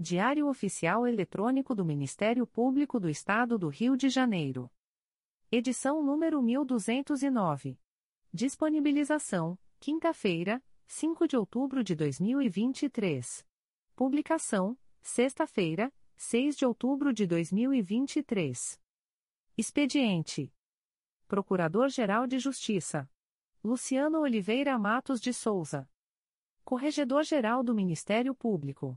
Diário Oficial Eletrônico do Ministério Público do Estado do Rio de Janeiro. Edição número 1209. Disponibilização: quinta-feira, 5 de outubro de 2023. Publicação: sexta-feira, 6 de outubro de 2023. Expediente: Procurador-Geral de Justiça Luciano Oliveira Matos de Souza. Corregedor-Geral do Ministério Público.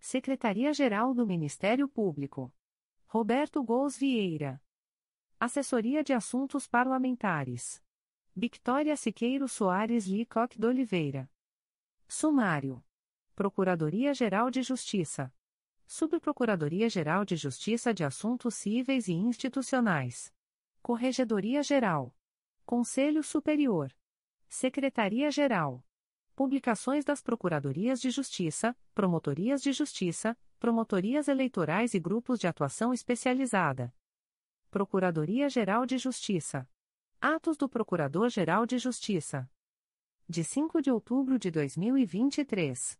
Secretaria-Geral do Ministério Público. Roberto Gous Vieira. Assessoria de Assuntos Parlamentares. Victoria Siqueiro Soares Licoque de Oliveira. Sumário. Procuradoria-Geral de Justiça. Subprocuradoria-Geral de Justiça de Assuntos Cíveis e Institucionais. Corregedoria-Geral. Conselho Superior. Secretaria-Geral. Publicações das Procuradorias de Justiça, Promotorias de Justiça, Promotorias Eleitorais e Grupos de Atuação Especializada. Procuradoria-Geral de Justiça. Atos do Procurador-Geral de Justiça. De 5 de outubro de 2023.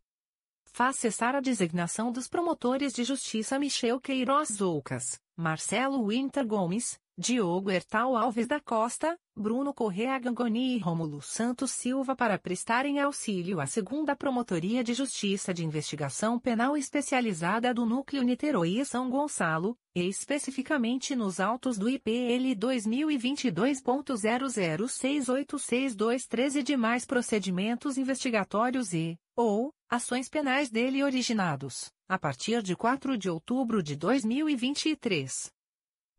Faz cessar a designação dos promotores de justiça Michel Queiroz Zoucas, Marcelo Winter Gomes, Diogo Hertal Alves da Costa, Bruno Correa Gangoni e Rômulo Santos Silva para prestarem auxílio à segunda Promotoria de Justiça de Investigação Penal Especializada do Núcleo Niterói e São Gonçalo, e especificamente nos autos do IPL 2022.00686213 e demais procedimentos investigatórios e, ou, ações penais dele originados, a partir de 4 de outubro de 2023.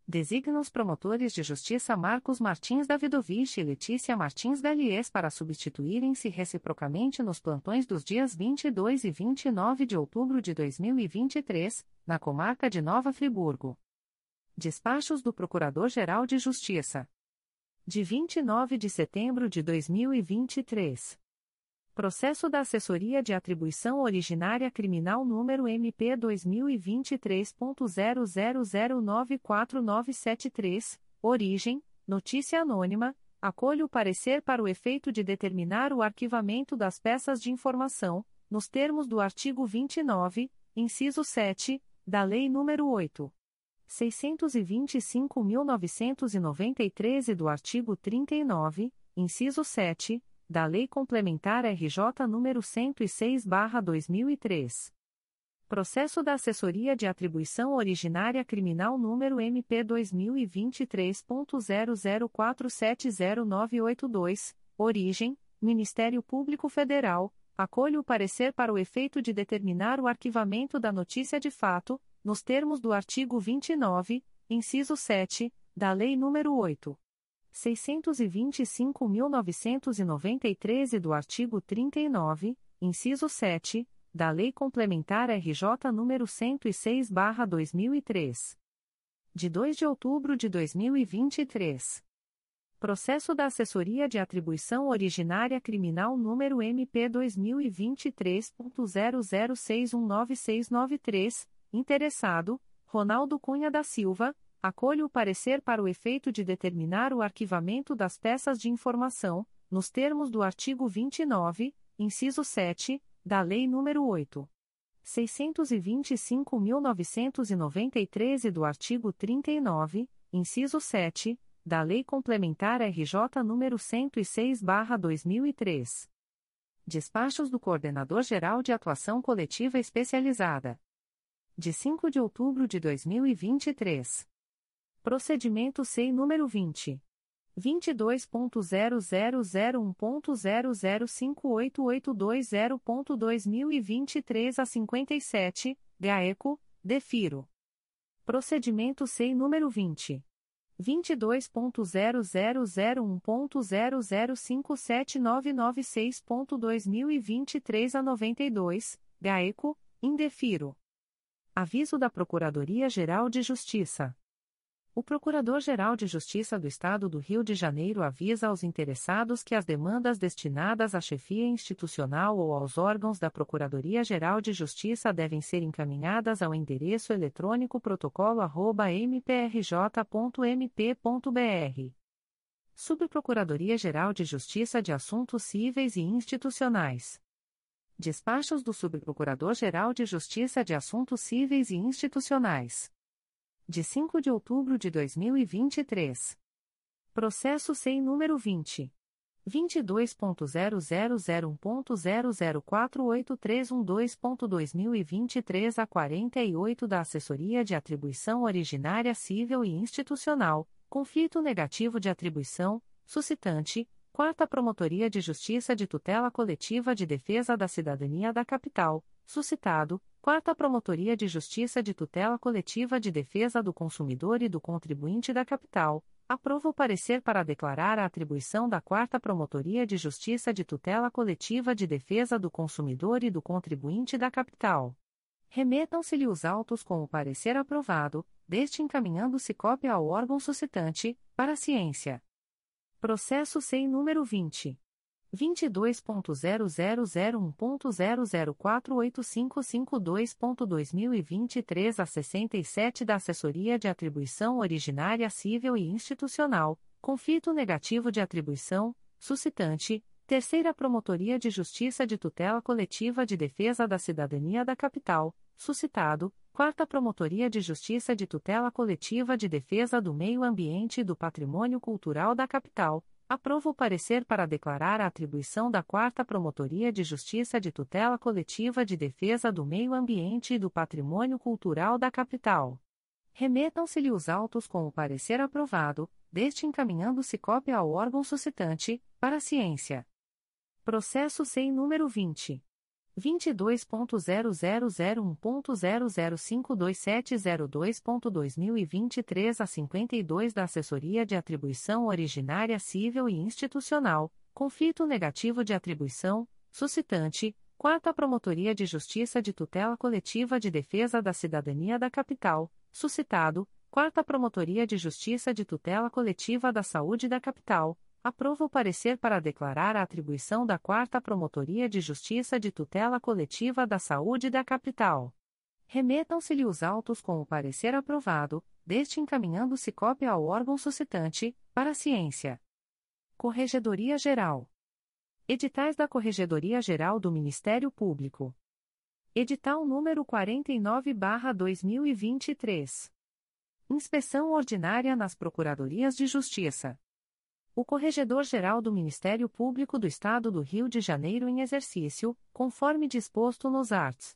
Designa os promotores de justiça Marcos Martins Davidovich e Letícia Martins Galies para substituírem-se reciprocamente nos plantões dos dias 22 e 29 de outubro de 2023, na comarca de Nova Friburgo. Despachos do Procurador-Geral de Justiça. De 29 de setembro de 2023. Processo da Assessoria de Atribuição Originária Criminal número MP 2023.00094973, origem, notícia anônima, acolho o parecer para o efeito de determinar o arquivamento das peças de informação, nos termos do artigo 29, inciso 7, da Lei nº 8. 625.993 e do artigo 39, inciso 7, da Lei Complementar RJ nº 106/2003. Processo da Assessoria de Atribuição Originária Criminal número MP 2023.00470982, origem Ministério Público Federal. Acolho o parecer para o efeito de determinar o arquivamento da notícia de fato, nos termos do artigo 29, inciso 7, da Lei nº 8. 625.993 e do artigo 39, inciso 7, da Lei Complementar RJ nº 106/2003. De 2 de outubro de 2023. Processo da Assessoria de Atribuição Originária Criminal número MP 2023.00619693, interessado, Ronaldo Cunha da Silva, Acolho o parecer para o efeito de determinar o arquivamento das peças de informação, nos termos do artigo 29, inciso 7, da Lei nº 8. 625.993 e do artigo 39, inciso 7, da Lei Complementar RJ nº 106/2003. Despachos do Coordenador-Geral de Atuação Coletiva Especializada. De 5 de outubro de 2023. Procedimento SEI número 20. 22.0001.0058820.2023 a 57, GAECO, DEFIRO. Procedimento SEI número 20. 22.0001.0057996.2023 a 92, GAECO, INDEFIRO. Aviso da Procuradoria-Geral de Justiça. O Procurador-Geral de Justiça do Estado do Rio de Janeiro avisa aos interessados que as demandas destinadas à chefia institucional ou aos órgãos da Procuradoria-Geral de Justiça devem ser encaminhadas ao endereço eletrônico protocolo@mprj.mp.br. Subprocuradoria-Geral de Justiça de Assuntos Cíveis e Institucionais. Despachos do Subprocurador-Geral de Justiça de Assuntos Cíveis e Institucionais de 5 de outubro de 2023. Processo SEI número 20. 22.0001.0048312.2023 a 48 da Assessoria de Atribuição Originária Civil e Institucional, conflito negativo de atribuição, suscitante, Quarta Promotoria de Justiça de Tutela Coletiva de Defesa da Cidadania da Capital, suscitado, Quarta Promotoria de Justiça de Tutela Coletiva de Defesa do Consumidor e do Contribuinte da Capital, aprova o parecer para declarar a atribuição da Quarta Promotoria de Justiça de Tutela Coletiva de Defesa do Consumidor e do Contribuinte da Capital. Remetam-se-lhe os autos com o parecer aprovado, deste encaminhando-se cópia ao órgão suscitante, para ciência. Processo SEI número 20. 22.0001.0048552.2023 a 67 da Assessoria de Atribuição Originária Civil e Institucional, conflito negativo de atribuição, suscitante, Terceira Promotoria de Justiça de Tutela Coletiva de Defesa da Cidadania da Capital, suscitado, Quarta Promotoria de Justiça de Tutela Coletiva de Defesa do Meio Ambiente e do Patrimônio Cultural da Capital, Aprova o parecer para declarar a atribuição da Quarta Promotoria de Justiça de Tutela Coletiva de Defesa do Meio Ambiente e do Patrimônio Cultural da Capital. Remetam-se-lhe os autos com o parecer aprovado, deste encaminhando-se cópia ao órgão suscitante, para ciência. Processo SEI número 20. 22.0001.0052702.2023 a 52 da Assessoria de Atribuição Originária Civil e Institucional, conflito negativo de atribuição, suscitante, Quarta Promotoria de Justiça de Tutela Coletiva de Defesa da Cidadania da Capital, suscitado, Quarta Promotoria de Justiça de Tutela Coletiva da Saúde da Capital, Aprova o parecer para declarar a atribuição da Quarta Promotoria de Justiça de Tutela Coletiva da Saúde da Capital. Remetam-se-lhe os autos com o parecer aprovado, deste encaminhando-se cópia ao órgão suscitante, para ciência. Corregedoria Geral. Editais da Corregedoria Geral do Ministério Público. Edital número 49-2023. Inspeção ordinária nas Procuradorias de Justiça. O Corregedor-Geral do Ministério Público do Estado do Rio de Janeiro em exercício, conforme disposto nos arts.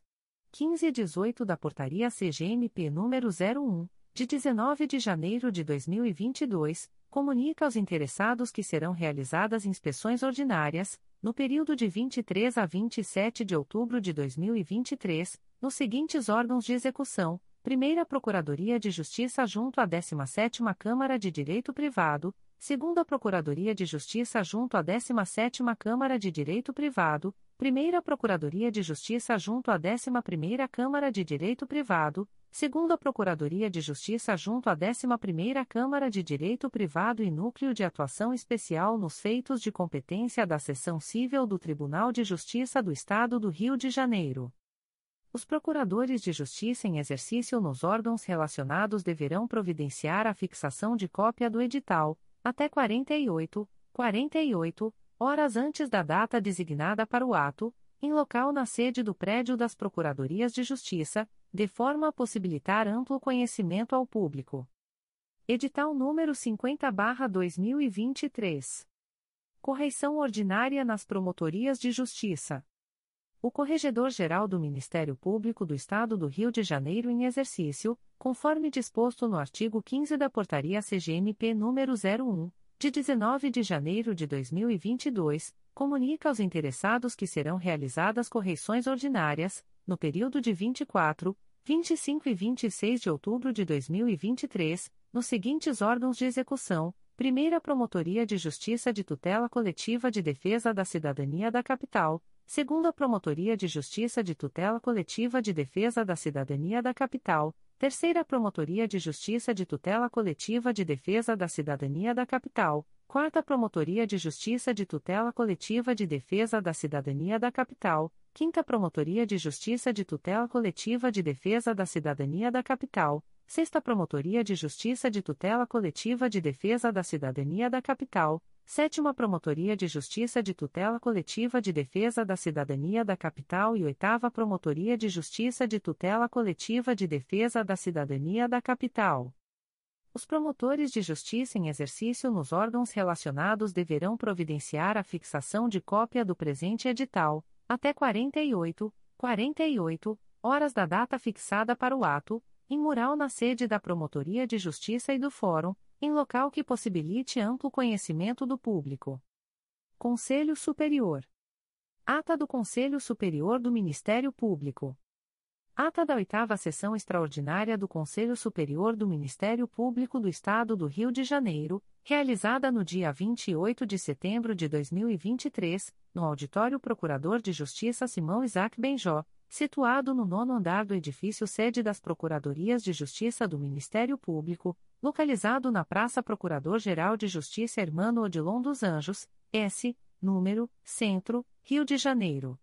15 e 18 da Portaria CGMP número 01, de 19 de janeiro de 2022, comunica aos interessados que serão realizadas inspeções ordinárias, no período de 23 a 27 de outubro de 2023, nos seguintes órgãos de execução: Primeira Procuradoria de Justiça junto à 17ª Câmara de Direito Privado, Segunda Procuradoria de Justiça junto à 17ª Câmara de Direito Privado, Primeira Procuradoria de Justiça junto à 11ª Câmara de Direito Privado, Segunda Procuradoria de Justiça junto à 11ª Câmara de Direito Privado e Núcleo de Atuação Especial nos feitos de competência da Seção Civil do Tribunal de Justiça do Estado do Rio de Janeiro. Os procuradores de justiça em exercício nos órgãos relacionados deverão providenciar a fixação de cópia do edital, até 48, 48 horas antes da data designada para o ato, em local na sede do prédio das Procuradorias de Justiça, de forma a possibilitar amplo conhecimento ao público. Edital número 50/2023. Correição ordinária nas Promotorias de Justiça. O Corregedor-Geral do Ministério Público do Estado do Rio de Janeiro em exercício, conforme disposto no artigo 15 da Portaria CGMP nº 01, de 19 de janeiro de 2022, comunica aos interessados que serão realizadas correições ordinárias, no período de 24, 25 e 26 de outubro de 2023, nos seguintes órgãos de execução: Primeira Promotoria de Justiça de Tutela Coletiva de Defesa da Cidadania da Capital, Segunda Promotoria de Justiça de Tutela Coletiva de Defesa da Cidadania da Capital, Terceira Promotoria de Justiça de Tutela Coletiva de Defesa da Cidadania da Capital, Quarta Promotoria de Justiça de Tutela Coletiva de Defesa da Cidadania da Capital, Quinta Promotoria de Justiça de Tutela Coletiva de Defesa da Cidadania da Capital, Sexta Promotoria de Justiça de Tutela Coletiva de Defesa da Cidadania da Capital, Sétima Promotoria de Justiça de Tutela Coletiva de Defesa da Cidadania da Capital e Oitava Promotoria de Justiça de Tutela Coletiva de Defesa da Cidadania da Capital. Os promotores de justiça em exercício nos órgãos relacionados deverão providenciar a fixação de cópia do presente edital, até 48, 48 horas da data fixada para o ato, em mural na sede da Promotoria de Justiça e do Fórum, em local que possibilite amplo conhecimento do público. Conselho Superior. Ata do Conselho Superior do Ministério Público. Ata da oitava sessão extraordinária do Conselho Superior do Ministério Público do Estado do Rio de Janeiro, realizada no dia 28 de setembro de 2023, no Auditório Procurador de Justiça Simão Isaac Benjó, situado no nono andar do edifício sede das Procuradorias de Justiça do Ministério Público, localizado na Praça Procurador-Geral de Justiça Hermano Odilon dos Anjos, S, número, Centro, Rio de Janeiro.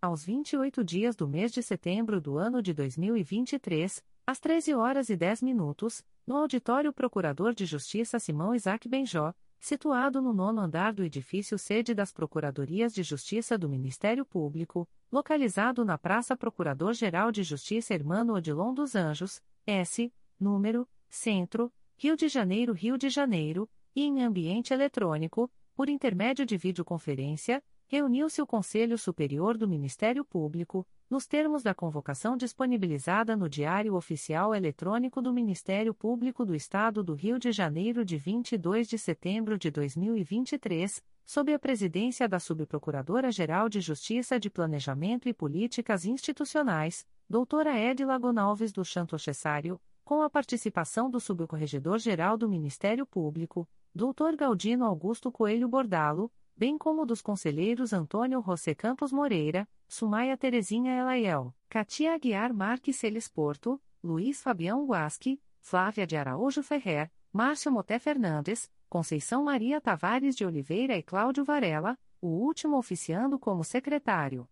Aos 28 dias do mês de setembro do ano de 2023, às 13 horas e 10 minutos, no Auditório Procurador de Justiça Simão Isaac Benjó, situado no nono andar do edifício sede das Procuradorias de Justiça do Ministério Público, localizado na Praça Procurador-Geral de Justiça Hermano Odilon dos Anjos, S, número, Centro, Rio de Janeiro, Rio de Janeiro, e em ambiente eletrônico, por intermédio de videoconferência, reuniu-se o Conselho Superior do Ministério Público, nos termos da convocação disponibilizada no Diário Oficial Eletrônico do Ministério Público do Estado do Rio de Janeiro de 22 de setembro de 2023, sob a presidência da Subprocuradora-Geral de Justiça de Planejamento e Políticas Institucionais, doutora Edila Gonalves do Chanto Cessário, com a participação do Subcorregedor-Geral do Ministério Público, doutor Galdino Augusto Coelho Bordalo, bem como dos conselheiros Antônio José Campos Moreira, Sumaia Terezinha Elaiel, Katia Aguiar Marques Celes Porto, Luiz Fabião Guasque, Flávia de Araújo Ferrer, Márcio Moté Fernandes, Conceição Maria Tavares de Oliveira e Cláudio Varela, o último oficiando como secretário.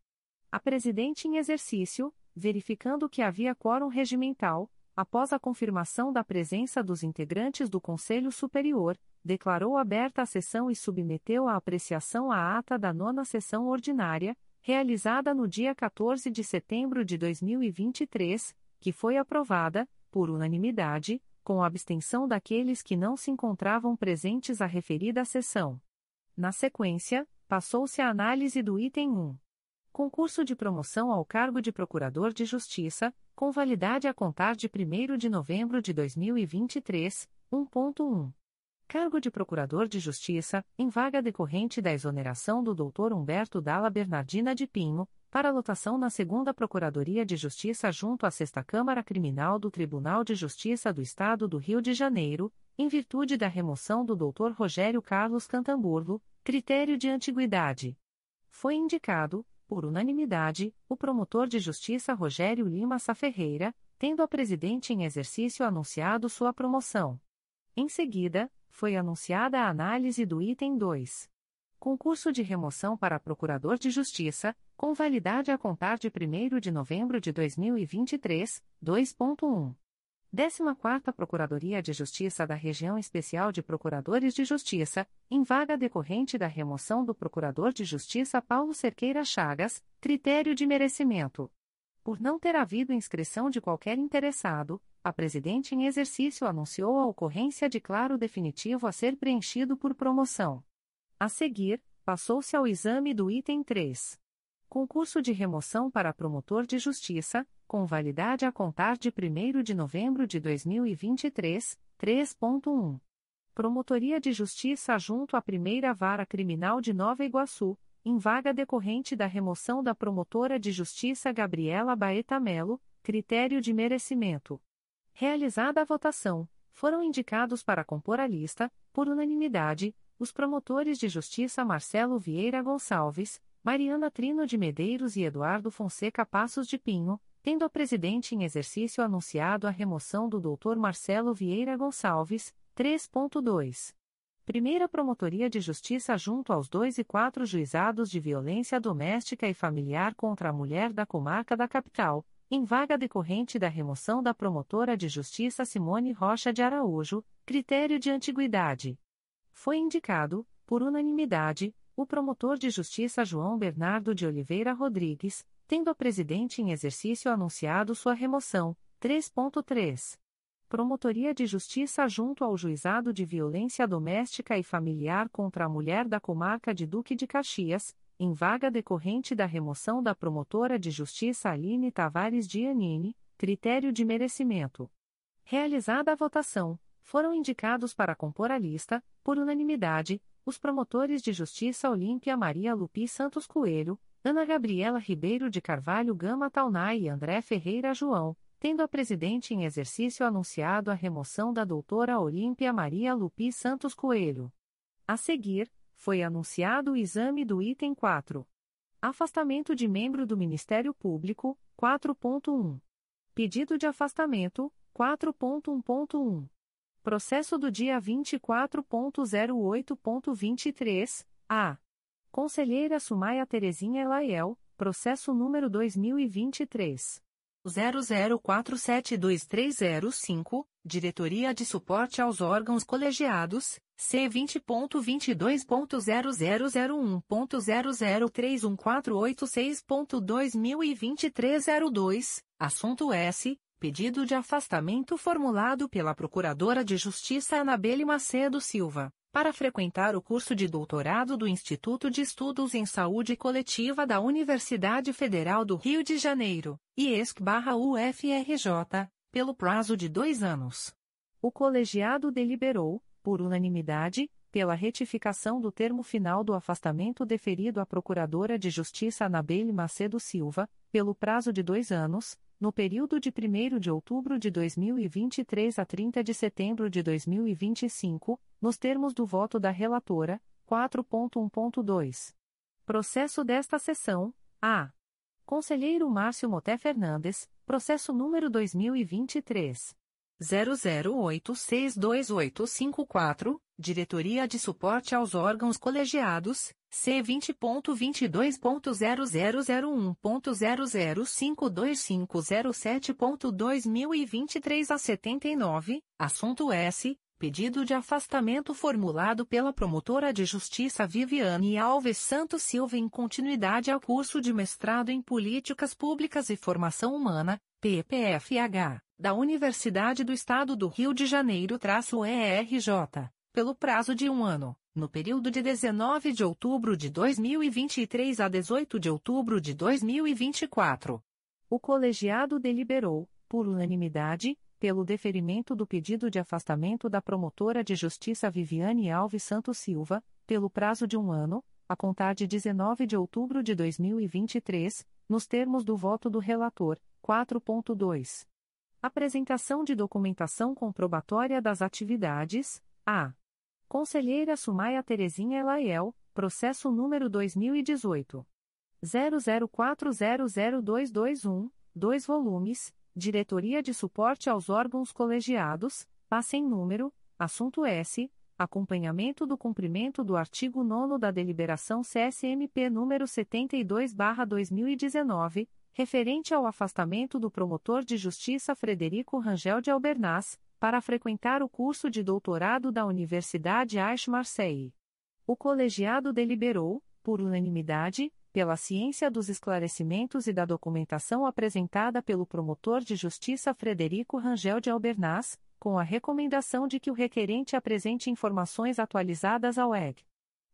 A presidente em exercício, verificando que havia quórum regimental, após a confirmação da presença dos integrantes do Conselho Superior, declarou aberta a sessão e submeteu à apreciação a ata da nona sessão ordinária, realizada no dia 14 de setembro de 2023, que foi aprovada, por unanimidade, com abstenção daqueles que não se encontravam presentes à referida sessão. Na sequência, passou-se a análise do item 1. Concurso de promoção ao cargo de Procurador de Justiça, com validade a contar de 1 de novembro de 2023, 1.1. Cargo de Procurador de Justiça, em vaga decorrente da exoneração do Dr. Humberto Dalla Bernardina de Pinho, para lotação na Segunda Procuradoria de Justiça junto à Sexta Câmara Criminal do Tribunal de Justiça do Estado do Rio de Janeiro, em virtude da remoção do Dr. Rogério Carlos Cantamburlo, critério de antiguidade. Foi indicado, por unanimidade, o promotor de justiça Rogério Lima Saferreira, tendo a presidente em exercício anunciado sua promoção. Em seguida, foi anunciada a análise do item 2. Concurso de remoção para Procurador de Justiça, com validade a contar de 1 de novembro de 2023, 2.1. 14ª Procuradoria de Justiça da Região Especial de Procuradores de Justiça, em vaga decorrente da remoção do Procurador de Justiça Paulo Cerqueira Chagas, critério de merecimento. Por não ter havido inscrição de qualquer interessado, a Presidente em exercício anunciou a ocorrência de claro definitivo a ser preenchido por promoção. A seguir, passou-se ao exame do item 3. Concurso de remoção para promotor de justiça, com validade a contar de 1 de novembro de 2023, 3.1. Promotoria de Justiça junto à Primeira Vara Criminal de Nova Iguaçu, em vaga decorrente da remoção da promotora de justiça Gabriela Baeta Melo, critério de merecimento. Realizada a votação, foram indicados para compor a lista, por unanimidade, os promotores de justiça Marcelo Vieira Gonçalves, Mariana Trino de Medeiros e Eduardo Fonseca Passos de Pinho, tendo a presidente em exercício anunciado a remoção do Dr. Marcelo Vieira Gonçalves, 3.2. Primeira Promotoria de Justiça junto aos dois e quatro juizados de violência doméstica e familiar contra a mulher da comarca da capital, em vaga decorrente da remoção da promotora de justiça Simone Rocha de Araújo, critério de antiguidade. Foi indicado, por unanimidade, o promotor de justiça João Bernardo de Oliveira Rodrigues, tendo a presidente em exercício anunciado sua remoção. 3.3. Promotoria de Justiça junto ao Juizado de Violência Doméstica e Familiar contra a Mulher da Comarca de Duque de Caxias, em vaga decorrente da remoção da promotora de Justiça Aline Tavares Giannini, critério de merecimento. Realizada a votação, foram indicados para compor a lista, por unanimidade, os promotores de justiça Olímpia Maria Lupi Santos Coelho, Ana Gabriela Ribeiro de Carvalho Gama Taunay e André Ferreira João, tendo a presidente em exercício anunciado a remoção da doutora Olímpia Maria Lupi Santos Coelho. A seguir, foi anunciado o exame do item 4. Afastamento de membro do Ministério Público, 4.1. Pedido de afastamento, 4.1.1. Processo do dia 24.08.23, a. Conselheira Sumaia Terezinha Elaiel, processo número 2023. 00472305, Diretoria de Suporte aos Órgãos Colegiados, C20.22.0001.0031486.2023 02, assunto S Pedido de afastamento formulado pela Procuradora de Justiça Anabelle Macedo Silva, para frequentar o curso de doutorado do Instituto de Estudos em Saúde Coletiva da Universidade Federal do Rio de Janeiro, IESC-UFRJ, pelo prazo de dois anos. O colegiado deliberou, por unanimidade, pela retificação do termo final do afastamento deferido à Procuradora de Justiça Anabelle Macedo Silva, pelo prazo de dois anos, no período de 1 de outubro de 2023 a 30 de setembro de 2025, nos termos do voto da relatora, 4.1.2. Processo desta sessão, a. Conselheiro Márcio Moté Fernandes, processo número 2023. 00862854, Diretoria de Suporte aos Órgãos Colegiados, C20.22.0001.0052507.2023 a 79, assunto S. Pedido de afastamento formulado pela promotora de justiça Viviane Alves Santos Silva em continuidade ao curso de mestrado em Políticas Públicas e Formação Humana, PPFH, da Universidade do Estado do Rio de Janeiro-ERJ, pelo prazo de um ano no período de 19 de outubro de 2023 a 18 de outubro de 2024. O colegiado deliberou, por unanimidade, pelo deferimento do pedido de afastamento da promotora de justiça Viviane Alves Santos Silva, pelo prazo de um ano, a contar de 19 de outubro de 2023, nos termos do voto do relator, 4.2. Apresentação de documentação comprobatória das atividades, a. Conselheira Sumaia Terezinha Elaiel, processo número 2018. 00400221, 2 volumes, Diretoria de Suporte aos Órgãos Colegiados, passa em número, assunto S. acompanhamento do cumprimento do artigo 9 da Deliberação CSMP número 72/2019, referente ao afastamento do promotor de justiça Frederico Rangel de Albernaz, para frequentar o curso de doutorado da Universidade Aix-Marseille. O colegiado deliberou, por unanimidade, pela ciência dos esclarecimentos e da documentação apresentada pelo promotor de justiça Frederico Rangel de Albernaz, com a recomendação de que o requerente apresente informações atualizadas ao EG.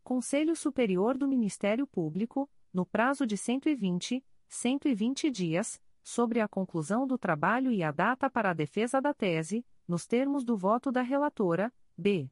Conselho Superior do Ministério Público, no prazo de 120, 120 dias, sobre a conclusão do trabalho e a data para a defesa da tese, nos termos do voto da relatora, B.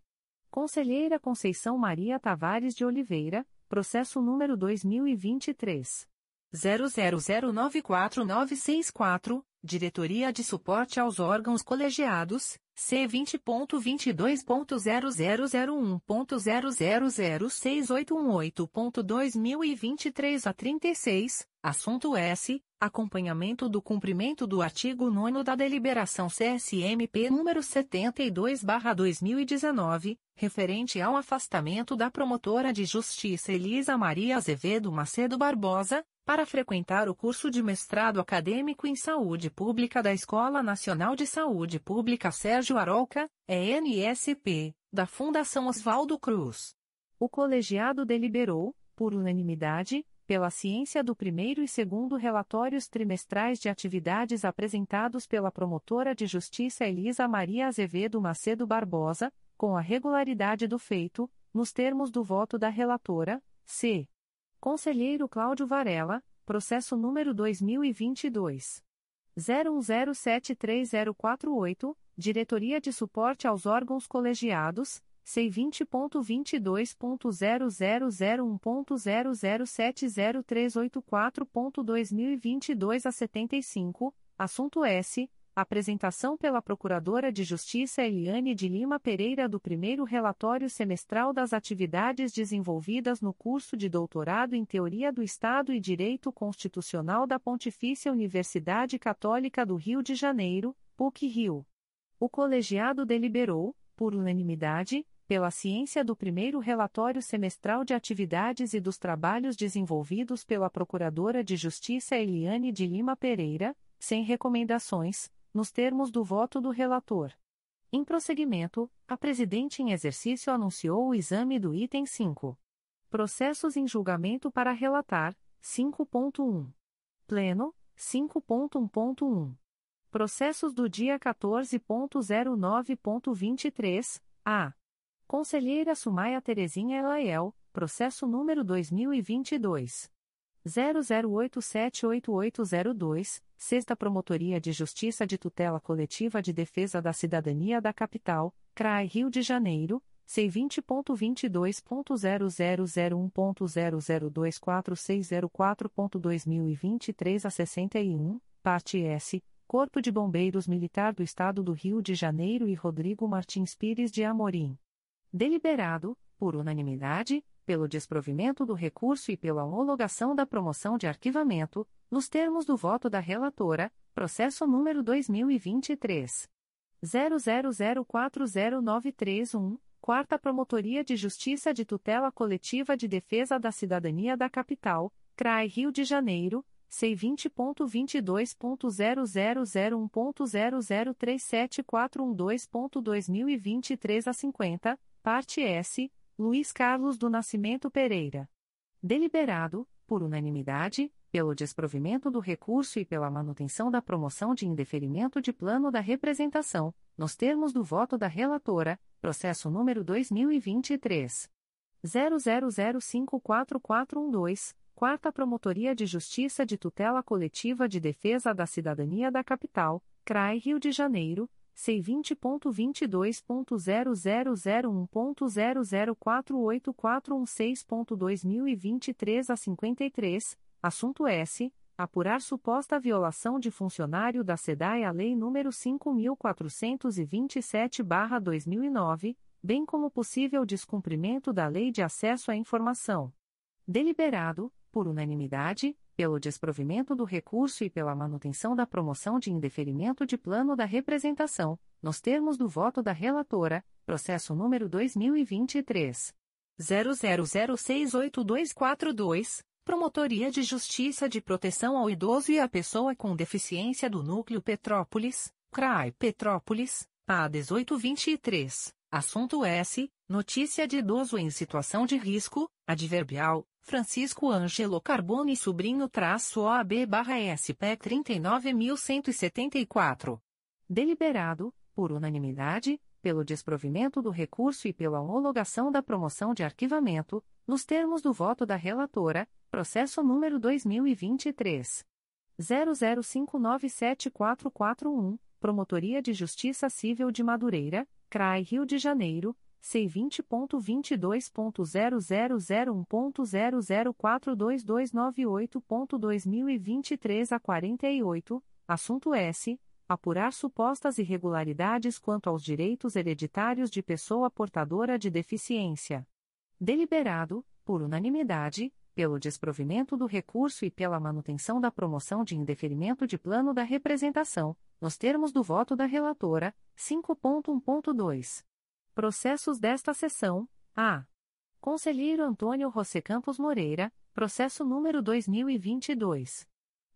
Conselheira Conceição Maria Tavares de Oliveira, processo número 2023 00094964, Diretoria de Suporte aos Órgãos Colegiados, C20.22.0001.0006818.2023 a 36, assunto S. Acompanhamento do cumprimento do artigo 9 da Deliberação CSMP número 72/2019, referente ao afastamento da promotora de justiça Elisa Maria Azevedo Macedo Barbosa, para frequentar o curso de mestrado acadêmico em Saúde Pública da Escola Nacional de Saúde Pública Sérgio Aroca, ENSP, da Fundação Oswaldo Cruz. O colegiado deliberou, por unanimidade, pela ciência do primeiro e segundo relatórios trimestrais de atividades apresentados pela promotora de justiça Elisa Maria Azevedo Macedo Barbosa, com a regularidade do feito, nos termos do voto da relatora, C. Conselheiro Cláudio Varela, processo número 2022 01073048, Diretoria de Suporte aos Órgãos Colegiados, C20.22.0001.0070384.2022 a 75, assunto S. Apresentação pela Procuradora de Justiça Eliane de Lima Pereira do primeiro relatório semestral das atividades desenvolvidas no curso de doutorado em Teoria do Estado e Direito Constitucional da Pontifícia Universidade Católica do Rio de Janeiro, PUC-Rio. O colegiado deliberou, por unanimidade, pela ciência do primeiro relatório semestral de atividades e dos trabalhos desenvolvidos pela Procuradora de Justiça Eliane de Lima Pereira, sem recomendações, nos termos do voto do relator. Em prosseguimento, a presidente em exercício anunciou o exame do item 5. Processos em julgamento para relatar, 5.1. Pleno, 5.1.1. Processos do dia 14.09.23, a. Conselheira Sumaia Terezinha Elaiel, processo número 2022. 00878802, Sexta Promotoria de Justiça de Tutela Coletiva de Defesa da Cidadania da Capital, CRAI Rio de Janeiro, C20.22.0001.0024604.2023 a 61, parte S, Corpo de Bombeiros Militar do Estado do Rio de Janeiro e Rodrigo Martins Pires de Amorim. Deliberado, por unanimidade, pelo desprovimento do recurso e pela homologação da promoção de arquivamento, nos termos do voto da relatora, processo número 2023 00040931, Quarta Promotoria de Justiça de Tutela Coletiva de Defesa da Cidadania da Capital, CRAI Rio de Janeiro, C20.22.0001.0037412.2023 a 50, Parte S, Luiz Carlos do Nascimento Pereira. Deliberado, por unanimidade, pelo desprovimento do recurso e pela manutenção da promoção de indeferimento de plano da representação, nos termos do voto da relatora, processo número 2023 00054412, Quarta Promotoria de Justiça de Tutela Coletiva de Defesa da Cidadania da Capital, CRAI Rio de Janeiro, C20.22.0001.0048416.2023 a 53, assunto S. Apurar suposta violação de funcionário da SEDAI à Lei nº 5.427-2009, bem como possível descumprimento da Lei de Acesso à Informação. Deliberado, por unanimidade, pelo desprovimento do recurso e pela manutenção da promoção de indeferimento de plano da representação, nos termos do voto da relatora, processo número 2023 00068242, Promotoria de Justiça de Proteção ao Idoso e à Pessoa com Deficiência do Núcleo Petrópolis, CRAI Petrópolis, PA 1823. Assunto S. Notícia de idoso em situação de risco, adverbial, Francisco Ângelo Carbone Sobrinho traço OAB barra SP 39.174. Deliberado, por unanimidade, pelo desprovimento do recurso e pela homologação da promoção de arquivamento, nos termos do voto da relatora, processo número 2023. 00597441, Promotoria de Justiça Civil de Madureira, CRAI Rio de Janeiro, C20.22.0001.0042298.2023 a 48, assunto S. Apurar supostas irregularidades quanto aos direitos hereditários de pessoa portadora de deficiência. Deliberado, por unanimidade, pelo desprovimento do recurso e pela manutenção da promoção de indeferimento de plano da representação, nos termos do voto da relatora, 5.1.2. Processos desta sessão: A. Conselheiro Antônio José Campos Moreira, processo número 2022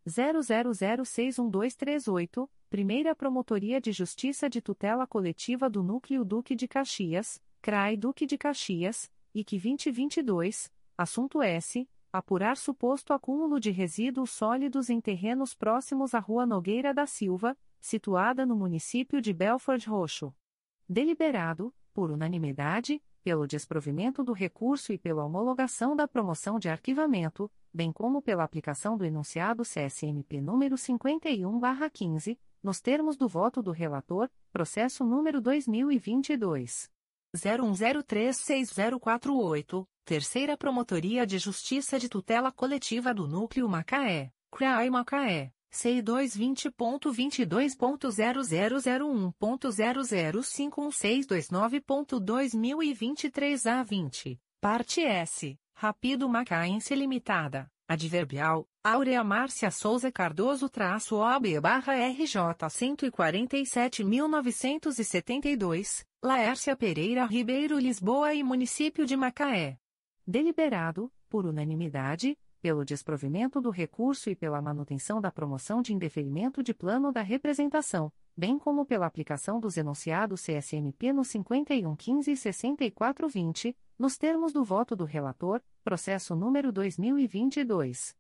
00061238, Primeira Promotoria de Justiça de Tutela Coletiva do Núcleo Duque de Caxias, CRAI Duque de Caxias, IC 2022, assunto S. Apurar suposto acúmulo de resíduos sólidos em terrenos próximos à Rua Nogueira da Silva, situada no município de Belford Roxo. Deliberado, por unanimidade, pelo desprovimento do recurso e pela homologação da promoção de arquivamento, bem como pela aplicação do enunciado CSMP número 51/15, nos termos do voto do relator, processo número 2022 01036048, Terceira Promotoria de Justiça de Tutela Coletiva do Núcleo Macaé, CRAI Macaé. C220.22.0001.0051629.2023 a 20, parte S, Rapido Macaense Limitada, adverbial, Áurea Márcia Souza Cardoso traço OAB barra RJ 147.972, Laércia Pereira Ribeiro Lisboa e Município de Macaé. Deliberado, por unanimidade, pelo desprovimento do recurso e pela manutenção da promoção de indeferimento de plano da representação, bem como pela aplicação dos enunciados CSMP no 5115 e 6420, nos termos do voto do relator, processo número 2022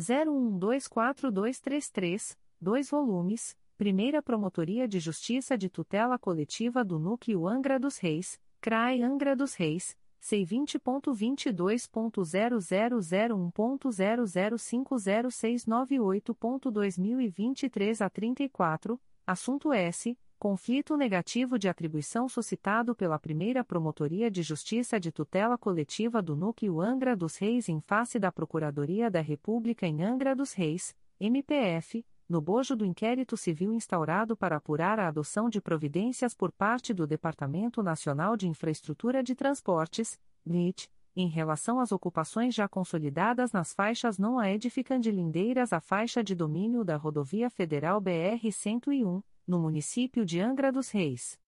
01124233, 2 volumes, Primeira Promotoria de Justiça de Tutela Coletiva do Núcleo Angra dos Reis, CRAE Angra dos Reis, C20.22.0001.0050698.2023 a 34, assunto S. Conflito negativo de atribuição suscitado pela primeira Promotoria de Justiça de Tutela Coletiva do Núcleo Angra dos Reis em face da Procuradoria da República em Angra dos Reis, MPF, no bojo do inquérito civil instaurado para apurar a adoção de providências por parte do Departamento Nacional de Infraestrutura de Transportes, NIT, em relação às ocupações já consolidadas nas faixas não aedificandilindeiras à faixa de domínio da Rodovia Federal BR-101, no município de Angra dos Reis.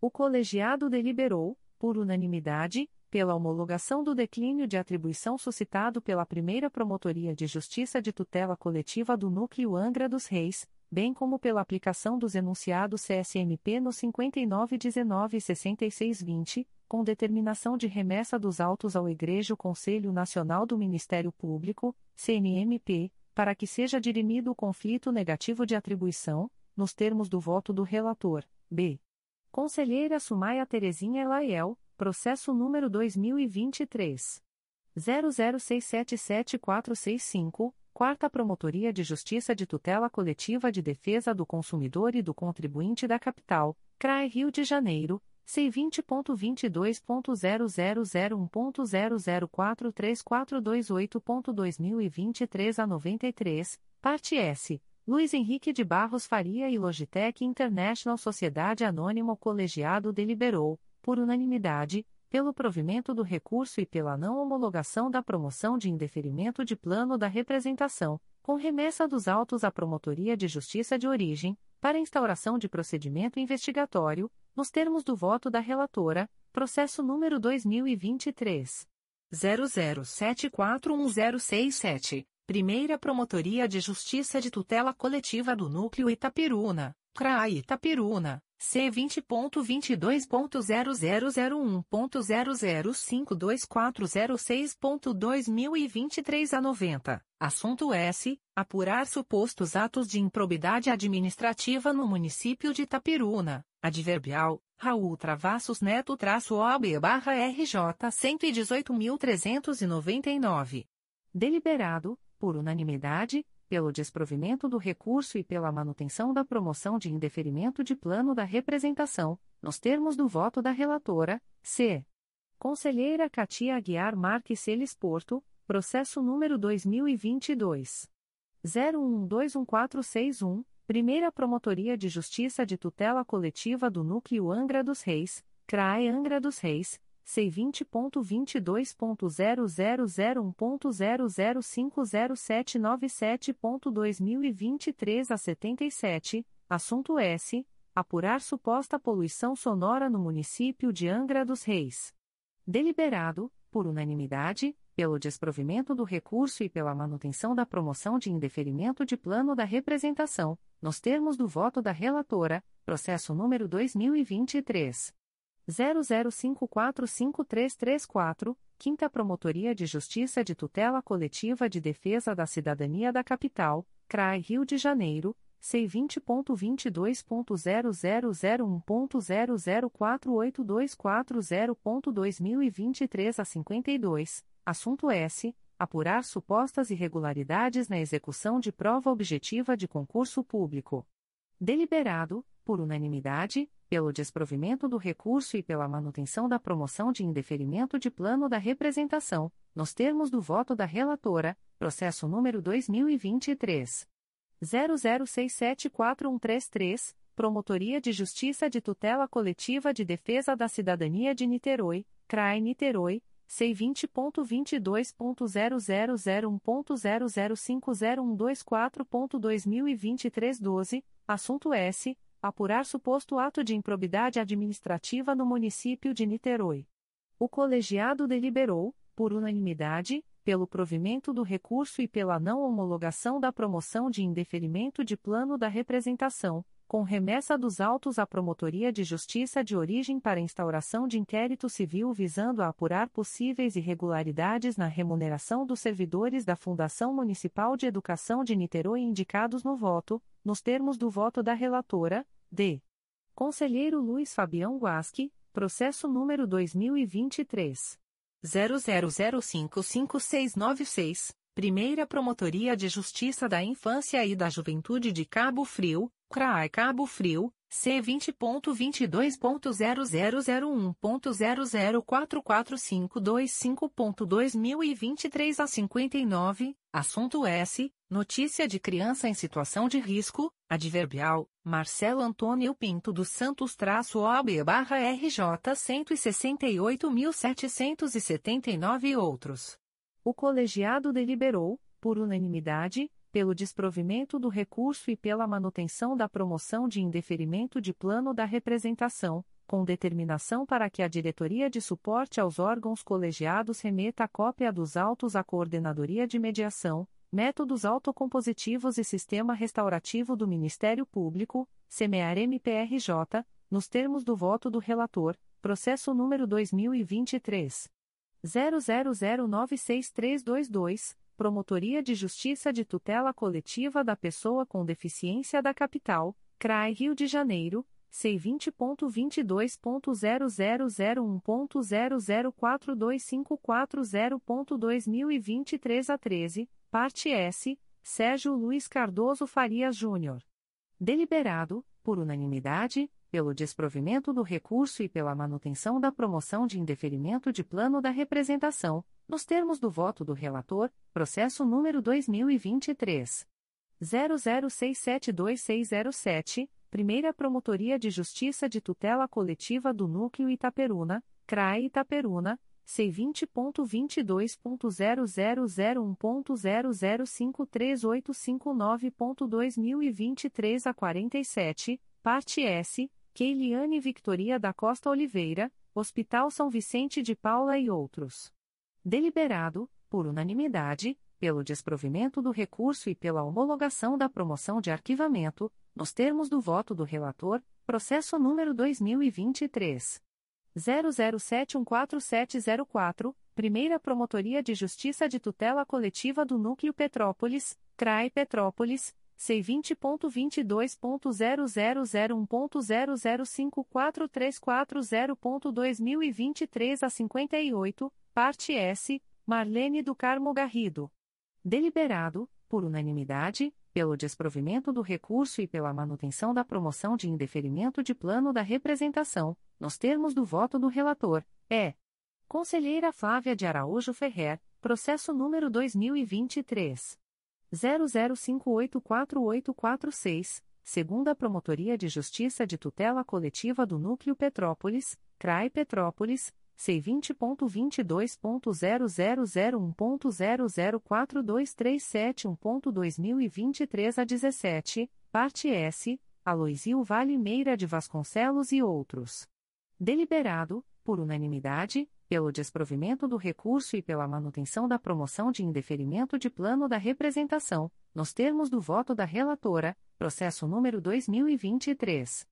O colegiado deliberou, por unanimidade, pela homologação do declínio de atribuição suscitado pela primeira Promotoria de Justiça de Tutela Coletiva do Núcleo Angra dos Reis, bem como pela aplicação dos enunciados CSMP no 5919 e 6620, com determinação de remessa dos autos ao Egrejo Conselho Nacional do Ministério Público, CNMP, para que seja dirimido o conflito negativo de atribuição, nos termos do voto do relator, B. Conselheira Sumaia Terezinha Elaiel, Processo número 2023. 00677465, Quarta Promotoria de Justiça de Tutela Coletiva de Defesa do Consumidor e do Contribuinte da Capital, CRAE Rio de Janeiro, C20.22.0001.0043428.2023 a 93, parte S. Luiz Henrique de Barros Faria e Logitech International Sociedade Anônimo Colegiado deliberou, por unanimidade, pelo provimento do recurso e pela não homologação da promoção de indeferimento de plano da representação, com remessa dos autos à Promotoria de Justiça de Origem, para instauração de procedimento investigatório, nos termos do voto da relatora, processo número 2023 00741067, Primeira Promotoria de Justiça de Tutela Coletiva do Núcleo Itapiruna, CRAI Itapiruna. C vinte ponto vinte dois ponto zero zero zero um ponto zero zero cinco dois quatro zero seis ponto dois mil e vinte três a noventa. Assunto S. Apurar supostos atos de improbidade administrativa no município de Itapiruna. Adverbial Raul Travassos Neto traço OB barra RJ cento e dezoito mil trezentos e noventa e nove. Deliberado por unanimidade pelo desprovimento do recurso e pela manutenção da promoção de indeferimento de plano da representação, nos termos do voto da relatora, C. Conselheira Katia Aguiar Marques Celes Porto, processo número 2022. 01121461, Primeira Promotoria de Justiça de Tutela Coletiva do Núcleo Angra dos Reis, CRAE Angra dos Reis, C20.22.0001.0050797.2023 a 77, assunto S. Apurar suposta poluição sonora no município de Angra dos Reis. Deliberado, por unanimidade, pelo desprovimento do recurso e pela manutenção da promoção de indeferimento de plano da representação, nos termos do voto da relatora, processo número 2023 00545334, Quinta Promotoria de Justiça de Tutela Coletiva de Defesa da Cidadania da Capital, CRAI Rio de Janeiro, C20.22.0001.0048240.2023 a 52, assunto S. Apurar supostas irregularidades na execução de prova objetiva de concurso público. Deliberado, por unanimidade, pelo desprovimento do recurso e pela manutenção da promoção de indeferimento de plano da representação, nos termos do voto da relatora, processo número 2023 00674133, Promotoria de Justiça de Tutela Coletiva de Defesa da Cidadania de Niterói, CRAE Niterói, C20.22.0001.0050124.2023 12, assunto S apurar suposto ato de improbidade administrativa no município de Niterói. O colegiado deliberou, por unanimidade, pelo provimento do recurso e pela não homologação da promoção de indeferimento de plano da representação, com remessa dos autos à Promotoria de Justiça de origem para instauração de inquérito civil visando a apurar possíveis irregularidades na remuneração dos servidores da Fundação Municipal de Educação de Niterói indicados no voto, nos termos do voto da relatora, D. Conselheiro Luiz Fabião Guasque, processo número 2023 00055696, Primeira Promotoria de Justiça da Infância e da Juventude de Cabo Frio, CRAI Cabo Frio, C20.22.0001.0044525.2023 a 59, assunto S. Notícia de criança em situação de risco, adverbial, Marcelo Antônio Pinto dos Santos traço OAB barra RJ 168.779 e outros. O colegiado deliberou, por unanimidade, pelo desprovimento do recurso e pela manutenção da promoção de indeferimento de plano da representação, com determinação para que a Diretoria de Suporte aos Órgãos Colegiados remeta a cópia dos autos à Coordenadoria de Mediação, Métodos Autocompositivos e Sistema Restaurativo do Ministério Público, SEMEAR-MPRJ, nos termos do voto do relator, processo número 2023 00096322 Promotoria de Justiça de Tutela Coletiva da Pessoa com Deficiência da Capital, CRAI Rio de Janeiro, C20.22.0001.0042540.2023 a 13, parte S, Sérgio Luiz Cardoso Farias Júnior. Deliberado, por unanimidade, pelo desprovimento do recurso e pela manutenção da promoção de indeferimento de plano da representação, nos termos do voto do relator, processo número 2023 00672607, Primeira Promotoria de Justiça de Tutela Coletiva do Núcleo Itaperuna, CRAE Itaperuna, C20.22.0001.0053859.2023 a 47, parte S, Keiliane Victoria da Costa Oliveira, Hospital São Vicente de Paula e outros. Deliberado, por unanimidade, pelo desprovimento do recurso e pela homologação da promoção de arquivamento, nos termos do voto do relator, processo número 2023 00714704, Primeira Promotoria de Justiça de Tutela Coletiva do Núcleo Petrópolis, CRAE Petrópolis, C20.22.0001.0054340.2023 a 58, parte S, Marlene do Carmo Garrido. Deliberado, por unanimidade, pelo desprovimento do recurso e pela manutenção da promoção de indeferimento de plano da representação, nos termos do voto do relator, é. Conselheira Flávia de Araújo Ferrer, processo número 2023. 00584846, segunda Promotoria de Justiça de Tutela Coletiva do Núcleo Petrópolis, CRAI Petrópolis, C20.22.0001.0042371.2023 a 17, parte S, Aloisio Vale Meira de Vasconcelos e outros. Deliberado, por unanimidade, pelo desprovimento do recurso e pela manutenção da promoção de indeferimento de plano da representação, nos termos do voto da relatora, processo número 2023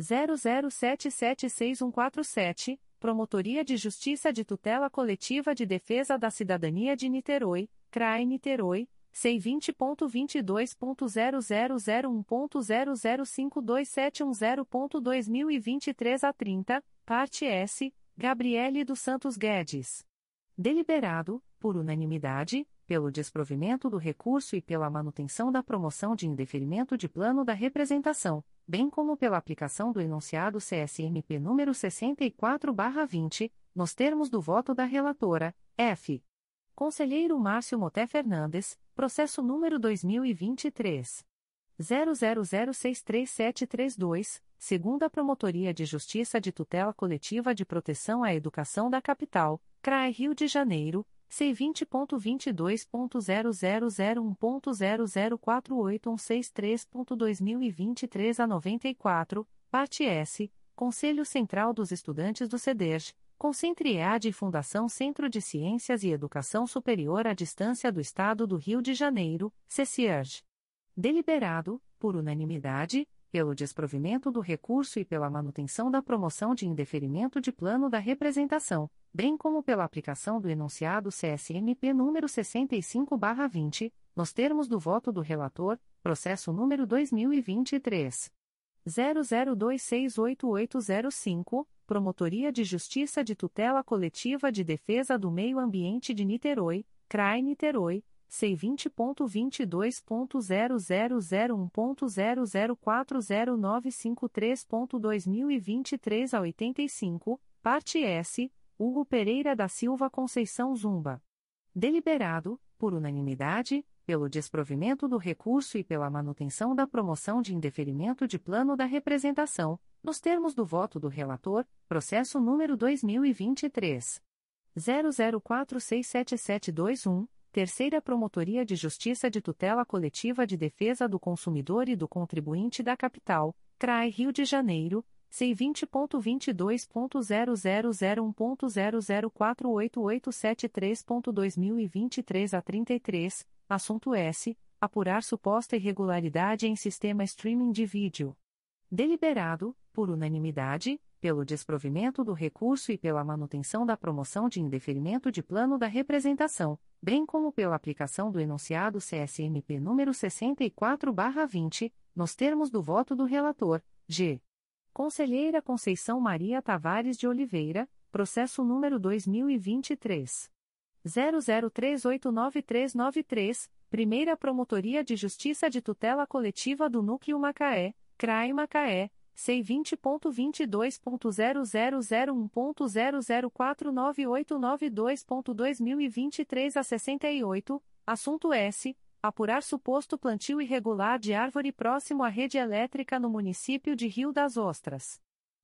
00776147, Promotoria de Justiça de Tutela Coletiva de Defesa da Cidadania de Niterói, CRAE Niterói, C20.22.0001.0052710.2023 a 30, parte S, Gabriele dos Santos Guedes. Deliberado, por unanimidade, pelo desprovimento do recurso e pela manutenção da promoção de indeferimento de plano da representação, bem como pela aplicação do enunciado CSMP número 64/20, nos termos do voto da relatora, F. Conselheiro Márcio Moté Fernandes, processo número 2023 00063732, segunda Promotoria de Justiça de Tutela Coletiva de Proteção à Educação da Capital, CRAE Rio de Janeiro C20.22.0001.0048163.2023 a 94, parte S, Conselho Central dos Estudantes do CEDERJ, Concentriad e Fundação Centro de Ciências e Educação Superior à Distância do Estado do Rio de Janeiro, CECIERJ. Deliberado, por unanimidade, pelo desprovimento do recurso e pela manutenção da promoção de indeferimento de plano da representação, bem como pela aplicação do enunciado CSMP número 65/20, nos termos do voto do relator, processo número 2023 00268805, Promotoria de Justiça de Tutela Coletiva de Defesa do Meio Ambiente de Niterói, CRAI Niterói C20.22.0001.0040953.2023 a 85, parte S, Hugo Pereira da Silva Conceição Zumba. Deliberado, por unanimidade, pelo desprovimento do recurso e pela manutenção da promoção de indeferimento de plano da representação, nos termos do voto do relator, processo número 2023 00467721. Terceira Promotoria de Justiça de Tutela Coletiva de Defesa do Consumidor e do Contribuinte da Capital, CRAE Rio de Janeiro, C20.22.0001.0048873.2023 a 33, assunto S. Apurar suposta irregularidade em sistema streaming de vídeo. Deliberado, por unanimidade, pelo desprovimento do recurso e pela manutenção da promoção de indeferimento de plano da representação, bem como pela aplicação do enunciado CSMP número 64/20, nos termos do voto do relator, G. Conselheira Conceição Maria Tavares de Oliveira, processo número 2023 00389393, Primeira Promotoria de Justiça de Tutela Coletiva do Núcleo Macaé, CRAI Macaé C20.22.0001.0049892.2023 a 68, assunto S. Apurar suposto plantio irregular de árvore próximo à rede elétrica no município de Rio das Ostras.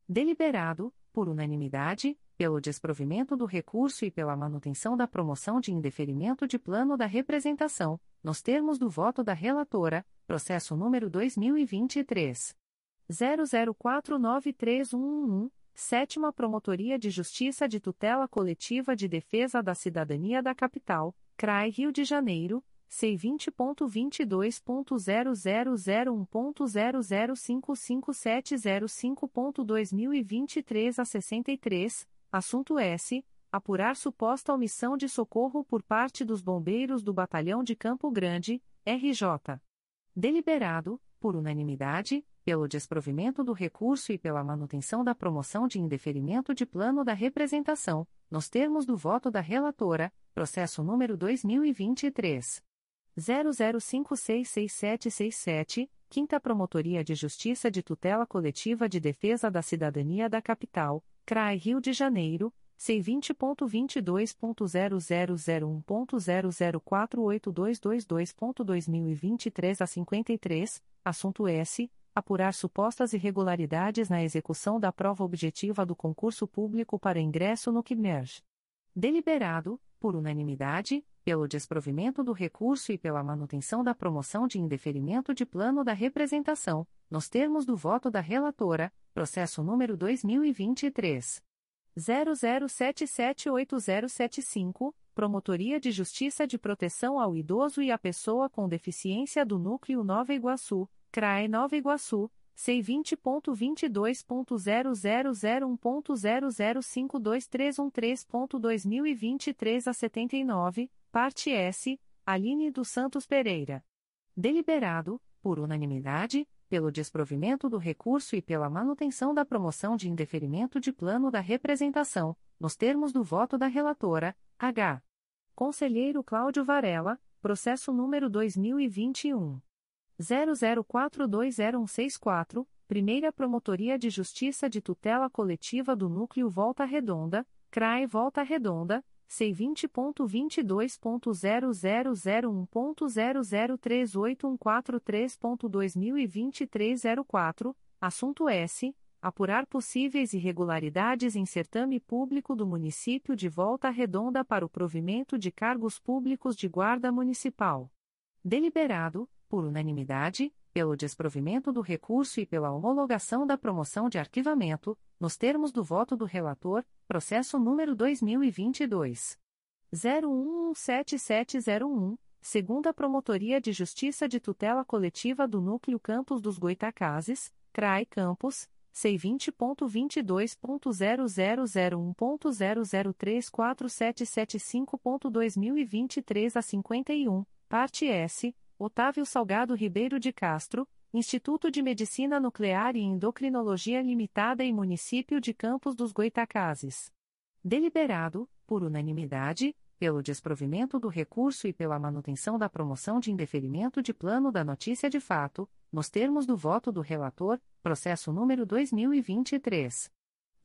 Deliberado, por unanimidade, pelo desprovimento do recurso e pela manutenção da promoção de indeferimento de plano da representação, nos termos do voto da relatora, processo número 2023 00493111, Sétima Promotoria de Justiça de Tutela Coletiva de Defesa da Cidadania da Capital, CRAI Rio de Janeiro, C20.22.0001.0055705.2023 a 63, assunto S. Apurar suposta omissão de socorro por parte dos bombeiros do Batalhão de Campo Grande, RJ. Deliberado, por unanimidade, pelo desprovimento do recurso e pela manutenção da promoção de indeferimento de plano da representação, nos termos do voto da relatora, processo número 2023 00566767, Quinta Promotoria de Justiça de Tutela Coletiva de Defesa da Cidadania da Capital, CRAI Rio de Janeiro, C20.22.0001.0048222.2023 a 53, assunto S apurar supostas irregularidades na execução da prova objetiva do concurso público para ingresso no QMERJ. Deliberado, por unanimidade, pelo desprovimento do recurso e pela manutenção da promoção de indeferimento de plano da representação, nos termos do voto da relatora, processo número 2023 00778075, Promotoria de Justiça de Proteção ao Idoso e à Pessoa com Deficiência do Núcleo Nova Iguaçu, CRAE Nova Iguaçu, C20.22.0001.0052313.2023 a 79, parte S, Aline dos Santos Pereira. Deliberado, por unanimidade, pelo desprovimento do recurso e pela manutenção da promoção de indeferimento de plano da representação, nos termos do voto da relatora, H. Conselheiro Cláudio Varela, processo número 2021 00420164, Primeira Promotoria de Justiça de Tutela Coletiva do Núcleo Volta Redonda, CRAE Volta Redonda, C20.22.0001.0038143.2023 04, assunto S. Apurar possíveis irregularidades em certame público do município de Volta Redonda para o provimento de cargos públicos de guarda municipal. Deliberado, por unanimidade, pelo desprovimento do recurso e pela homologação da promoção de arquivamento, nos termos do voto do relator, processo número 2022 01177701, segunda Promotoria de Justiça de Tutela Coletiva do Núcleo Campos dos Goitacazes, CRAI Campos, C20.22.0001.0034775.2023 a 51, parte S Otávio Salgado Ribeiro de Castro, Instituto de Medicina Nuclear e Endocrinologia Limitada e Município de Campos dos Goitacazes. Deliberado, por unanimidade, pelo desprovimento do recurso e pela manutenção da promoção de indeferimento de plano da notícia de fato, nos termos do voto do relator, processo número 2023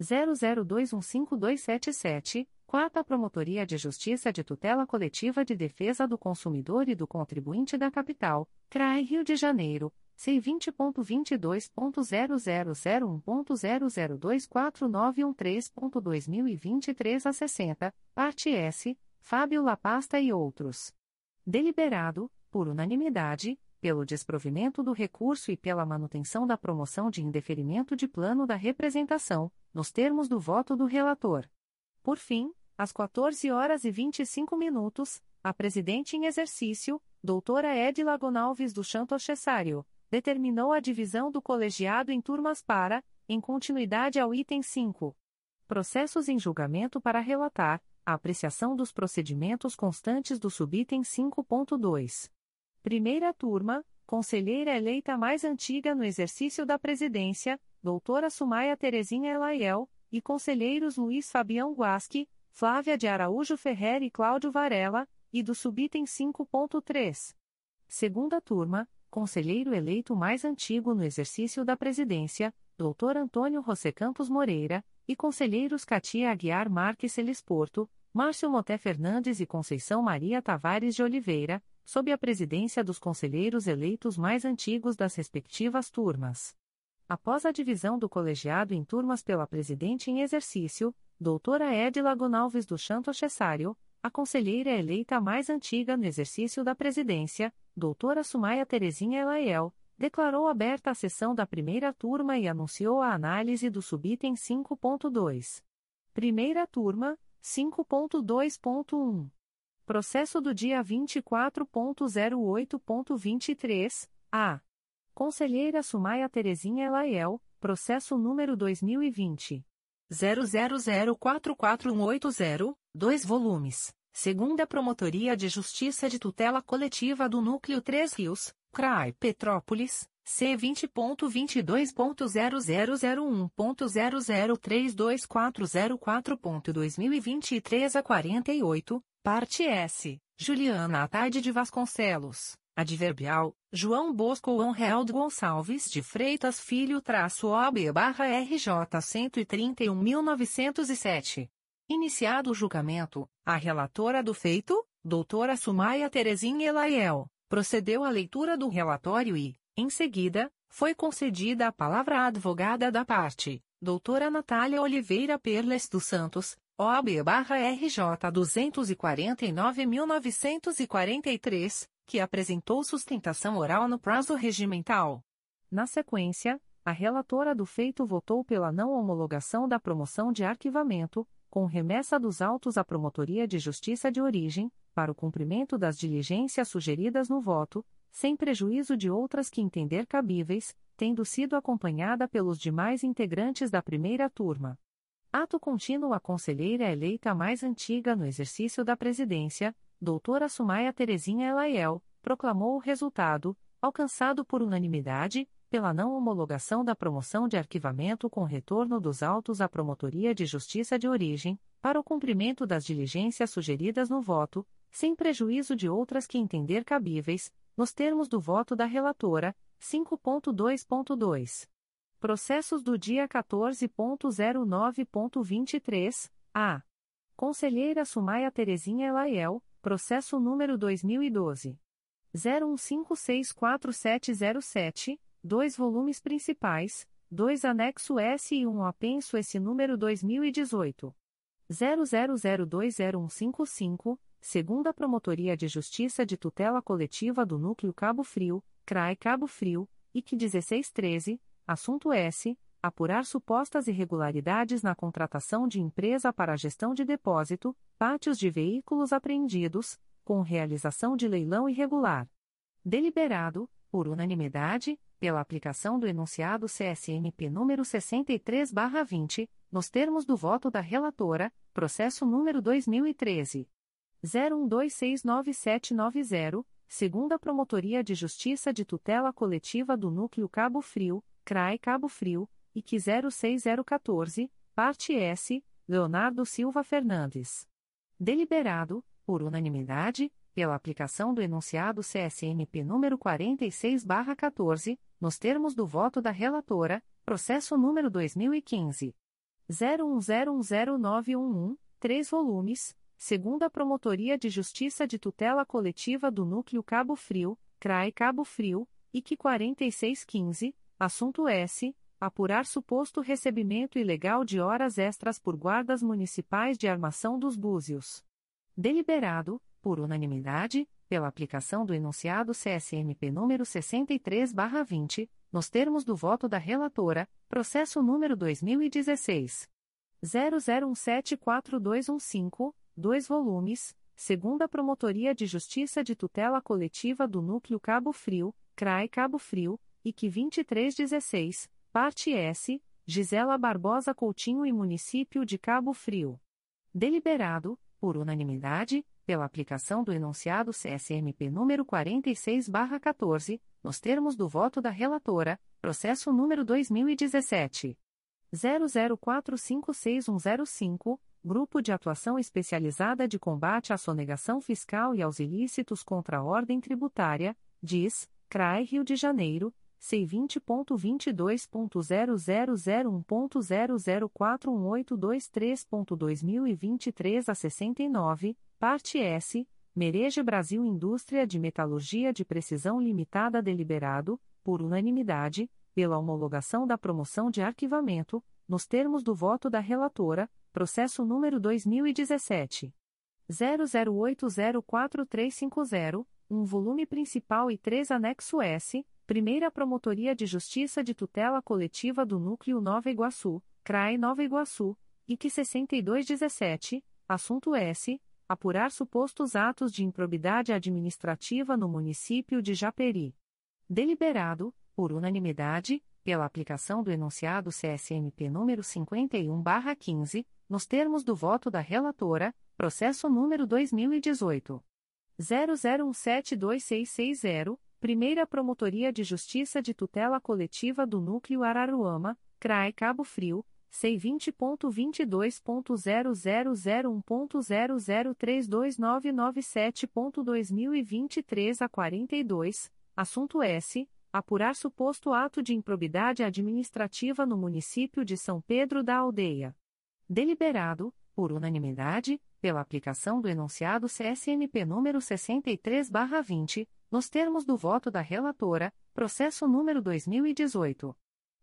00215277 Quarta Promotoria de Justiça de Tutela Coletiva de Defesa do Consumidor e do Contribuinte da Capital, CRAE Rio de Janeiro, C20.22.0001.0024913.2023 a 60, parte S, Fábio Lapasta e outros. Deliberado, por unanimidade, pelo desprovimento do recurso e pela manutenção da promoção de indeferimento de plano da representação, nos termos do voto do relator. Por fim, às 14 horas e 25 minutos, a presidente em exercício, doutora Edila Gonalves do Chanto Cessário, determinou a divisão do colegiado em turmas para, em continuidade ao item 5. Processos em julgamento para relatar, a apreciação dos procedimentos constantes do subitem 5.2. Primeira turma, conselheira eleita mais antiga no exercício da presidência, doutora Sumaia Terezinha Elaiel, e conselheiros Luiz Fabião Guasque, Flávia de Araújo Ferrer e Cláudio Varela, e do subitem 5.3. Segunda turma, conselheiro eleito mais antigo no exercício da presidência, Dr. Antônio José Campos Moreira, e conselheiros Katia Aguiar Marques Celisporto, Márcio Moté Fernandes e Conceição Maria Tavares de Oliveira, sob a presidência dos conselheiros eleitos mais antigos das respectivas turmas. Após a divisão do colegiado em turmas pela presidente em exercício, doutora Edila Gonalves do Chanto Cessário, a conselheira eleita mais antiga no exercício da presidência, doutora Sumaia Terezinha Elaiel, declarou aberta a sessão da primeira turma e anunciou a análise do subitem 5.2. Primeira turma, 5.2.1. Processo do dia 24.08.23, a. Conselheira Sumaia Terezinha Elaiel, processo número 2020. 00044180, 2 volumes. Segunda Promotoria de Justiça de Tutela Coletiva do Núcleo 3 Rios, CRAI Petrópolis, C20.22.0001.0032404.2023 a 48, parte S, Juliana Ataide de Vasconcelos. Adverbial, João Bosco Onrealdo Gonçalves de Freitas Filho traço OB barra RJ 131.907. Iniciado o julgamento, a relatora do feito, doutora Sumaia Terezinha Elaiel, procedeu à leitura do relatório e, em seguida, foi concedida a palavra à advogada da parte, doutora Natália Oliveira Perles dos Santos, OAB barra RJ 249.943, que apresentou sustentação oral no prazo regimental. Na sequência, a relatora do feito votou pela não homologação da promoção de arquivamento, com remessa dos autos à Promotoria de Justiça de Origem, para o cumprimento das diligências sugeridas no voto, sem prejuízo de outras que entender cabíveis, tendo sido acompanhada pelos demais integrantes da primeira turma. Ato contínuo a conselheira eleita mais antiga no exercício da presidência, doutora Sumaia Terezinha Elaiel, proclamou o resultado, alcançado por unanimidade, pela não homologação da promoção de arquivamento com retorno dos autos à Promotoria de Justiça de Origem, para o cumprimento das diligências sugeridas no voto, sem prejuízo de outras que entender cabíveis, nos termos do voto da relatora, 5.2.2. Processos do dia 14.09.23, a. Conselheira Sumaia Terezinha Elaiel, Processo número 2012. 01564707, dois volumes principais, dois anexo S e um apenso S número 2018. 00020155, segunda Promotoria de Justiça de Tutela Coletiva do Núcleo Cabo Frio, CRAE Cabo Frio, IC 1613, assunto S apurar supostas irregularidades na contratação de empresa para gestão de depósito, pátios de veículos apreendidos, com realização de leilão irregular. Deliberado, por unanimidade, pela aplicação do enunciado CSNP número 63/20, nos termos do voto da relatora, processo número 2013 01269790, segunda Promotoria de Justiça de Tutela Coletiva do Núcleo Cabo Frio, CRAI Cabo Frio e que 06014, parte S, Leonardo Silva Fernandes. Deliberado, por unanimidade, pela aplicação do enunciado CSNP número 46/14, nos termos do voto da relatora, processo número 2015 01010911, três volumes, segunda Promotoria de Justiça de Tutela Coletiva do Núcleo Cabo Frio, CRAE Cabo Frio, IC 4615, assunto S apurar suposto recebimento ilegal de horas extras por guardas municipais de armação dos Búzios. Deliberado, por unanimidade, pela aplicação do enunciado CSMP número 63/20, nos termos do voto da relatora, processo número 2016 00174215, dois volumes, segunda Promotoria de Justiça de Tutela Coletiva do Núcleo Cabo Frio, CRAI Cabo Frio, IC 2316 Parte S, Gisela Barbosa Coutinho e Município de Cabo Frio. Deliberado, por unanimidade, pela aplicação do enunciado CSMP número 46/14, nos termos do voto da relatora, processo número 2017 00456105, Grupo de Atuação Especializada de Combate à Sonegação Fiscal e aos Ilícitos contra a Ordem Tributária, diz, CRAE Rio de Janeiro C20.22.0001.0041823.2023 a 69, parte S, Mereje Brasil Indústria de Metalurgia de Precisão Limitada deliberado, por unanimidade, pela homologação da promoção de arquivamento, nos termos do voto da relatora, processo número 2017 00804350, um volume principal e três anexo S, Primeira Promotoria de Justiça de Tutela Coletiva do Núcleo Nova Iguaçu, CRAE Nova Iguaçu, IC 6217, assunto S. Apurar supostos atos de improbidade administrativa no município de Japeri. Deliberado, por unanimidade, pela aplicação do enunciado CSMP número 51/15, nos termos do voto da relatora, processo número 2018 00172660, Primeira Promotoria de Justiça de Tutela Coletiva do Núcleo Araruama, CRAE Cabo Frio C20.22.0001.0032997.2023 a 42, assunto S. Apurar suposto ato de improbidade administrativa no município de São Pedro da Aldeia. Deliberado, por unanimidade, pela aplicação do enunciado CSNP número 63/20, nos termos do voto da relatora, processo número 2018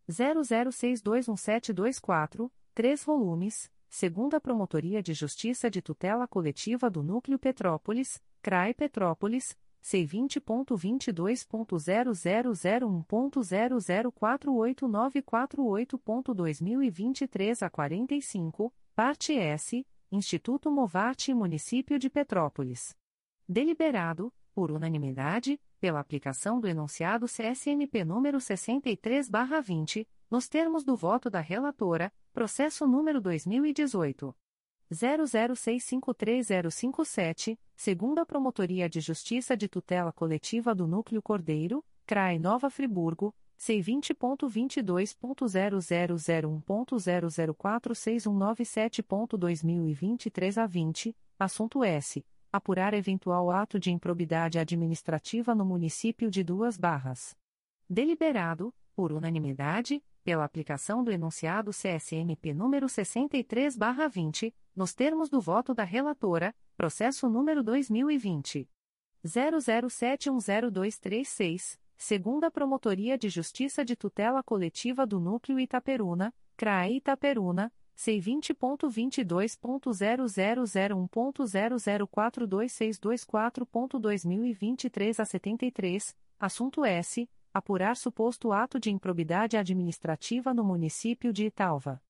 00621724, três volumes, segunda Promotoria de Justiça de Tutela Coletiva do Núcleo Petrópolis, CRAE Petrópolis, C20.22.0001.0048948.2023 a 45, parte S, Instituto Movarte e Município de Petrópolis. Deliberado, por unanimidade, pela aplicação do enunciado CSNP número 63/20, nos termos do voto da relatora, processo número 2018 00653057, segunda Promotoria de Justiça de Tutela Coletiva do Núcleo Cordeiro, CRAE Nova Friburgo, C20.22.0001.0046197.2023 a 20, assunto S apurar eventual ato de improbidade administrativa no município de Duas Barras. Deliberado, por unanimidade, pela aplicação do enunciado CSMP número 63/20, nos termos do voto da relatora, processo número 2020 00710236, segunda Promotoria de Justiça de Tutela Coletiva do Núcleo Itaperuna, CRAE Itaperuna C20.22.0001.0042624.2023 a 73, assunto S. Apurar suposto ato de improbidade administrativa no município de Italva.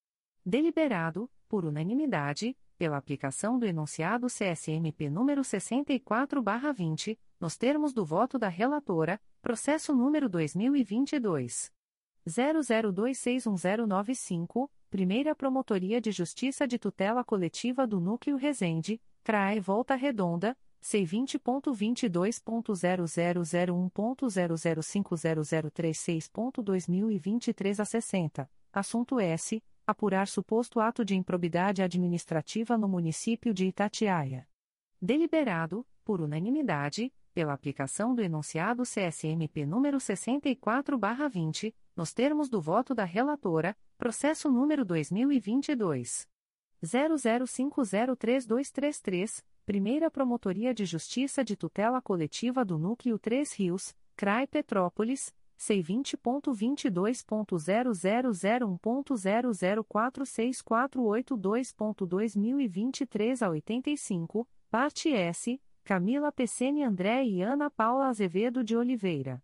Deliberado, por unanimidade, pela aplicação do enunciado CSMP número 64/20, nos termos do voto da relatora, processo número 2022 00261095 Primeira Promotoria de Justiça de Tutela Coletiva do Núcleo Resende, CRAE Volta Redonda, C20.22.0001.0050036.2023 a 60, assunto S. Apurar suposto ato de improbidade administrativa no município de Itatiaia. Deliberado, por unanimidade, pela aplicação do enunciado CSMP número 64/20, nos termos do voto da relatora, processo número 2022 00503233, Primeira Promotoria de Justiça de Tutela Coletiva do Núcleo 3 Rios, CRAI Petrópolis, C20.22.0001.0046482.2023 a 85, parte S, Camila Pecene André e Ana Paula Azevedo de Oliveira.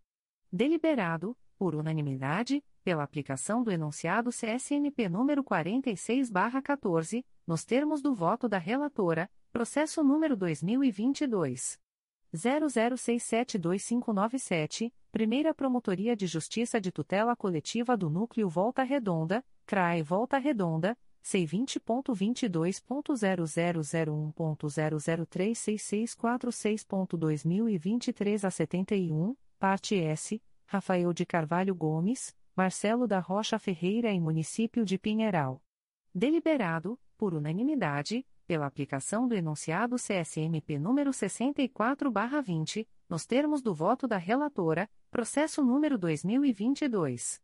Deliberado, por unanimidade, pela aplicação do enunciado CSNP número 46/14, nos termos do voto da relatora, processo número 2022 00672597, Primeira Promotoria de Justiça de Tutela Coletiva do Núcleo Volta Redonda, CRAE Volta Redonda, C20.22.0001.0036646.2023 a 71, parte S Rafael de Carvalho Gomes, Marcelo da Rocha Ferreira e Município de Pinheiral. Deliberado, por unanimidade, pela aplicação do enunciado CSMP número 64/20, nos termos do voto da relatora, processo número 2022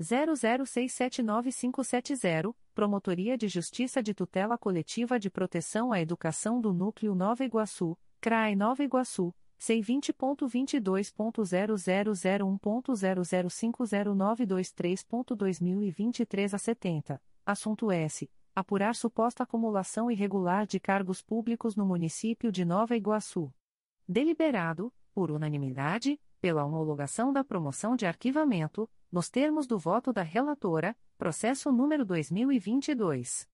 00679570, Promotoria de Justiça de Tutela Coletiva de Proteção à Educação do Núcleo Nova Iguaçu, CRAE Nova Iguaçu C20.22.0001.0050923.2023 a 70, assunto S. Apurar suposta acumulação irregular de cargos públicos no município de Nova Iguaçu. Deliberado, por unanimidade, pela homologação da promoção de arquivamento, nos termos do voto da relatora, processo número 2022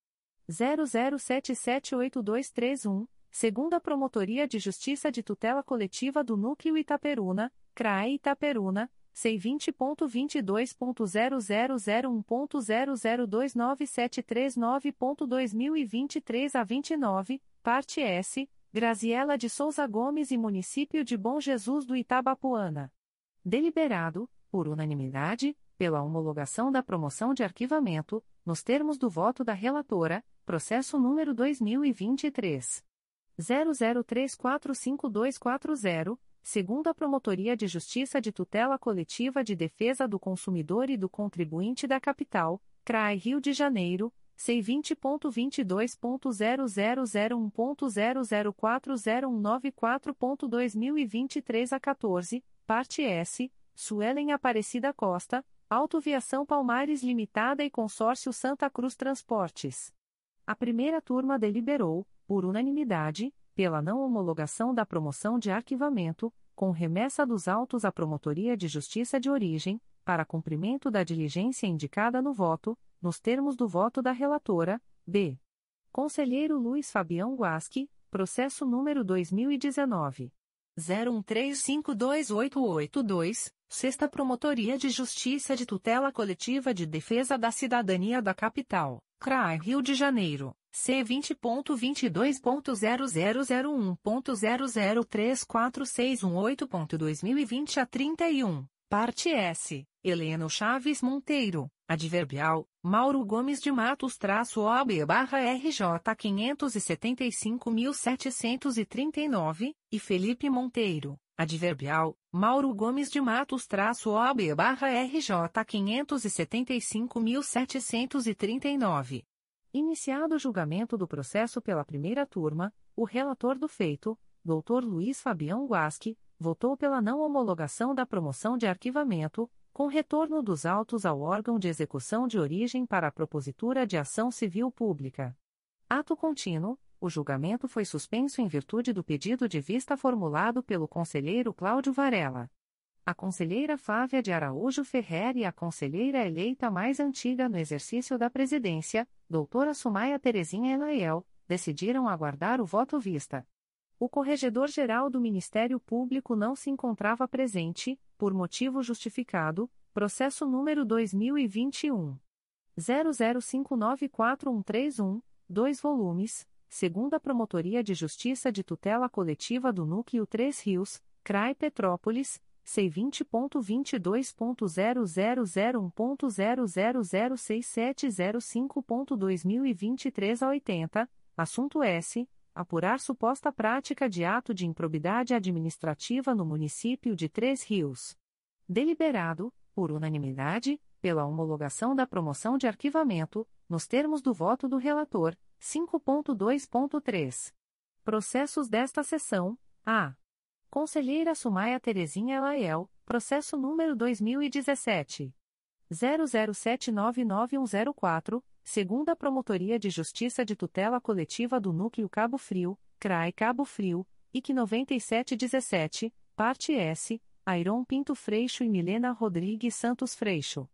00778231, segunda Promotoria de Justiça de Tutela Coletiva do Núcleo Itaperuna, CRAE Itaperuna, C20.22.0001.0029739.2023 a 29, parte S, Graziela de Souza Gomes e Município de Bom Jesus do Itabapuana. Deliberado, por unanimidade, pela homologação da promoção de arquivamento, nos termos do voto da relatora, processo número 2023 00345240, segunda Promotoria de Justiça de Tutela Coletiva de Defesa do Consumidor e do Contribuinte da Capital, CRAI Rio de Janeiro, C20.22.0001.0040194.2023 a 14, parte S, Suelen Aparecida Costa, Autoviação Palmares Limitada e Consórcio Santa Cruz Transportes. A primeira turma deliberou, por unanimidade, pela não homologação da promoção de arquivamento, com remessa dos autos à Promotoria de Justiça de Origem, para cumprimento da diligência indicada no voto, nos termos do voto da relatora, b. Conselheiro Luiz Fabião Guasque, processo número 2019. 01352882, Sexta Promotoria de Justiça de Tutela Coletiva de Defesa da Cidadania da Capital, CRAI Rio de Janeiro, C20.22.0001.0034618.2020 a 31, parte S, Heleno Chaves Monteiro, Adverbial, Mauro Gomes de Matos traço OB barra RJ 575.739, e Felipe Monteiro, Adverbial, Mauro Gomes de Matos traço OB barra RJ 575.739. Iniciado o julgamento do processo pela primeira turma, o relator do feito, Dr. Luiz Fabião Guasque, votou pela não homologação da promoção de arquivamento, com retorno dos autos ao órgão de execução de origem para a propositura de ação civil pública. Ato contínuo, o julgamento foi suspenso em virtude do pedido de vista formulado pelo conselheiro Cláudio Varela. A conselheira Flávia de Araújo Ferrer e a conselheira eleita mais antiga no exercício da presidência, doutora Sumaia Terezinha Elaiel, decidiram aguardar o voto vista. O Corregedor-Geral do Ministério Público não se encontrava presente, por motivo justificado, processo número 2021. 00594131, 2 volumes, segunda Promotoria de Justiça de Tutela Coletiva do Núcleo 3 Rios, CRAI Petrópolis, C20.22.0001.0006705.2023 a 80, assunto S apurar suposta prática de ato de improbidade administrativa no município de Três Rios. Deliberado, por unanimidade, pela homologação da promoção de arquivamento, nos termos do voto do relator, 5.2.3. Processos desta sessão: A. Conselheira Sumaia Terezinha Lael, processo número 2017 00799104 segunda Promotoria de Justiça de Tutela Coletiva do Núcleo Cabo Frio, CRAE Cabo Frio, IC 9717, parte S, Airon Pinto Freixo e Milena Rodrigues Santos Freixo.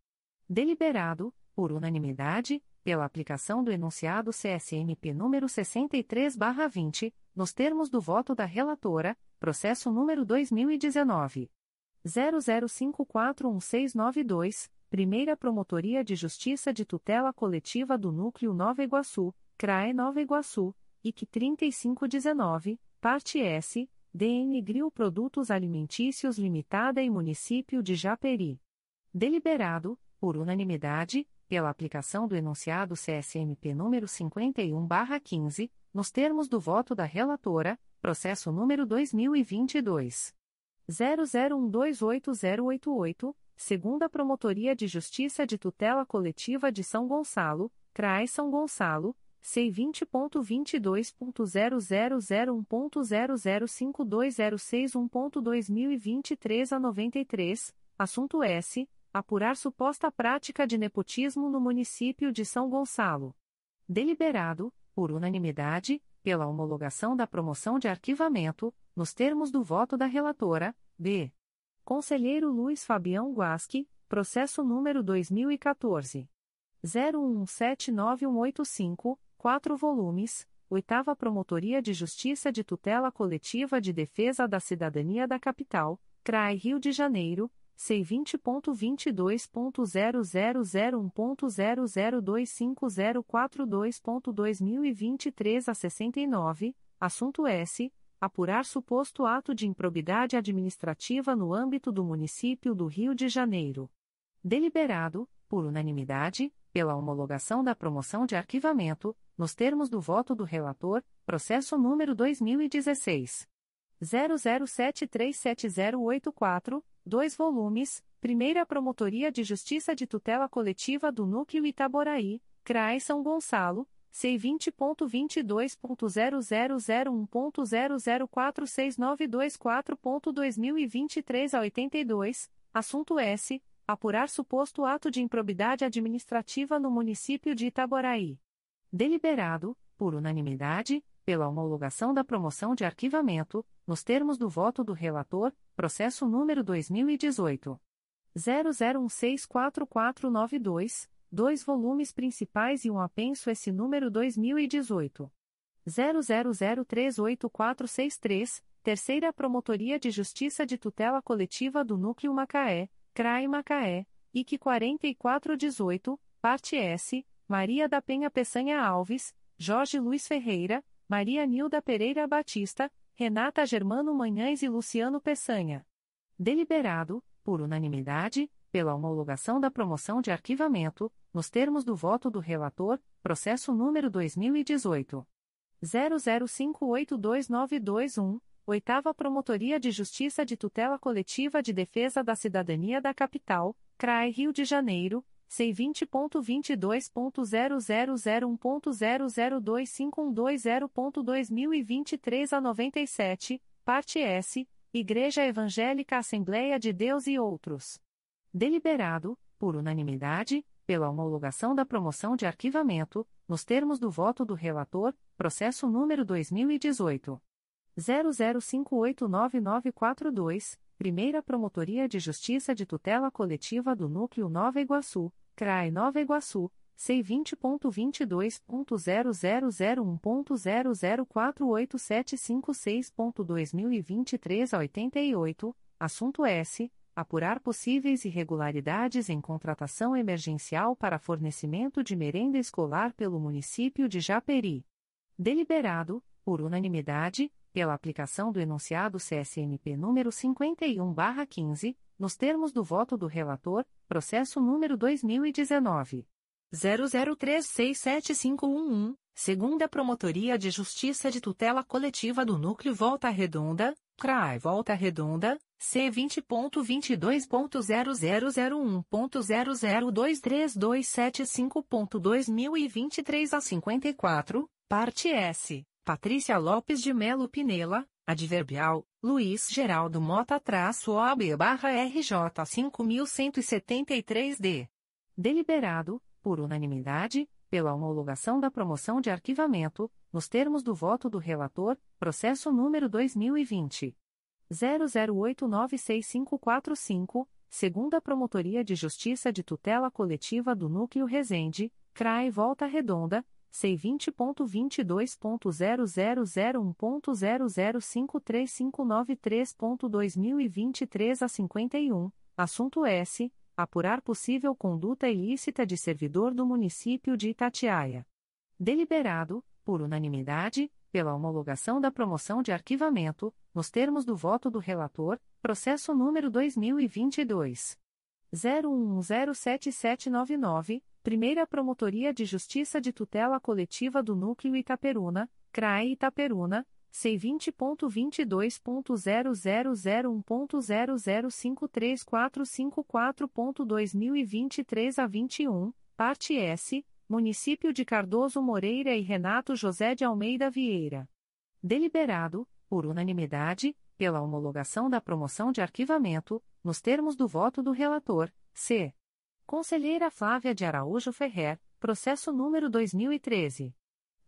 Deliberado, por unanimidade, pela aplicação do enunciado CSMP número 63/20, nos termos do voto da relatora, processo número 2019 00541692 Primeira Promotoria de Justiça de Tutela Coletiva do Núcleo Nova Iguaçu, CRAE Nova Iguaçu, IC 3519, Parte S, DN Grill Produtos Alimentícios Limitada e Município de Japeri. Deliberado, por unanimidade, pela aplicação do enunciado CSMP número 51/15, nos termos do voto da relatora, processo número 2022 00128088 segunda Promotoria de Justiça de Tutela Coletiva de São Gonçalo, CRAI São Gonçalo, C20.22.0001.0052061.2023 a 93, assunto S. Apurar suposta prática de nepotismo no município de São Gonçalo. Deliberado, por unanimidade, pela homologação da promoção de arquivamento, nos termos do voto da relatora, B. Conselheiro Luiz Fabião Guasque, processo número 2014. 017985, 4 volumes, Oitava Promotoria de Justiça de Tutela Coletiva de Defesa da Cidadania da Capital, CRAI Rio de Janeiro, C20.22.0001.0025042.2023 a 69, assunto S. Apurar suposto ato de improbidade administrativa no âmbito do município do Rio de Janeiro. Deliberado, por unanimidade, pela homologação da promoção de arquivamento, nos termos do voto do relator, processo número 2016. 00737084, 2 volumes, Primeira Promotoria de Justiça de Tutela Coletiva do Núcleo Itaboraí, CRAE São Gonçalo, C20.22.0001.0046924.2023 a 82, assunto S. Apurar suposto ato de improbidade administrativa no município de Itaboraí. Deliberado, por unanimidade, pela homologação da promoção de arquivamento, nos termos do voto do relator, processo número 2018. 00164492, dois volumes principais e um apenso esse número 2018. 00038463, Terceira Promotoria de Justiça de Tutela Coletiva do Núcleo Macaé, CRAI Macaé, IC 4418, parte S, Maria da Penha Peçanha Alves, Jorge Luiz Ferreira, Maria Nilda Pereira Batista, Renata Germano Manhães e Luciano Peçanha. Deliberado, por unanimidade, pela homologação da promoção de arquivamento, nos termos do voto do relator, processo número 2018. 00582921, Oitava Promotoria de Justiça de Tutela Coletiva de Defesa da Cidadania da Capital, CRAE Rio de Janeiro, C20.22.0001.0025120.2023 a 97, parte S, Igreja Evangélica Assembleia de Deus e outros. Deliberado, por unanimidade, pela homologação da promoção de arquivamento, nos termos do voto do relator, processo número 2018. 00589942, Primeira Promotoria de Justiça de Tutela Coletiva do Núcleo Nova Iguaçu, CRAE Nova Iguaçu, C20.22.0001.0048756.2023 a 88, assunto S. Apurar possíveis irregularidades em contratação emergencial para fornecimento de merenda escolar pelo município de Japeri. Deliberado, por unanimidade, pela aplicação do enunciado CSNP número 51/15, nos termos do voto do relator, processo número 2019 00367511, segunda Promotoria de Justiça de Tutela Coletiva do Núcleo Volta Redonda, CRAI Volta Redonda, C20.22.0001.0023275.2023 a 54, parte S. Patrícia Lopes de Melo Pinela, adverbial, Luiz Geraldo Mota-OAB barra RJ 5173D. Deliberado, por unanimidade, pela homologação da promoção de arquivamento, nos termos do voto do relator, processo número 2020. 00896545, segunda Promotoria de Justiça de Tutela Coletiva do Núcleo Resende, CRAE Volta Redonda, C20.22.0001.0053593.2023 a 51, assunto S. Apurar possível conduta ilícita de servidor do município de Itatiaia. Deliberado, por unanimidade, pela homologação da promoção de arquivamento, nos termos do voto do relator, processo número 2022. 01107799 Primeira Promotoria de Justiça de Tutela Coletiva do Núcleo Itaperuna, CRAE Itaperuna, C20.22.0001.0053454.2023 a 21, parte S, Município de Cardoso Moreira e Renato José de Almeida Vieira. Deliberado, por unanimidade, pela homologação da promoção de arquivamento, nos termos do voto do relator, C. Conselheira Flávia de Araújo Ferrer, processo número 2013.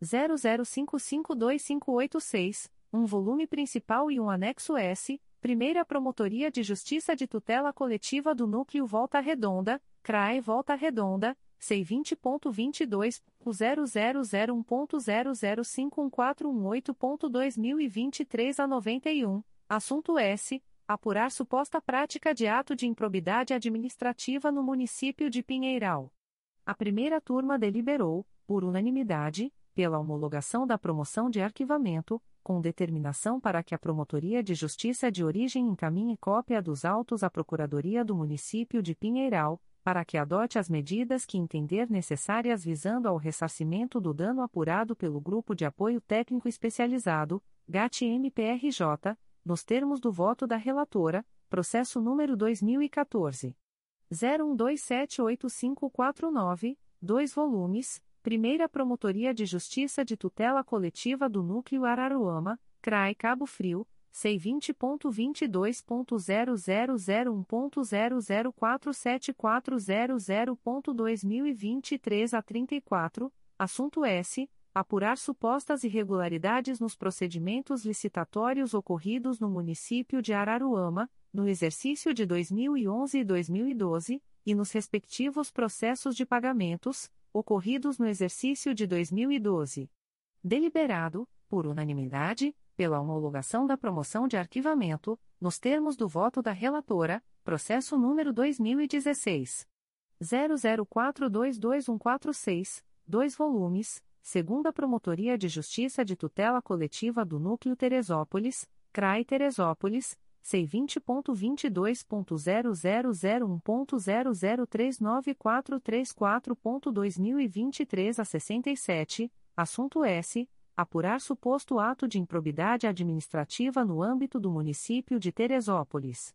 00552586, um volume principal e um anexo S, Primeira Promotoria de Justiça de Tutela Coletiva do Núcleo Volta Redonda, CRAE Volta Redonda, C20.22.0001.0051418.2023 a 91, assunto S. Apurar suposta prática de ato de improbidade administrativa no município de Pinheiral. A primeira turma deliberou, por unanimidade, pela homologação da promoção de arquivamento, com determinação para que a Promotoria de Justiça de Origem encaminhe cópia dos autos à Procuradoria do Município de Pinheiral, para que adote as medidas que entender necessárias visando ao ressarcimento do dano apurado pelo Grupo de Apoio Técnico Especializado, GAT-MPRJ, nos termos do voto da relatora, processo número 2014. 01278549, 2 volumes, Primeira Promotoria de Justiça de Tutela Coletiva do Núcleo Araruama, CRAI Cabo Frio, C20.22.0001.0047400.2023 a 34, assunto S. Apurar supostas irregularidades nos procedimentos licitatórios ocorridos no município de Araruama, no exercício de 2011 e 2012, e nos respectivos processos de pagamentos, ocorridos no exercício de 2012. Deliberado, por unanimidade, pela homologação da promoção de arquivamento, nos termos do voto da relatora, processo número 2016. 00422146, 2 volumes, segunda Promotoria de Justiça de Tutela Coletiva do Núcleo Teresópolis, CRAI Teresópolis, C20.22.0001.0039434.2023 a 67, assunto S. Apurar suposto ato de improbidade administrativa no âmbito do município de Teresópolis.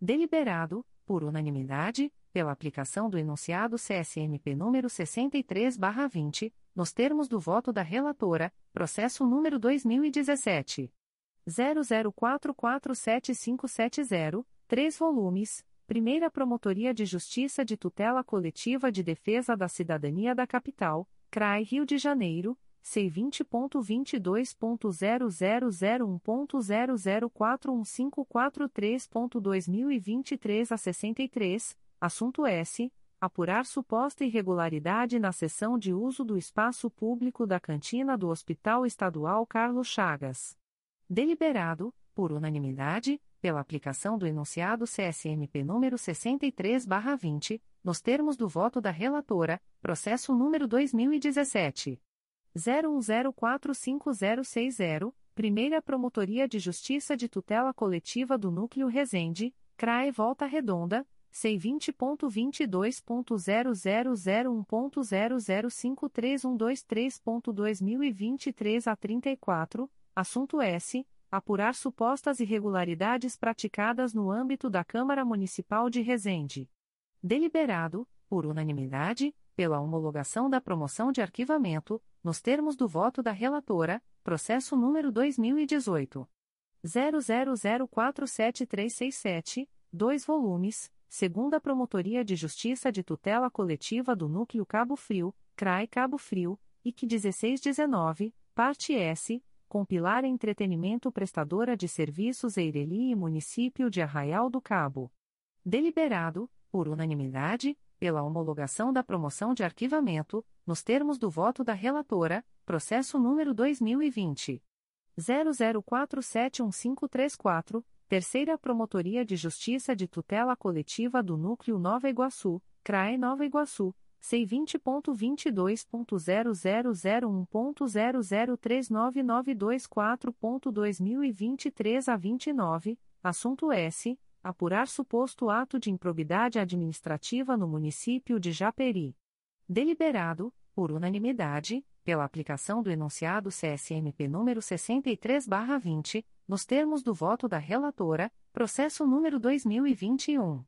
Deliberado, por unanimidade, pela aplicação do enunciado CSMP número 63/20, nos termos do voto da relatora, processo número 2017 00447570, 3 volumes, Primeira Promotoria de Justiça de Tutela Coletiva de Defesa da Cidadania da Capital, CRAI Rio de Janeiro, C20.22.0001.0041543.2023 a 63, assunto S. Apurar suposta irregularidade na cessão de uso do espaço público da cantina do Hospital Estadual Carlos Chagas. Deliberado, por unanimidade, pela aplicação do enunciado CSMP número 63/20, nos termos do voto da relatora, processo número 2017 01045060, Primeira Promotoria de Justiça de Tutela Coletiva do Núcleo Resende, CRAE Volta Redonda, C20.22.0001.0053123.2023 a 34, Assunto S. Apurar supostas irregularidades praticadas no âmbito da Câmara Municipal de Resende. Deliberado, por unanimidade, pela homologação da promoção de arquivamento, nos termos do voto da relatora, processo número 2018. 00047367, 2 volumes, segunda Promotoria de Justiça de Tutela Coletiva do Núcleo Cabo Frio, CRAI Cabo Frio, IC 1619, parte S Compilar Entretenimento Prestadora de Serviços Eireli e Município de Arraial do Cabo. Deliberado, por unanimidade, pela homologação da promoção de arquivamento, nos termos do voto da relatora, processo número 2020. 00471534, Terceira Promotoria de Justiça de Tutela Coletiva do Núcleo Nova Iguaçu, CRAE Nova Iguaçu, C20.22.0001.0039924.2023 a 29, assunto S. Apurar suposto ato de improbidade administrativa no município de Japeri. Deliberado, por unanimidade, pela aplicação do enunciado CSMP número 63/20, nos termos do voto da relatora, processo número 2021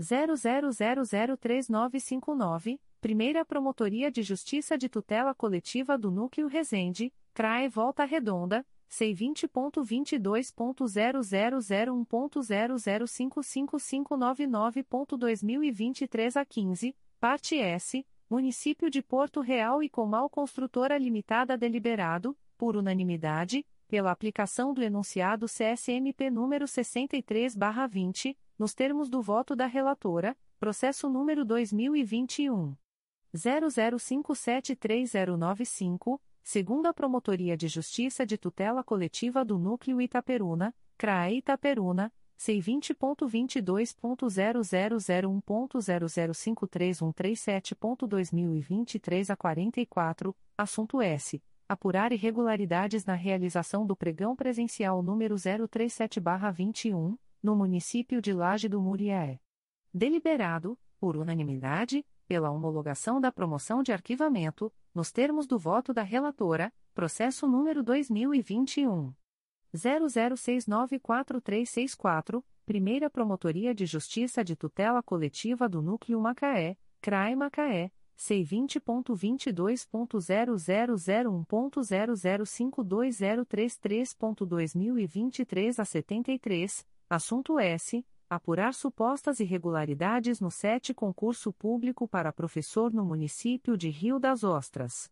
00003959, Primeira Promotoria de Justiça de Tutela Coletiva do Núcleo Resende, CRAE Volta Redonda, C20.22.0001.0055599.2023 a 15, parte S, Município de Porto Real e Comal Construtora Limitada deliberado, por unanimidade, pela aplicação do enunciado CSMP número 63/20, nos termos do voto da relatora, processo número 2021 00573095, segunda Promotoria de Justiça de Tutela Coletiva do Núcleo Itaperuna, CRAE Itaperuna C20.22.0001.0053137.2023 a 44, assunto S. Apurar irregularidades na realização do pregão presencial número 037-21, no município de Laje do Muriaé. Deliberado, por unanimidade, pela homologação da promoção de arquivamento, nos termos do voto da relatora, processo número 2021. 00694364, Primeira Promotoria de Justiça de Tutela Coletiva do Núcleo Macaé, CRAE Macaé, C20.22.0001.0052033.2023 a 73, assunto S. Apurar supostas irregularidades no SET concurso público para professor no município de Rio das Ostras.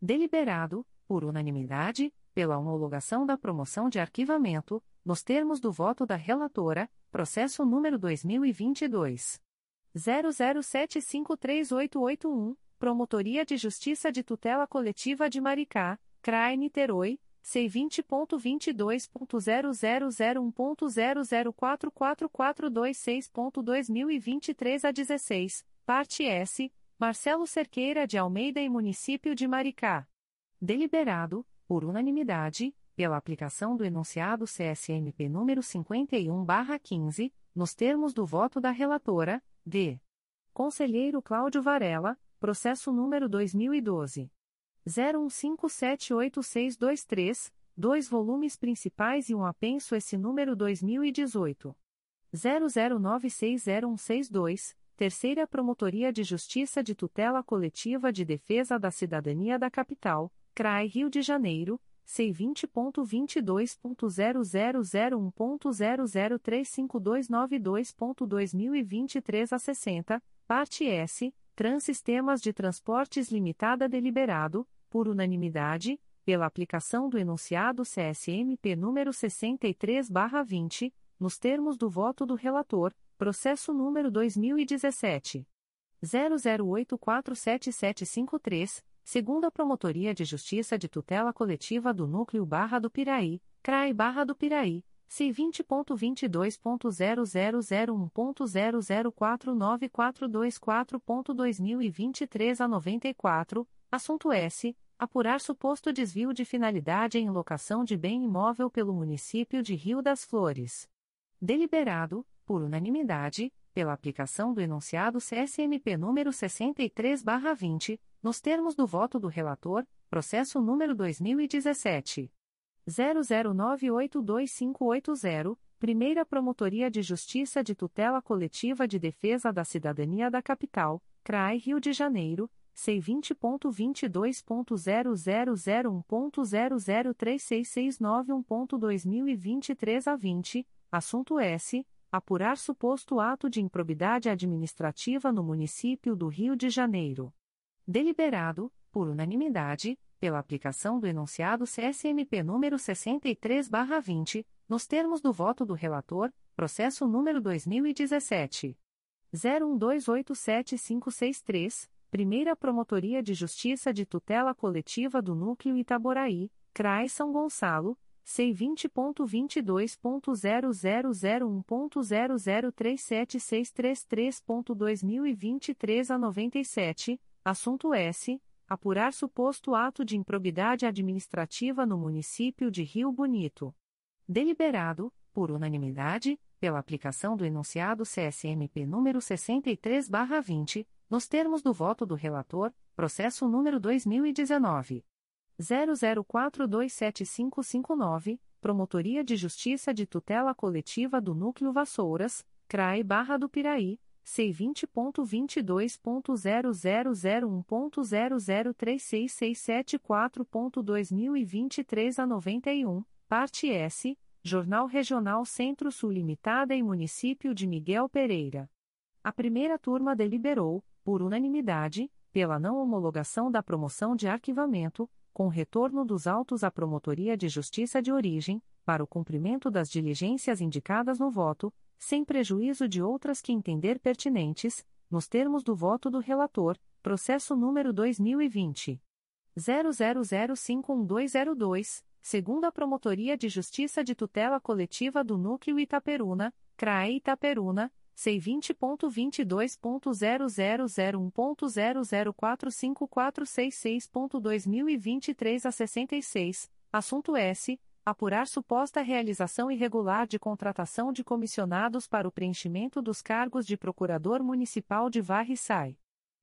Deliberado, por unanimidade, pela homologação da promoção de arquivamento, nos termos do voto da relatora, processo número 2022 00753881, Promotoria de Justiça de Tutela Coletiva de Maricá, CRAE Niterói, C20.22.0001.0044426.2023 a 16, parte S, Marcelo Cerqueira de Almeida e Município de Maricá. Deliberado, por unanimidade, pela aplicação do enunciado CSMP número 51/15, nos termos do voto da relatora, D. Conselheiro Cláudio Varela, processo número 2012 01578623, dois volumes principais e um apenso esse número 2018 00960162, Terceira Promotoria de Justiça de Tutela Coletiva de Defesa da Cidadania da Capital CRAI Rio de Janeiro, C20.22.0001.0035292.2023 a 60, parte S, Transistemas de Transportes Limitada deliberado, por unanimidade, pela aplicação do enunciado CSMP número 63/20, nos termos do voto do relator, processo número 2017 00847753 segunda Promotoria de Justiça de Tutela Coletiva do Núcleo Barra do Piraí, CRAI Barra do Piraí, C20.22.0001.0049424.2023 a 94, assunto S. Apurar suposto desvio de finalidade em locação de bem imóvel pelo município de Rio das Flores. Deliberado, por unanimidade, pela aplicação do enunciado CSMP número 63/20, nos termos do voto do relator, processo número 2017 00982580, Primeira Promotoria de Justiça de Tutela Coletiva de Defesa da Cidadania da Capital, CRAI Rio de Janeiro. C20.22.0001.0036691.2023 a 20, assunto S apurar suposto ato de improbidade administrativa no município do Rio de Janeiro. Deliberado, por unanimidade, pela aplicação do enunciado CSMP número 63/20, nos termos do voto do relator, processo número 2017 01287563, Primeira Promotoria de Justiça de Tutela Coletiva do Núcleo Itaboraí, CRAI São Gonçalo C20.22.0001.0037633.2023 a 97, assunto S. Apurar suposto ato de improbidade administrativa no município de Rio Bonito. Deliberado, por unanimidade, pela aplicação do enunciado CSMP número 63/20, nos termos do voto do relator, processo número 2019 00427559, Promotoria de Justiça de Tutela Coletiva do Núcleo Vassouras, CRAE Barra do Piraí, C20.22.0001.0036674.2023 a 91, parte S, Jornal Regional Centro-Sul Limitada e Município de Miguel Pereira. A primeira turma deliberou, por unanimidade, pela não homologação da promoção de arquivamento, com retorno dos autos à Promotoria de Justiça de Origem, para o cumprimento das diligências indicadas no voto, sem prejuízo de outras que entender pertinentes, nos termos do voto do relator, processo número 2020 00051202, segunda Promotoria de Justiça de Tutela Coletiva do Núcleo Itaperuna, CRAE Itaperuna, C20.22.0001.0045466.2023 a 66, assunto S. Apurar suposta realização irregular de contratação de comissionados para o preenchimento dos cargos de Procurador Municipal de Varre-Sai.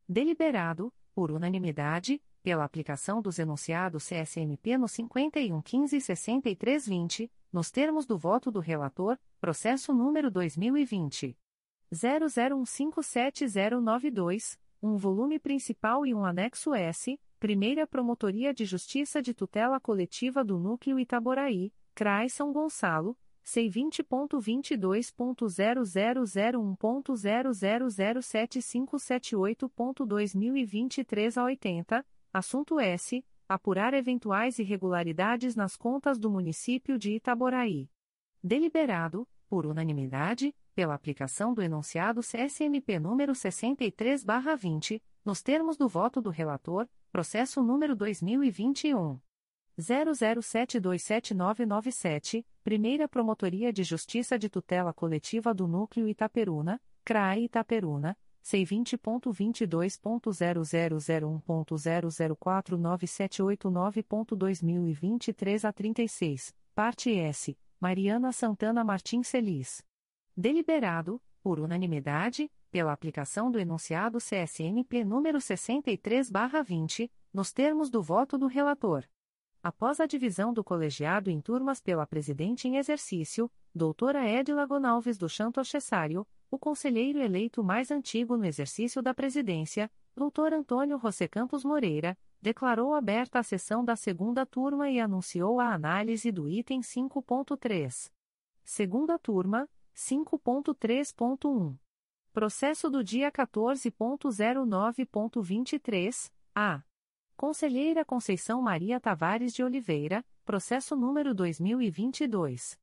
Deliberado, por unanimidade, pela aplicação dos enunciados CSMP no 5115-6320, nos termos do voto do relator, processo número 2020. 00157092, um volume principal e um anexo S, Primeira Promotoria de Justiça de Tutela Coletiva do Núcleo Itaboraí, CRAI São Gonçalo, C20.22.0001.0007578.2023 a 80, assunto S. Apurar eventuais irregularidades nas contas do município de Itaboraí. Deliberado, por unanimidade, pela aplicação do enunciado CSMP número 63/20, nos termos do voto do relator, processo número 2021 00727997, Primeira Promotoria de Justiça de Tutela Coletiva do Núcleo Itaperuna, CRAE Itaperuna, C20.22.0001.0049789.2023 a 36, parte S, Mariana Santana Martins Celis. Deliberado, por unanimidade, pela aplicação do enunciado CSNP número 63/20, nos termos do voto do relator. Após a divisão do colegiado em turmas pela presidente em exercício, doutora Edila Gonalves do Chanto Cessário, o conselheiro eleito mais antigo no exercício da presidência, doutor Antônio José Campos Moreira, declarou aberta a sessão da segunda turma e anunciou a análise do item 5.3. Segunda turma, 5.3.1. Processo do dia 14.09.23, a. Conselheira Conceição Maria Tavares de Oliveira, processo número 2022.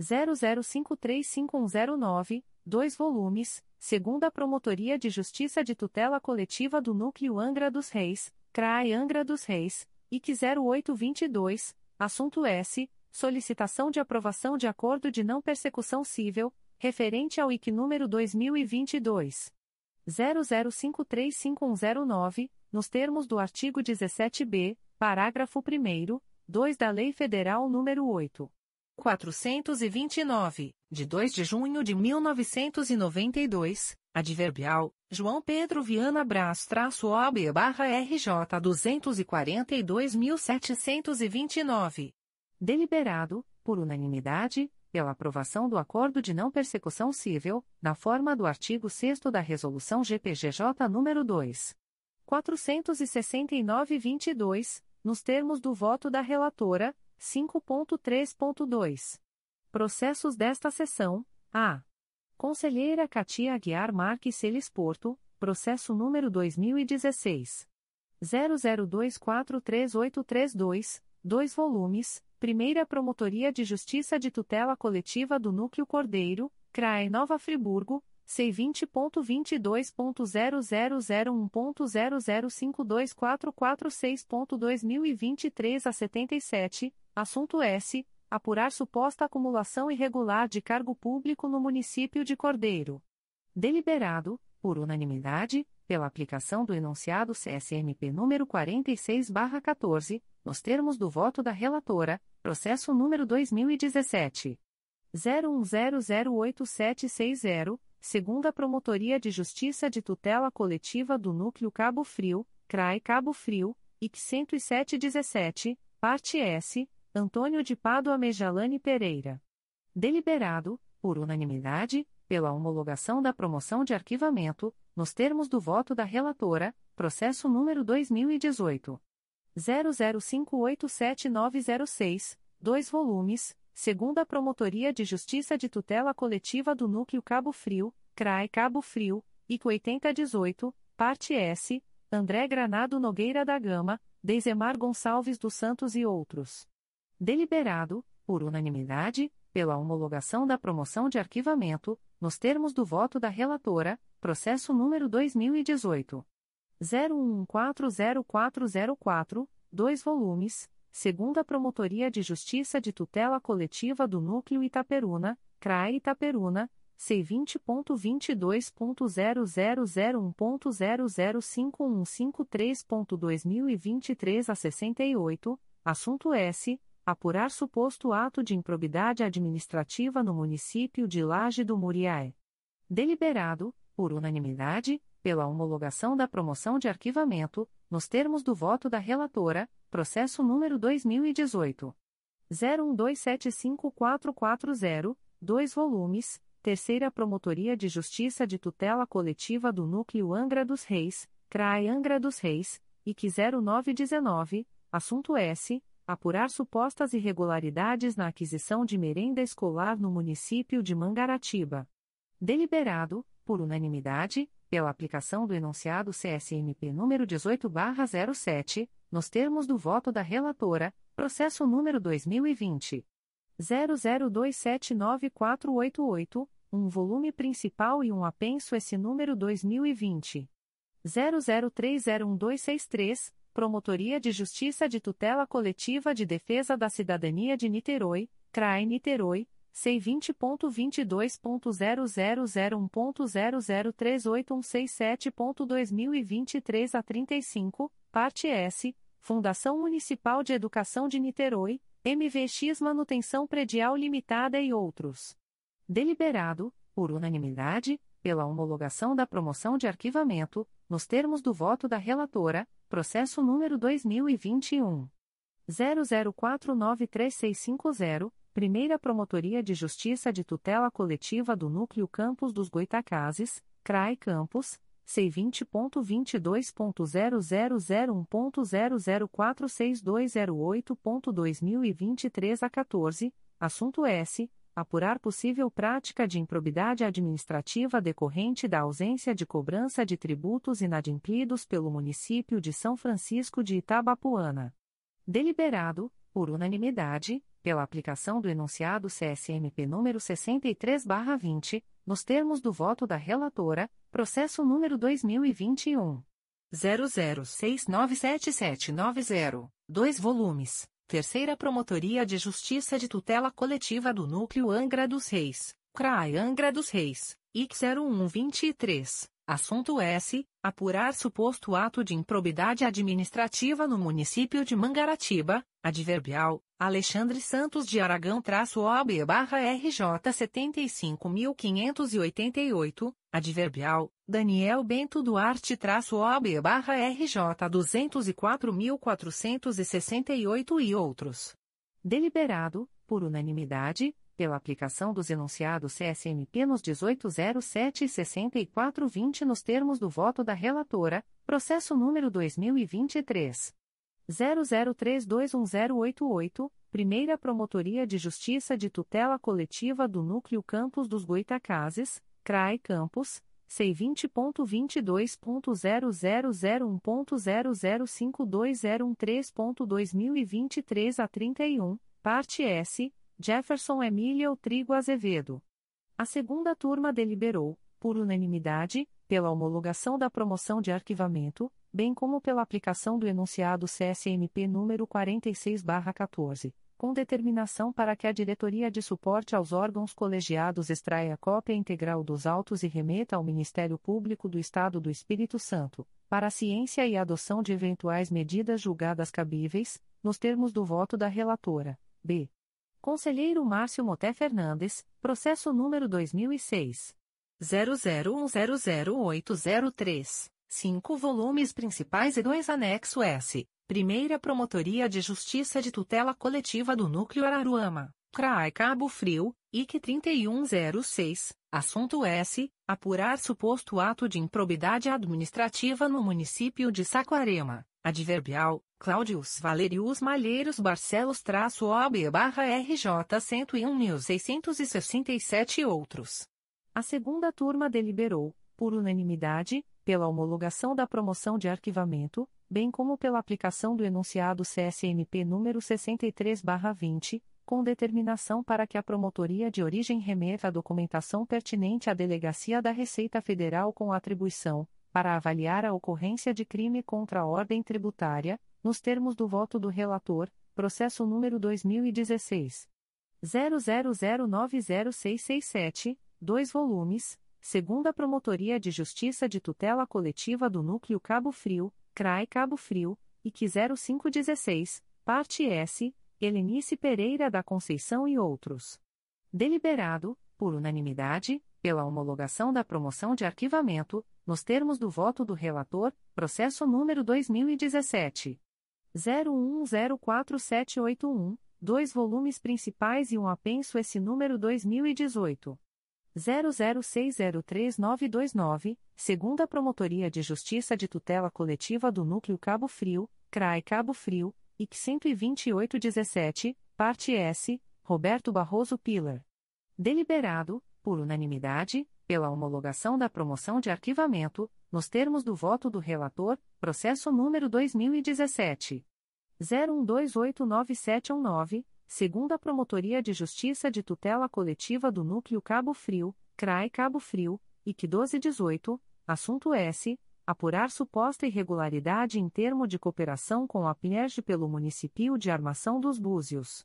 00535109, 2 volumes, segunda Promotoria de Justiça de Tutela Coletiva do Núcleo Angra dos Reis, CRAI Angra dos Reis, IC 0822, assunto S. Solicitação de aprovação de acordo de não persecução civil, referente ao IC número 2022. 00535109, nos termos do artigo 17b, parágrafo 1 2 da Lei Federal nº 8. 429, de 2 de junho de 1992, adverbial, João Pedro Viana Brás-OAB barra RJ 242.729. Deliberado, por unanimidade, pela aprovação do acordo de não persecução civil, na forma do artigo 6 da Resolução GPGJ nº 2. 469-22, nos termos do voto da relatora, 5.3.2. Processos desta sessão: A. Conselheira Katia Aguiar Marques Celis Porto, processo número 2016. 00243832, 2 volumes, Primeira Promotoria de Justiça de Tutela Coletiva do Núcleo Cordeiro, CRAE Nova Friburgo, C20.22.0001.0052446.2023 a 77, assunto S. Apurar suposta acumulação irregular de cargo público no município de Cordeiro. Deliberado, por unanimidade, pela aplicação do enunciado CSMP número 46/14, nos termos do voto da relatora, processo número 2017 01008760 segunda Promotoria de Justiça de Tutela Coletiva do Núcleo Cabo Frio, CRAI Cabo Frio, IC 10717, parte S, Antônio de Pádua Mejalane Pereira. Deliberado, por unanimidade, pela homologação da promoção de arquivamento, nos termos do voto da relatora, processo número 2018. 00587906, 2 volumes, segunda Promotoria de Justiça de Tutela Coletiva do Núcleo Cabo Frio, CRAE Cabo Frio, IC 8018, parte S, André Granado Nogueira da Gama, Deizemar Gonçalves dos Santos e outros. Deliberado, por unanimidade, pela homologação da promoção de arquivamento, nos termos do voto da relatora, processo número 2018. 01140404, dois volumes, segunda Promotoria de Justiça de Tutela Coletiva do Núcleo Itaperuna, CRAE Itaperuna, C20.22.0001.0051153.2023 a 68, assunto S. Apurar suposto ato de improbidade administrativa no município de Laje do Muriaé. Deliberado, por unanimidade, pela homologação da promoção de arquivamento, nos termos do voto da relatora, processo número 2018. 01275440, dois volumes Terceira Promotoria de Justiça de Tutela Coletiva do Núcleo Angra dos Reis, CRAE Angra dos Reis, IC 0919, assunto S. Apurar supostas irregularidades na aquisição de merenda escolar no município de Mangaratiba. Deliberado, por unanimidade, pela aplicação do enunciado CSMP número 18/07, nos termos do voto da relatora, processo número 2020 00279488 um volume principal e um apenso esse número 2020 00301263, Promotoria de Justiça de Tutela Coletiva de Defesa da Cidadania de Niterói, CRAE Niterói, C20.22.0001.0038167.2023 a 35, parte S, Fundação Municipal de Educação de Niterói, MVX Manutenção Predial Limitada e outros. Deliberado, por unanimidade, pela homologação da promoção de arquivamento, nos termos do voto da relatora, processo número 2021 00493650, Primeira Promotoria de Justiça de Tutela Coletiva do Núcleo Campos dos Goitacazes, CRAE Campos, C20.22.0001.0046208.2023 a 14, assunto S apurar possível prática de improbidade administrativa decorrente da ausência de cobrança de tributos inadimplidos pelo município de São Francisco de Itabapuana. Deliberado, por unanimidade, pela aplicação do enunciado CSMP número 63/20, nos termos do voto da relatora, processo número 2021 00697790, dois volumes. Terceira Promotoria de Justiça de Tutela Coletiva do Núcleo Angra dos Reis, CRAI Angra dos Reis, IC 0123. Assunto S. Apurar suposto ato de improbidade administrativa no município de Mangaratiba, adverbial, Alexandre Santos de Aragão-OB barra RJ 75.588, adverbial, Daniel Bento Duarte-OB barra RJ 204.468 e outros. Deliberado, por unanimidade, pela aplicação dos enunciados CSMP nos 1807 e 6420 nos termos do voto da relatora, processo número 2023 00321088, Primeira Promotoria de Justiça de Tutela Coletiva do Núcleo Campos dos Goitacazes, CRAE Campos, C20.22.0001.0052013.2023 a 31, parte S, Jefferson Emílio Trigo Azevedo. A segunda turma deliberou, por unanimidade, pela homologação da promoção de arquivamento, bem como pela aplicação do enunciado CSMP número 46/14, com determinação para que a Diretoria de Suporte aos Órgãos Colegiados extraia cópia integral dos autos e remeta ao Ministério Público do Estado do Espírito Santo, para a ciência e adoção de eventuais medidas julgadas cabíveis, nos termos do voto da relatora. B. Conselheiro Márcio Moté Fernandes, processo número 2006. 00100803, 5 volumes principais e 2 anexo S. Primeira Promotoria de Justiça de Tutela Coletiva do Núcleo Araruama, CRAI Cabo Frio, IC 3106, assunto S. Apurar suposto ato de improbidade administrativa no município de Saquarema, adverbial, Cláudios Valerius Malheiros Barcelos traço OB barra RJ 101.667 e outros. A segunda turma deliberou, por unanimidade, pela homologação da promoção de arquivamento, bem como pela aplicação do enunciado CSMP número 63/20, com determinação para que a promotoria de origem remeta a documentação pertinente à Delegacia da Receita Federal com atribuição para avaliar a ocorrência de crime contra a ordem tributária, nos termos do voto do relator, processo número 2016 00090667, dois volumes segunda Promotoria de Justiça de Tutela Coletiva do Núcleo Cabo Frio, CRAE Cabo Frio, IC 0516, parte S, Helenice Pereira da Conceição e outros. Deliberado, por unanimidade, pela homologação da promoção de arquivamento, nos termos do voto do relator, processo número 2017. 01104781, dois volumes principais e um apenso esse número 2018. 00603929, segunda Promotoria de Justiça de Tutela Coletiva do Núcleo Cabo Frio, CRAI Cabo Frio, IC 12817, parte S, Roberto Barroso Pilar. Deliberado, por unanimidade, pela homologação da promoção de arquivamento, nos termos do voto do relator, processo número 2017 01289719 segunda Promotoria de Justiça de Tutela Coletiva do Núcleo Cabo Frio, CRAI Cabo Frio, IC 1218, assunto S. Apurar suposta irregularidade em termo de cooperação com a PNERG pelo município de Armação dos Búzios.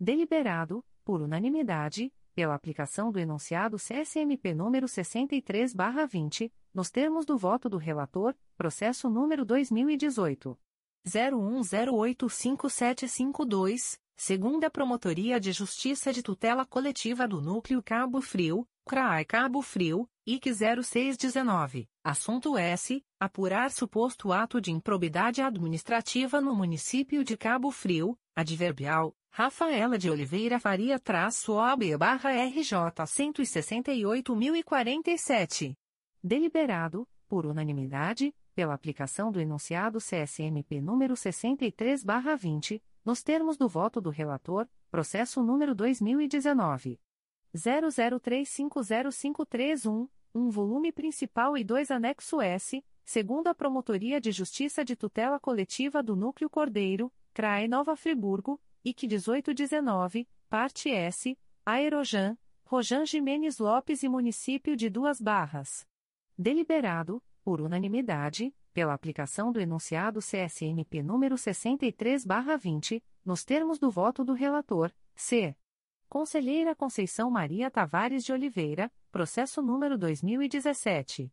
Deliberado, por unanimidade, pela aplicação do enunciado CSMP número 63/20, nos termos do voto do relator, processo número 2018 01085752 segunda Promotoria de Justiça de Tutela Coletiva do Núcleo Cabo Frio, CRAI Cabo Frio, IC 0619, assunto S. Apurar suposto ato de improbidade administrativa no município de Cabo Frio, adverbial, Rafaela de Oliveira Faria traço OAB barra RJ 168.047. Deliberado, por unanimidade, pela aplicação do enunciado CSMP número 63 barra 20, nos termos do voto do relator, processo número 2019. 00350531, um volume principal e dois anexo S, segundo a Promotoria de Justiça de Tutela Coletiva do Núcleo Cordeiro, CRAE Nova Friburgo, IC 1819, parte S, Aerojan, Rojan Jimenez Lopes e Município de Duas Barras. Deliberado, por unanimidade, pela aplicação do enunciado CSMP número 63/20, nos termos do voto do relator, C. Conselheira Conceição Maria Tavares de Oliveira, processo número 2017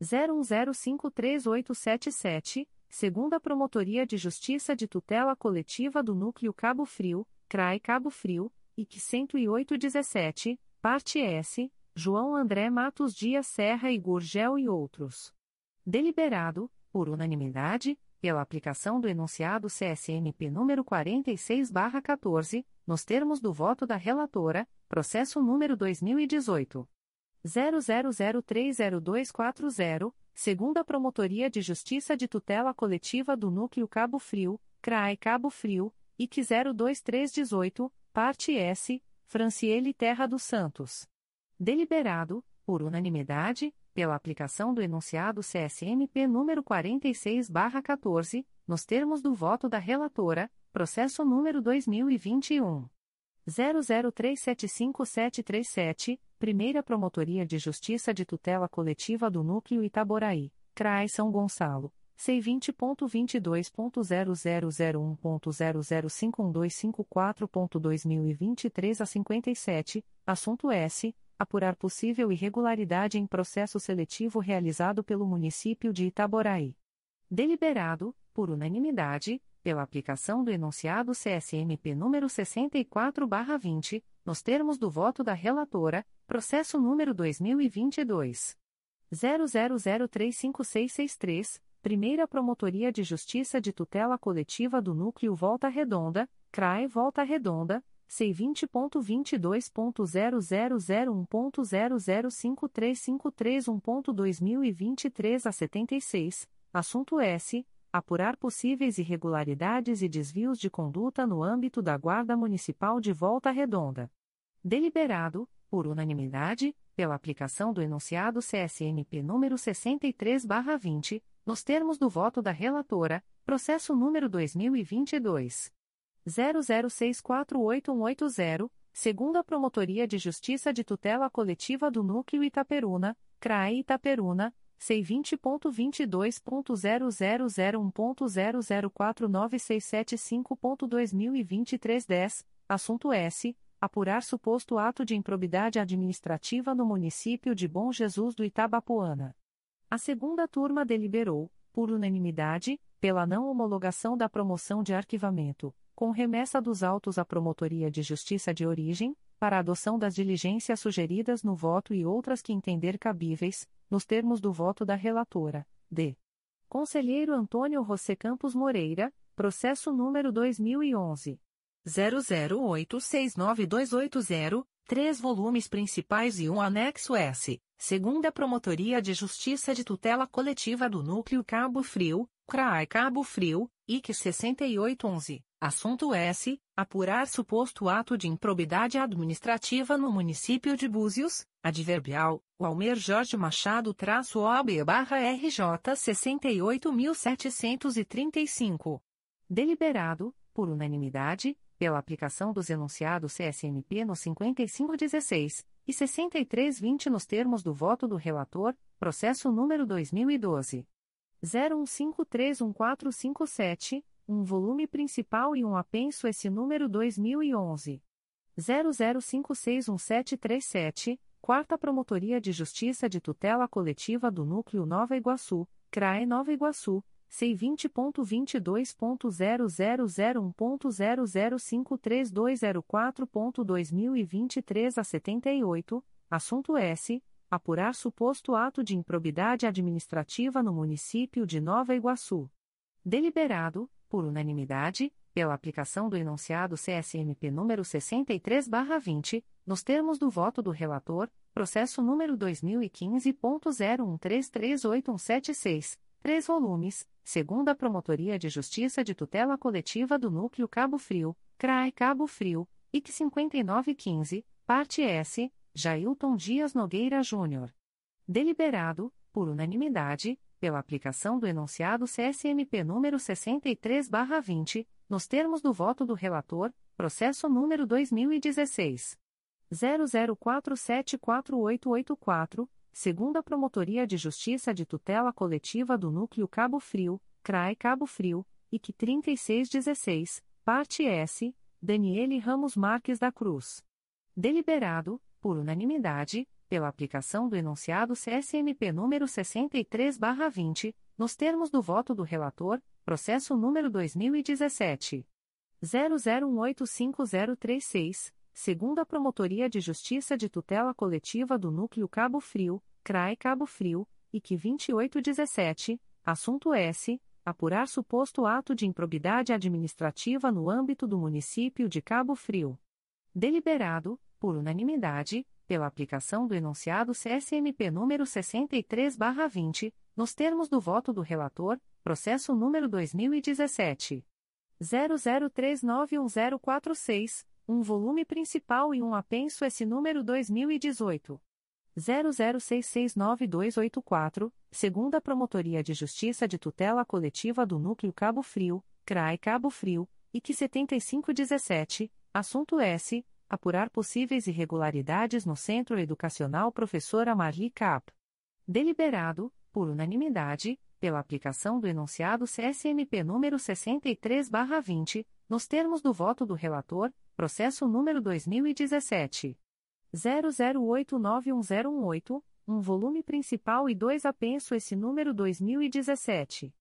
01053877, segunda Promotoria de Justiça de Tutela Coletiva do Núcleo Cabo Frio, CRAI Cabo Frio, IC 10817, parte S, João André Matos Dias Serra e Gurgel e outros. Deliberado, por unanimidade, pela aplicação do enunciado CSMP número 46/14, nos termos do voto da relatora, processo número 2018 00030240, segunda Promotoria de Justiça de Tutela Coletiva do Núcleo Cabo Frio, CRAE Cabo Frio, IC 02318, parte S, Franciele Terra dos Santos. Deliberado, por unanimidade, pela aplicação do enunciado CSMP número 46/14, nos termos do voto da relatora, processo número 2021 00375737, Primeira Promotoria de Justiça de Tutela Coletiva do Núcleo Itaboraí, CRAI São Gonçalo. C20.22.0001.0051254.2023 a 57, assunto S apurar possível irregularidade em processo seletivo realizado pelo município de Itaboraí. Deliberado, por unanimidade, pela aplicação do enunciado CSMP número 64/20, nos termos do voto da relatora, processo número 2022 00035663, Primeira Promotoria de Justiça de Tutela Coletiva do Núcleo Volta Redonda, CRAE Volta Redonda C20.22.0001.0053531.2023 a 76, assunto S. Apurar possíveis irregularidades e desvios de conduta no âmbito da Guarda Municipal de Volta Redonda. Deliberado, por unanimidade, pela aplicação do enunciado CSMP número 63/20, nos termos do voto da relatora, processo número 2022 00648180, segunda Promotoria de Justiça de Tutela Coletiva do Núcleo Itaperuna, CRAE Itaperuna, C20.22.0001.0049675.2023 10, assunto S apurar suposto ato de improbidade administrativa no município de Bom Jesus do Itabapoana. A segunda turma deliberou, por unanimidade, pela não homologação da promoção de arquivamento, com remessa dos autos à Promotoria de Justiça de Origem, para adoção das diligências sugeridas no voto e outras que entender cabíveis, nos termos do voto da relatora, d. Conselheiro Antônio José Campos Moreira, processo número 2011 00869280, três volumes principais e um anexo S, segunda Promotoria de Justiça de Tutela Coletiva do Núcleo Cabo Frio, CRAI Cabo Frio, IC 6811. Assunto S. Apurar suposto ato de improbidade administrativa no município de Búzios, adverbial, o Almer Jorge Machado traço OB barra RJ 68.735. Deliberado, por unanimidade, pela aplicação dos enunciados CSMP no 5516 e 6320 nos termos do voto do relator, processo número 2012 01531457, um volume principal e um apenso esse número 2011 00561737, Quarta Promotoria de Justiça de Tutela Coletiva do Núcleo Nova Iguaçu, CRAE Nova Iguaçu C20.22.0001.0053204.2023 a 78, assunto S. Apurar suposto ato de improbidade administrativa no município de Nova Iguaçu. Deliberado, por unanimidade, pela aplicação do enunciado CSMP número 63/20, nos termos do voto do relator, processo número 2015.01338176, três volumes segunda Promotoria de Justiça de Tutela Coletiva do Núcleo Cabo Frio, CRAE Cabo Frio, IC 5915, parte S, Jailton Dias Nogueira Júnior. Deliberado, por unanimidade, pela aplicação do enunciado CSMP número 63/20, nos termos do voto do relator, processo número 2016 00474884 segunda Promotoria de Justiça de Tutela Coletiva do Núcleo Cabo Frio, CRAE Cabo Frio, IC 3616, parte S, Daniele Ramos Marques da Cruz. Deliberado, por unanimidade, pela aplicação do enunciado CSMP número 63/20, nos termos do voto do relator, processo número 2017 00185036 segunda Promotoria de Justiça de Tutela Coletiva do Núcleo Cabo Frio, CRAE Cabo Frio, IC 2817, assunto S. Apurar suposto ato de improbidade administrativa no âmbito do município de Cabo Frio. Deliberado, por unanimidade, pela aplicação do enunciado CSMP número 63/20, nos termos do voto do relator, processo número 2017 00391046 um volume principal e um apenso esse número 2018 00669284, segunda Promotoria de Justiça de Tutela Coletiva do Núcleo Cabo Frio, CRAI Cabo Frio, IC 7517, assunto S. Apurar possíveis irregularidades no Centro Educacional Professora Marli Cap. Deliberado, por unanimidade, pela aplicação do enunciado CSMP número 63/20, nos termos do voto do relator, processo número 2017 00891018, um volume principal e dois apenso esse número 2017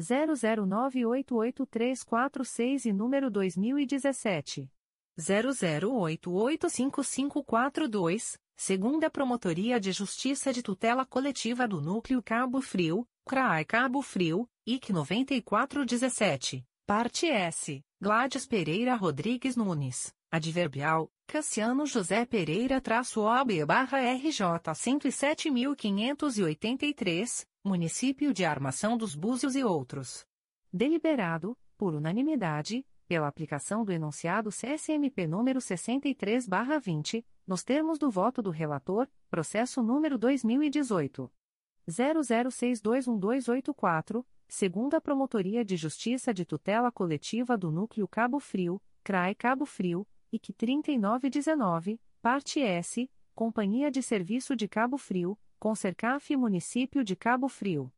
00988346 e número 2017 00885542, segunda Promotoria de Justiça de Tutela Coletiva do Núcleo Cabo Frio, CRAI Cabo Frio, IC 9417, parte S, Gladys Pereira Rodrigues Nunes, adverbial, Cassiano José Pereira traço OB barra RJ 107.583, Município de Armação dos Búzios e outros. Deliberado, por unanimidade, pela aplicação do enunciado CSMP número 63/20, nos termos do voto do relator, processo número 2018 00621284, segunda Promotoria de Justiça de Tutela Coletiva do Núcleo Cabo Frio, CRAE Cabo Frio, IC 3919, parte S, Companhia de Serviço de Cabo Frio, Concercaf Município de Cabo Frio.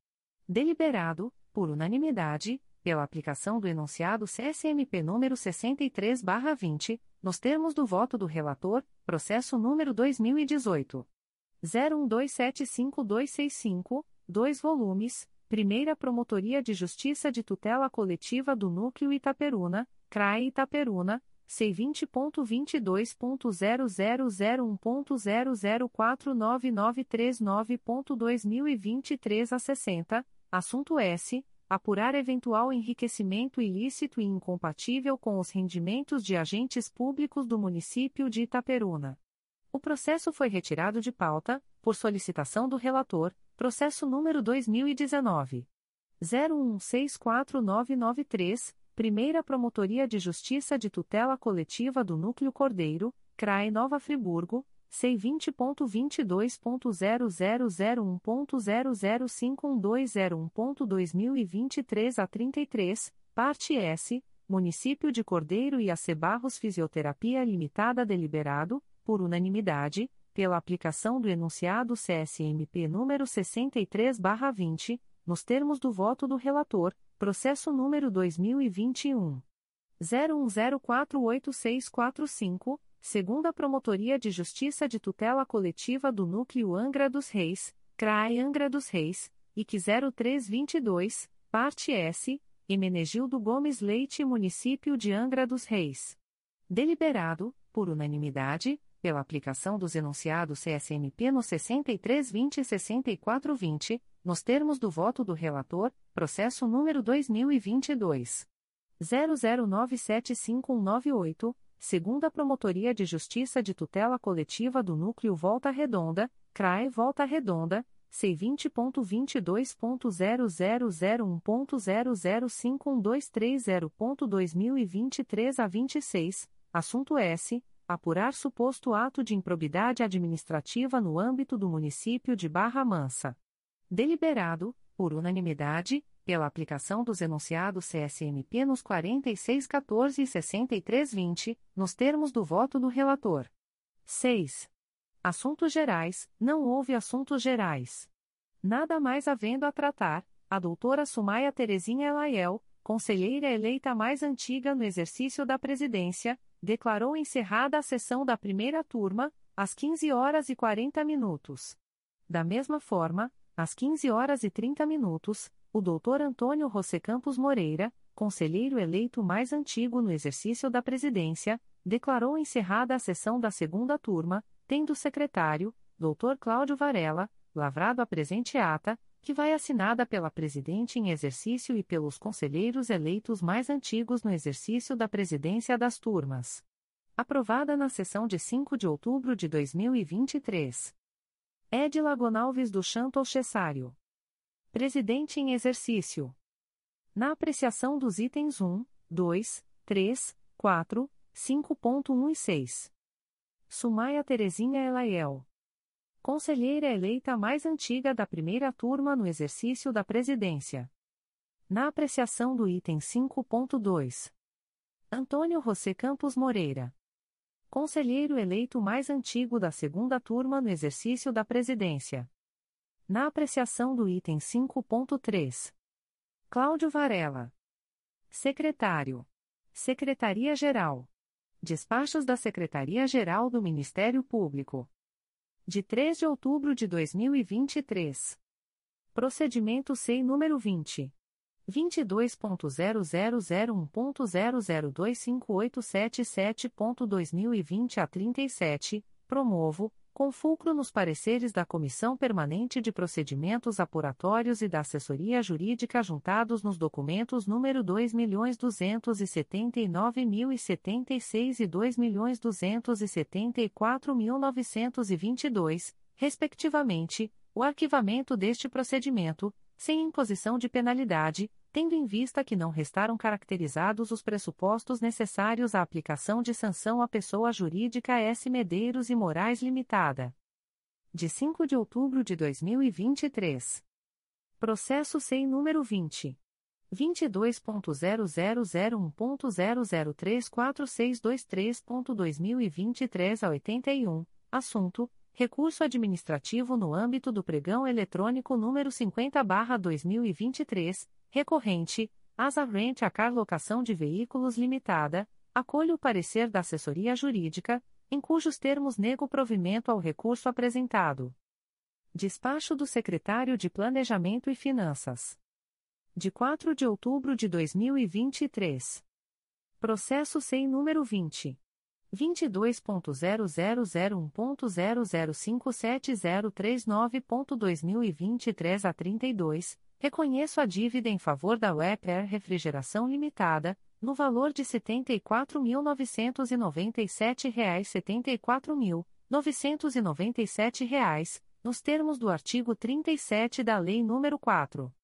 Deliberado, por unanimidade, pela aplicação do enunciado CSMP número 63/20, nos termos do voto do relator, processo número 2018 01275265, 2 volumes, Primeira Promotoria de Justiça de Tutela Coletiva do Núcleo Itaperuna, CRAE Itaperuna, C20.22.0001.0049939.2023 a 60, assunto S apurar eventual enriquecimento ilícito e incompatível com os rendimentos de agentes públicos do município de Itaperuna. O processo foi retirado de pauta, por solicitação do relator, processo número 2019 01649993, Primeira Promotoria de Justiça de Tutela Coletiva do Núcleo Cordeiro, CRAE Nova Friburgo, C20.22.0001.0051201.2023 a 33, parte S, Município de Cordeiro e Acebarros Fisioterapia Limitada deliberado, por unanimidade, pela aplicação do enunciado CSMP número 63/20, nos termos do voto do relator, processo número 2021 01048645 segunda Promotoria de Justiça de Tutela Coletiva do Núcleo Angra dos Reis, CRAE Angra dos Reis, IC 0322, parte S, Emenegildo Gomes Leite Município de Angra dos Reis. Deliberado, por unanimidade, pela aplicação dos enunciados CSMP no 6320 e 6420, nos termos do voto do relator, processo número 2022 00975198, segunda Promotoria de Justiça de Tutela Coletiva do Núcleo Volta Redonda, CRAE Volta Redonda, C20.22.0001.0051230.2023 a 26, assunto S. Apurar suposto ato de improbidade administrativa no âmbito do município de Barra Mansa. Deliberado, por unanimidade, pela aplicação dos enunciados CSMP nos 4614 e 6320, nos termos do voto do relator. 6. Assuntos gerais, não houve assuntos gerais. Nada mais havendo a tratar, a doutora Sumaia Terezinha Elaiel, conselheira eleita mais antiga no exercício da presidência, declarou encerrada a sessão da primeira turma, às 15 horas e 40 minutos. Da mesma forma, às 15 horas e 30 minutos, o Dr. Antônio José Campos Moreira, conselheiro eleito mais antigo no exercício da presidência, declarou encerrada a sessão da segunda turma, tendo o secretário, Dr. Cláudio Varela, lavrado a presente ata, que vai assinada pela presidente em exercício e pelos conselheiros eleitos mais antigos no exercício da presidência das turmas. Aprovada na sessão de 5 de outubro de 2023. Edila Gonalves do Chanto Cessário. Presidente em exercício. Na apreciação dos itens 1, 2, 3, 4, 5.1 e 6. Sumaia Terezinha Elaiel. Conselheira eleita mais antiga da primeira turma no exercício da presidência. Na apreciação do item 5.2. Antônio José Campos Moreira. Conselheiro eleito mais antigo da segunda turma no exercício da presidência. Na apreciação do item 5.3. Cláudio Varela. Secretário. Secretaria-Geral. Despachos da Secretaria-Geral do Ministério Público. De 3 de outubro de 2023. Procedimento SEI número 20. 22.0001.0025877.2020 a 37, promovo, com fulcro nos pareceres da Comissão Permanente de Procedimentos Apuratórios e da Assessoria Jurídica juntados nos documentos número 2.279.076 e 2.274.922, respectivamente, o arquivamento deste procedimento, sem imposição de penalidade, tendo em vista que não restaram caracterizados os pressupostos necessários à aplicação de sanção à pessoa jurídica S. Medeiros e Moraes Limitada. De 5 de outubro de 2023. Processo SEI número 20. 22.0001.0034623.2023 a 81, assunto: Recurso administrativo no âmbito do pregão eletrônico número 50/2023, recorrente, Asa Rent a Car Locação de Veículos Limitada, acolho o parecer da assessoria jurídica, em cujos termos nego provimento ao recurso apresentado. Despacho do Secretário de Planejamento e Finanças de 4 de outubro de 2023. Processo sem número 20. 22.0001.0057039.2023 a 32, reconheço a dívida em favor da Web Air Refrigeração Limitada, no valor de R$ 74.997,00 R$ 74.997, nos termos do artigo 37 da Lei nº 4.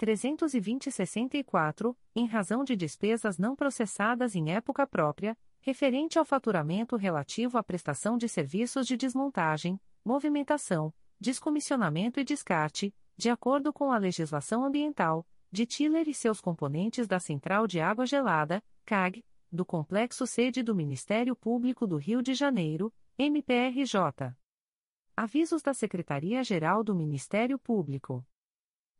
320-64, em razão de despesas não processadas em época própria, referente ao faturamento relativo à prestação de serviços de desmontagem, movimentação, descomissionamento e descarte, de acordo com a legislação ambiental, de Tiller e seus componentes da Central de Água Gelada, CAG, do Complexo Sede do Ministério Público do Rio de Janeiro, MPRJ. Avisos da Secretaria-Geral do Ministério Público.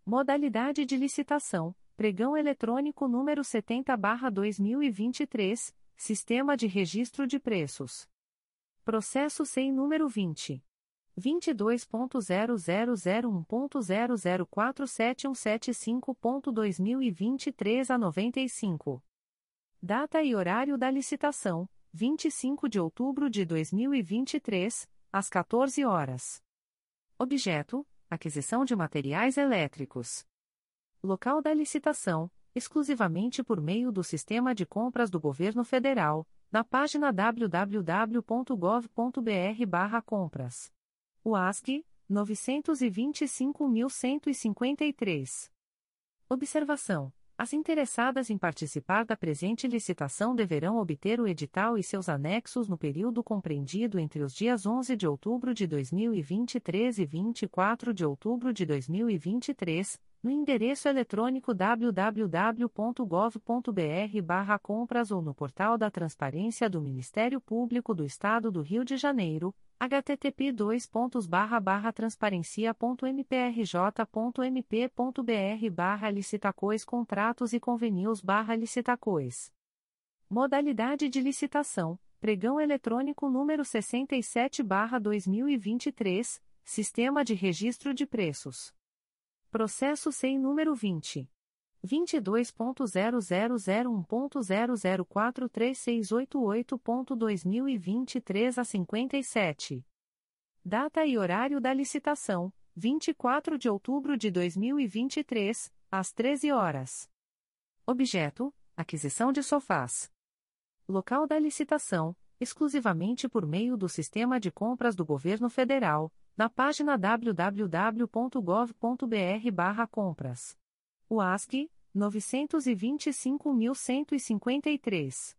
Modalidade de licitação: Pregão eletrônico número 70/2023, Sistema de Registro de Preços. Processo sem número 20 22.0001.0047175.2023 a 95. Data e horário da licitação: 25 de outubro de 2023, às 14 horas. Objeto: aquisição de materiais elétricos. Local da licitação, exclusivamente por meio do Sistema de Compras do Governo Federal, na página www.gov.br/compras. UASC 925.153. Observação: as interessadas em participar da presente licitação deverão obter o edital e seus anexos no período compreendido entre os dias 11 de outubro de 2023 e 24 de outubro de 2023, no endereço eletrônico www.gov.br/compras ou no portal da Transparência do Ministério Público do Estado do Rio de Janeiro http transparencia.mprj.mp.br barra licitacois contratos e convenios barra licitacois. Modalidade de licitação, pregão eletrônico número 67 barra 2023, Sistema de Registro de Preços. Processo sem número 20. 22.0001.0043688.2023 a 57. Data e horário da licitação: 24 de outubro de 2023, às 13 horas. Objeto: aquisição de sofás. Local da licitação: exclusivamente por meio do Sistema de Compras do Governo Federal, na página www.gov.br/compras. UASC 925.153.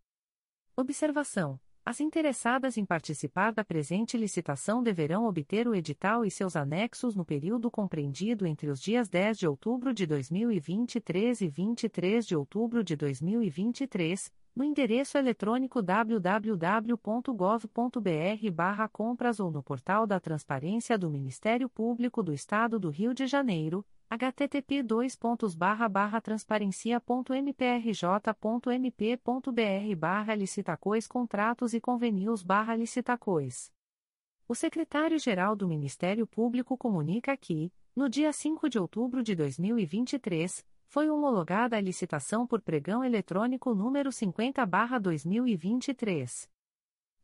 Observação: As interessadas em participar da presente licitação deverão obter o edital e seus anexos no período compreendido entre os dias 10 de outubro de 2023 e 23 de outubro de 2023, no endereço eletrônico www.gov.br/compras ou no portal da Transparência do Ministério Público do Estado do Rio de Janeiro http transparencia.mprj.mp.br barra licitacois contratos e convenios barra licitacois. O secretário-geral do Ministério Público comunica que, no dia 5 de outubro de 2023, foi homologada a licitação por pregão eletrônico número 50 barra 2023.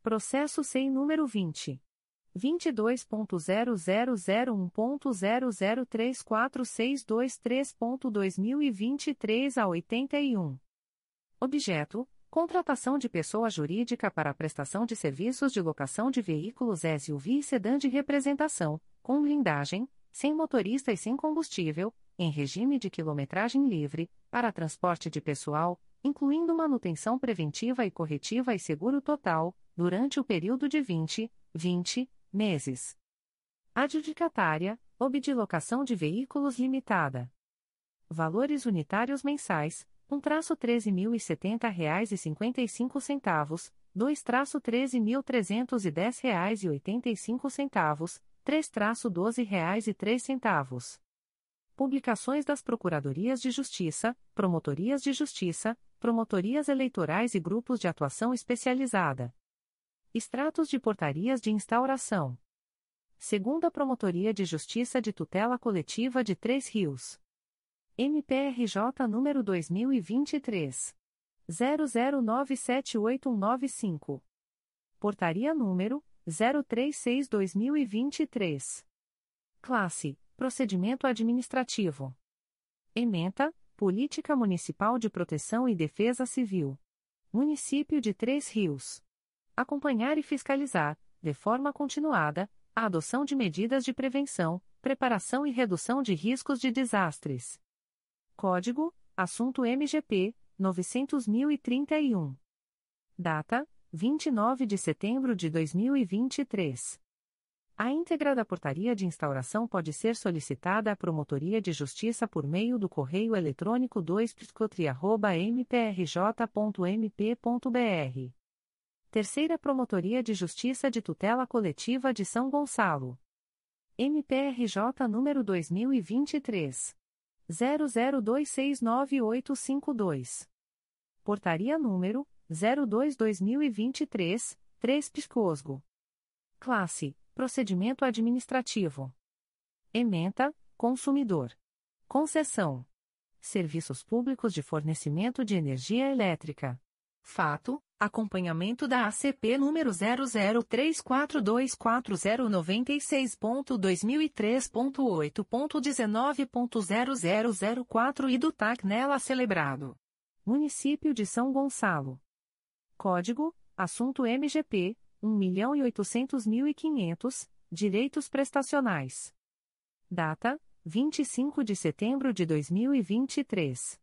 Processo sem número 20. 22.0001.0034623.2023 a 81. Objeto: contratação de pessoa jurídica para a prestação de serviços de locação de veículos SUV e sedã de representação, com blindagem, sem motorista e sem combustível, em regime de quilometragem livre, para transporte de pessoal, incluindo manutenção preventiva e corretiva e seguro total, durante o período de 20, 20 meses. Adjudicatária, Obdilocação de Veículos Limitada. Valores unitários mensais, 1 traço cinco centavos, dois traço cinco centavos, três traço doze reais três centavos. Publicações das Procuradorias de Justiça, Promotorias de Justiça, Promotorias Eleitorais e Grupos de Atuação Especializada. Extratos de portarias de instauração. Segunda Promotoria de Justiça de Tutela Coletiva de Três Rios. MPRJ número 2023 00978195. Portaria número 036/2023. Classe: Procedimento administrativo. Ementa: Política Municipal de Proteção e Defesa Civil. Município de Três Rios. Acompanhar e fiscalizar, de forma continuada, a adoção de medidas de prevenção, preparação e redução de riscos de desastres Código: Assunto MGP 900.031. Data: 29 de setembro de 2023. A íntegra da portaria de instauração pode ser solicitada à Promotoria de Justiça por meio do correio eletrônico 2 mprj.mp.br. Terceira Promotoria de Justiça de Tutela Coletiva de São Gonçalo. MPRJ número 2023 00269852. Portaria número 02/2023, 3 Piscosgo. Classe: Procedimento administrativo. Ementa: Consumidor. Concessão: Serviços públicos de fornecimento de energia elétrica. Fato: Acompanhamento da ACP número 003424096.2003.8.19.0004 e do TAC nela celebrado. Município de São Gonçalo. Código: Assunto MGP 1.800.500, Direitos Prestacionais. Data: 25 de setembro de 2023.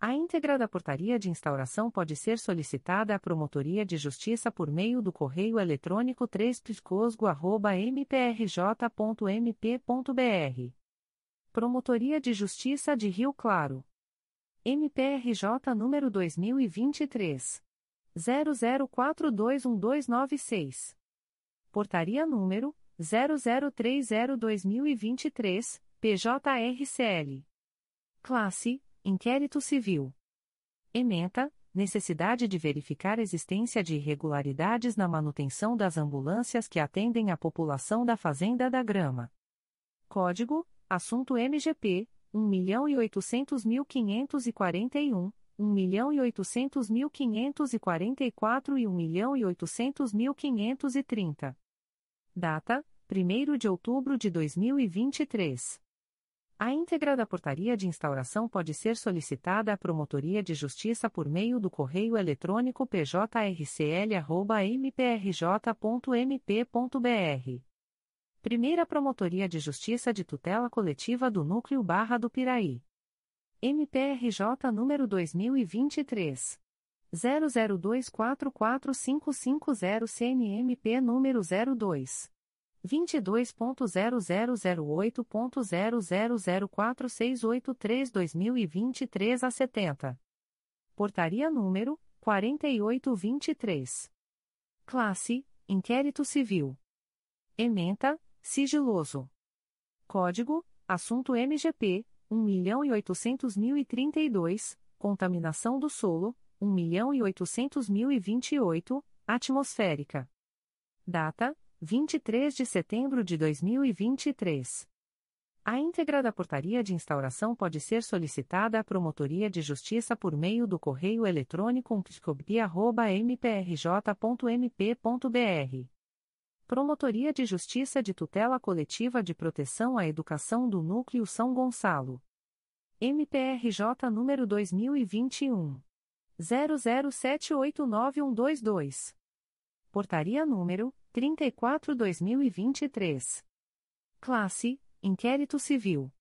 A íntegra da portaria de instauração pode ser solicitada à Promotoria de Justiça por meio do correio eletrônico 3 mprj.mp.br. Promotoria de Justiça de Rio Claro. MPRJ número 2023. 00421296. Portaria número 0030-2023, PJRCL. Classe Inquérito Civil. Ementa: necessidade de verificar existência de irregularidades na manutenção das ambulâncias que atendem a população da Fazenda da Grama. Código: Assunto MGP 1.800.541, 1.800.544 e 1.800.530. Data: 1 de outubro de 2023. A íntegra da portaria de instauração pode ser solicitada à Promotoria de Justiça por meio do correio eletrônico pjrcl.mprj.mp.br. Primeira Promotoria de Justiça de Tutela Coletiva do Núcleo Barra do Piraí. MPRJ número 2023. 00244550 CNMP número 02. 22.0008.0004683-2023 a 70. Portaria número 4823. Classe: Inquérito Civil. Ementa: Sigiloso. Código: Assunto MGP 1.800.032, Contaminação do solo 1.800.028, Atmosférica. Data: 23 de setembro de 2023. A íntegra da portaria de instauração pode ser solicitada à Promotoria de Justiça por meio do correio eletrônico psicobia.mprj.mp.br. Promotoria de Justiça de Tutela Coletiva de Proteção à Educação do Núcleo São Gonçalo. MPRJ número 2021. 00789122. Portaria número 34-2023. Classe: Inquérito Civil.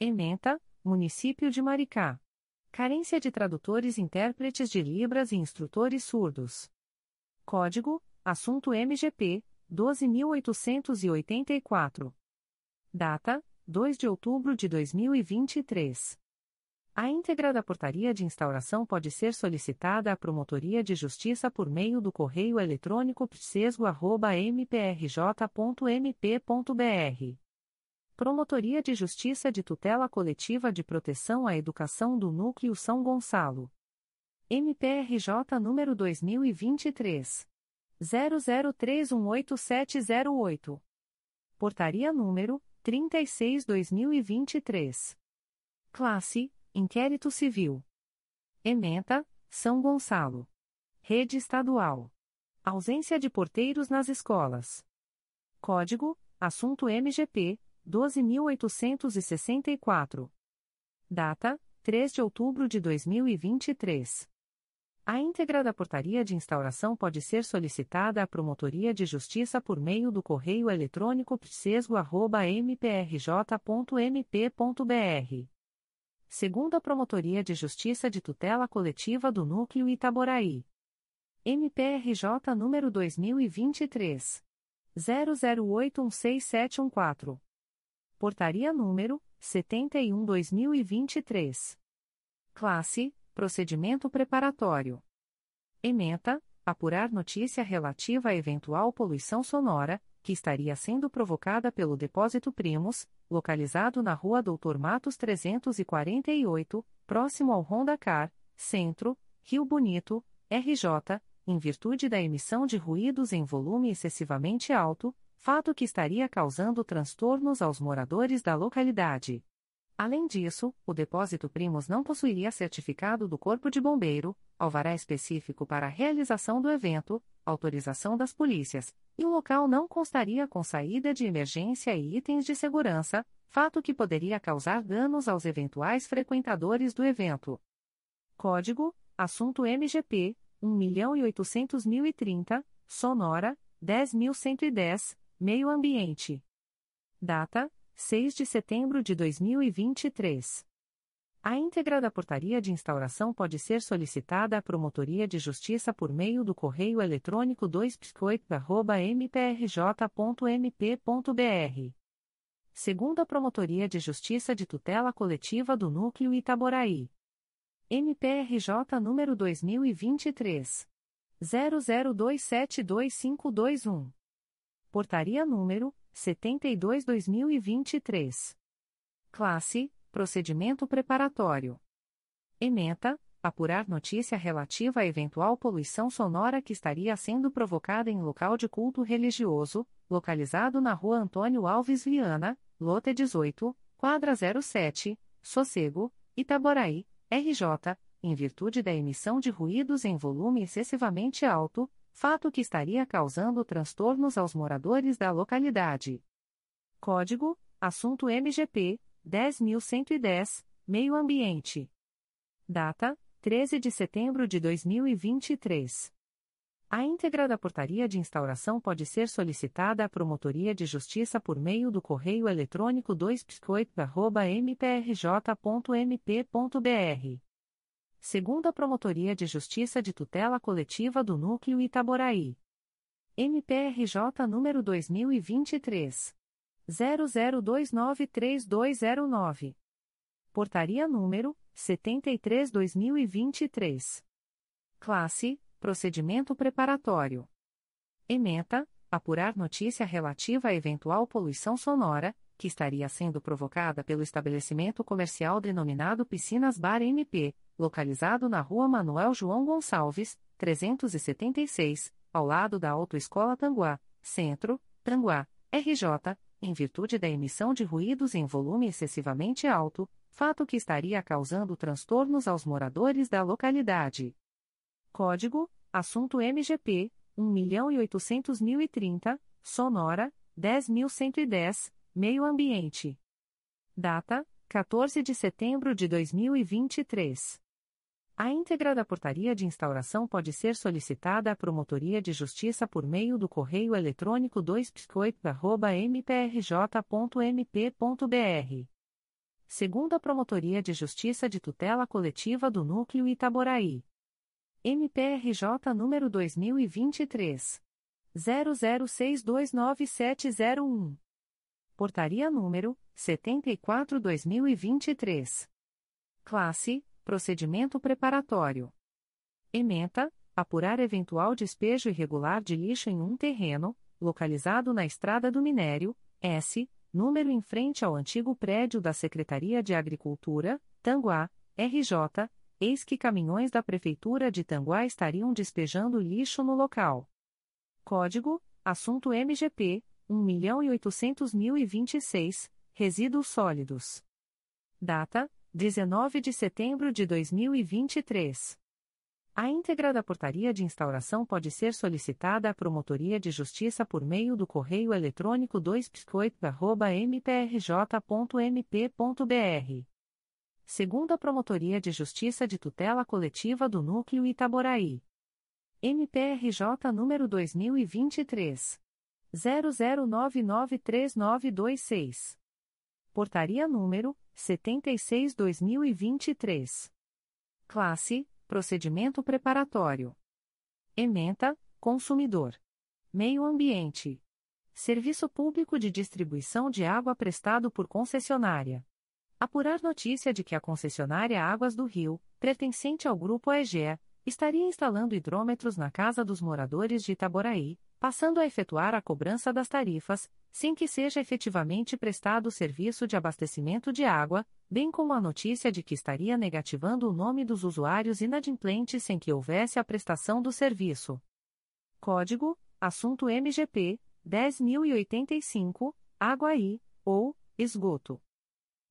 Ementa, Município de Maricá. Carência de tradutores intérpretes de Libras e instrutores surdos. Código: Assunto MGP 12884. Data: 2 de outubro de 2023. A íntegra da portaria de instauração pode ser solicitada à Promotoria de Justiça por meio do correio eletrônico psesgo.mprj.mp.br. Promotoria de Justiça de Tutela Coletiva de Proteção à Educação do Núcleo São Gonçalo. MPRJ número 2023 00318708. Portaria número 36/2023. Classe: Inquérito Civil. Ementa: São Gonçalo. Rede Estadual. Ausência de porteiros nas escolas. Código: Assunto MGP 12864. Data: 3 de outubro de 2023. A íntegra da portaria de instauração pode ser solicitada à Promotoria de Justiça por meio do correio eletrônico psesgo.mprj.mp.br. Segundo a Promotoria de Justiça de Tutela Coletiva do Núcleo Itaboraí. MPRJ número 2023. 00816714. Portaria número 71/2023. Classe: Procedimento preparatório. Ementa: apurar notícia relativa a eventual poluição sonora que estaria sendo provocada pelo depósito Primos, localizado na Rua Doutor Matos 348, próximo ao Honda Car, Centro, Rio Bonito, RJ, em virtude da emissão de ruídos em volume excessivamente alto fato que estaria causando transtornos aos moradores da localidade. Além disso, o depósito Primos não possuiria certificado do Corpo de Bombeiro, alvará específico para a realização do evento, autorização das polícias, e o local não constaria com saída de emergência e itens de segurança, fato que poderia causar danos aos eventuais frequentadores do evento. Código: Assunto MGP 1.800.030, Sonora 10.110 Meio Ambiente. Data: 6 de setembro de 2023. A íntegra da portaria de instauração pode ser solicitada à Promotoria de Justiça por meio do correio eletrônico 2biscoit.mprj.mp.br. Segundo a Promotoria de Justiça de Tutela Coletiva do Núcleo Itaboraí. MPRJ número 2023. 00272521. Portaria número 72/2023. Classe: Procedimento preparatório. Ementa: apurar notícia relativa à eventual poluição sonora que estaria sendo provocada em local de culto religioso, localizado na Rua Antônio Alves Viana, lote 18, quadra 07, Sossego, Itaboraí, RJ, em virtude da emissão de ruídos em volume excessivamente alto, fato que estaria causando transtornos aos moradores da localidade. Código: Assunto MGP 10110, Meio Ambiente. Data: 13 de setembro de 2023. A íntegra da portaria de instauração pode ser solicitada à Promotoria de Justiça por meio do correio eletrônico 2biscoit.mprj.mp.br segundo a Promotoria de Justiça de Tutela Coletiva do Núcleo Itaboraí. MPRJ número 2023 00293209. Portaria número 73/2023. Classe: Procedimento preparatório. Ementa: apurar notícia relativa à eventual poluição sonora que estaria sendo provocada pelo estabelecimento comercial denominado Piscinas Bar MP localizado na Rua Manuel João Gonçalves, 376, ao lado da Autoescola Tanguá, Centro, Tanguá, RJ, em virtude da emissão de ruídos em volume excessivamente alto, fato que estaria causando transtornos aos moradores da localidade. Código: Assunto MGP 1.800.030, Sonora 10.110, Meio Ambiente. Data: 14 de setembro de 2023. A íntegra da portaria de instauração pode ser solicitada à Promotoria de Justiça por meio do correio eletrônico 2 pscoit.mprj.mp.br. Segunda Promotoria de Justiça de Tutela Coletiva do Núcleo Itaboraí. MPRJ número 2023 00629701. Portaria número 74/2023. Classe: Procedimento preparatório. Ementa: apurar eventual despejo irregular de lixo em um terreno localizado na Estrada do Minério, S, número em frente ao antigo prédio da Secretaria de Agricultura, Tanguá, RJ, eis que caminhões da Prefeitura de Tanguá estariam despejando lixo no local. Código: Assunto MGP 1.800.026, Resíduos sólidos. Data: 19 de setembro de 2023. A íntegra da portaria de instauração pode ser solicitada à Promotoria de Justiça por meio do correio eletrônico 2 mprj.mp.br. Segundo a Promotoria de Justiça de Tutela Coletiva do Núcleo Itaboraí. MPRJ número 2023. 00993926. Portaria número 76-2023. Classe Procedimento preparatório. Ementa, consumidor. Meio ambiente. Serviço público de distribuição de água prestado por concessionária. Apurar notícia de que a concessionária Águas do Rio, pertencente ao Grupo EGEA, estaria instalando hidrômetros na casa dos moradores de Itaboraí, passando a efetuar a cobrança das tarifas, sem que seja efetivamente prestado o serviço de abastecimento de água, bem como a notícia de que estaria negativando o nome dos usuários inadimplentes sem que houvesse a prestação do serviço. Código: Assunto MGP 10085, Água-I, ou Esgoto.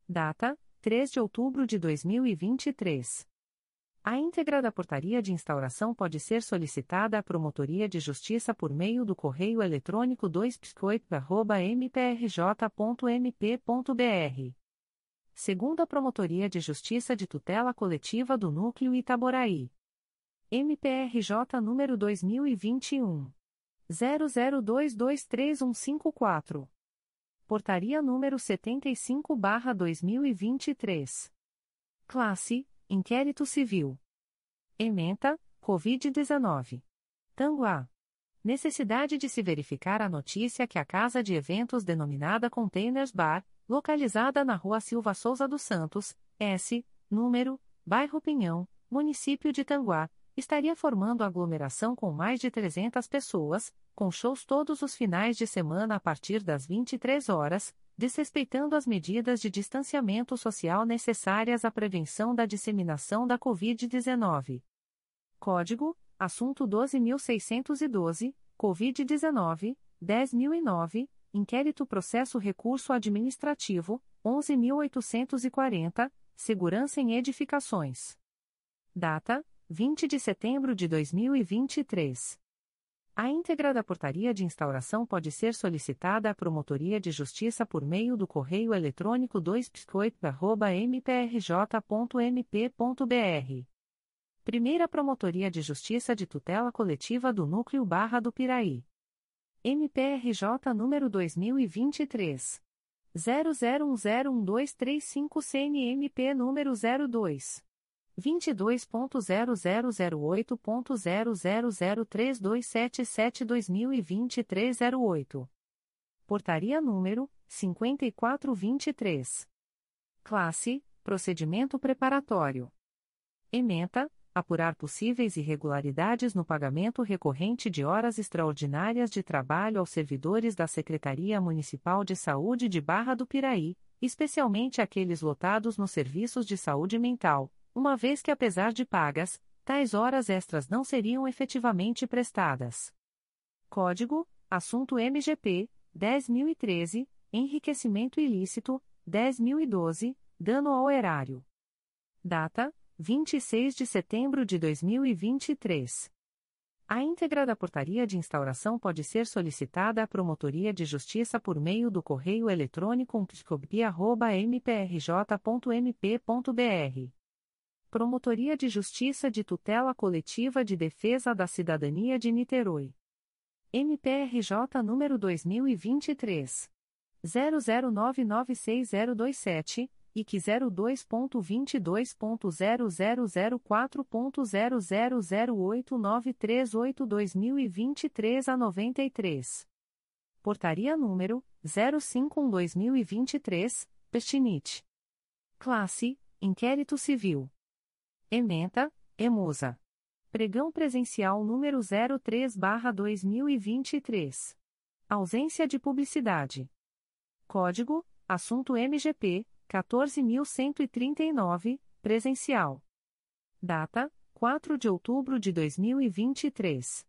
Data: 3 de outubro de 2023. A íntegra da portaria de instauração pode ser solicitada à Promotoria de Justiça por meio do correio eletrônico 2 mprj.mp.br. Segundo a Promotoria de Justiça de Tutela Coletiva do Núcleo Itaboraí. MPRJ número 2021. 00223154. Portaria número 75-2023. Classe Inquérito Civil. Ementa, Covid-19. Tanguá. Necessidade de se verificar a notícia que a casa de eventos denominada Containers Bar, localizada na Rua Silva Souza dos Santos, S, número, bairro Pinhão, município de Tanguá, estaria formando aglomeração com mais de 300 pessoas, com shows todos os finais de semana a partir das 23 horas, desrespeitando as medidas de distanciamento social necessárias à prevenção da disseminação da Covid-19. Código: Assunto 12.612, Covid-19, 10.009, Inquérito Processo Recurso Administrativo, 11.840, Segurança em Edificações. Data: 20 de setembro de 2023. A íntegra da portaria de instauração pode ser solicitada à Promotoria de Justiça por meio do correio eletrônico 2 mprj.mp.br. Primeira Promotoria de Justiça de Tutela Coletiva do Núcleo Barra do Piraí. MPRJ número 2023. 00101235 CNMP número 02. 22.0008.0003277-2023 08. Portaria número 5423. Classe: Procedimento preparatório. Ementa: apurar possíveis irregularidades no pagamento recorrente de horas extraordinárias de trabalho aos servidores da Secretaria Municipal de Saúde de Barra do Piraí, especialmente aqueles lotados nos serviços de saúde mental uma vez que, apesar de pagas, tais horas extras não seriam efetivamente prestadas. Código: Assunto MGP 10013, Enriquecimento ilícito 10012, Dano ao erário. Data: 26 de setembro de 2023. A íntegra da portaria de instauração pode ser solicitada à Promotoria de Justiça por meio do correio eletrônico psicobia.mprj.mp.br Promotoria de Justiça de Tutela Coletiva de Defesa da Cidadania de Niterói. MPRJ número 2023 00996027, IC 02.22.0004.0008938-2023 a 93. Portaria número 051-2023, Pestinite. Classe: Inquérito Civil. Ementa: Emusa. Pregão presencial número 03/2023. Ausência de publicidade. Código: Assunto MGP 14139, presencial. Data: 4 de outubro de 2023.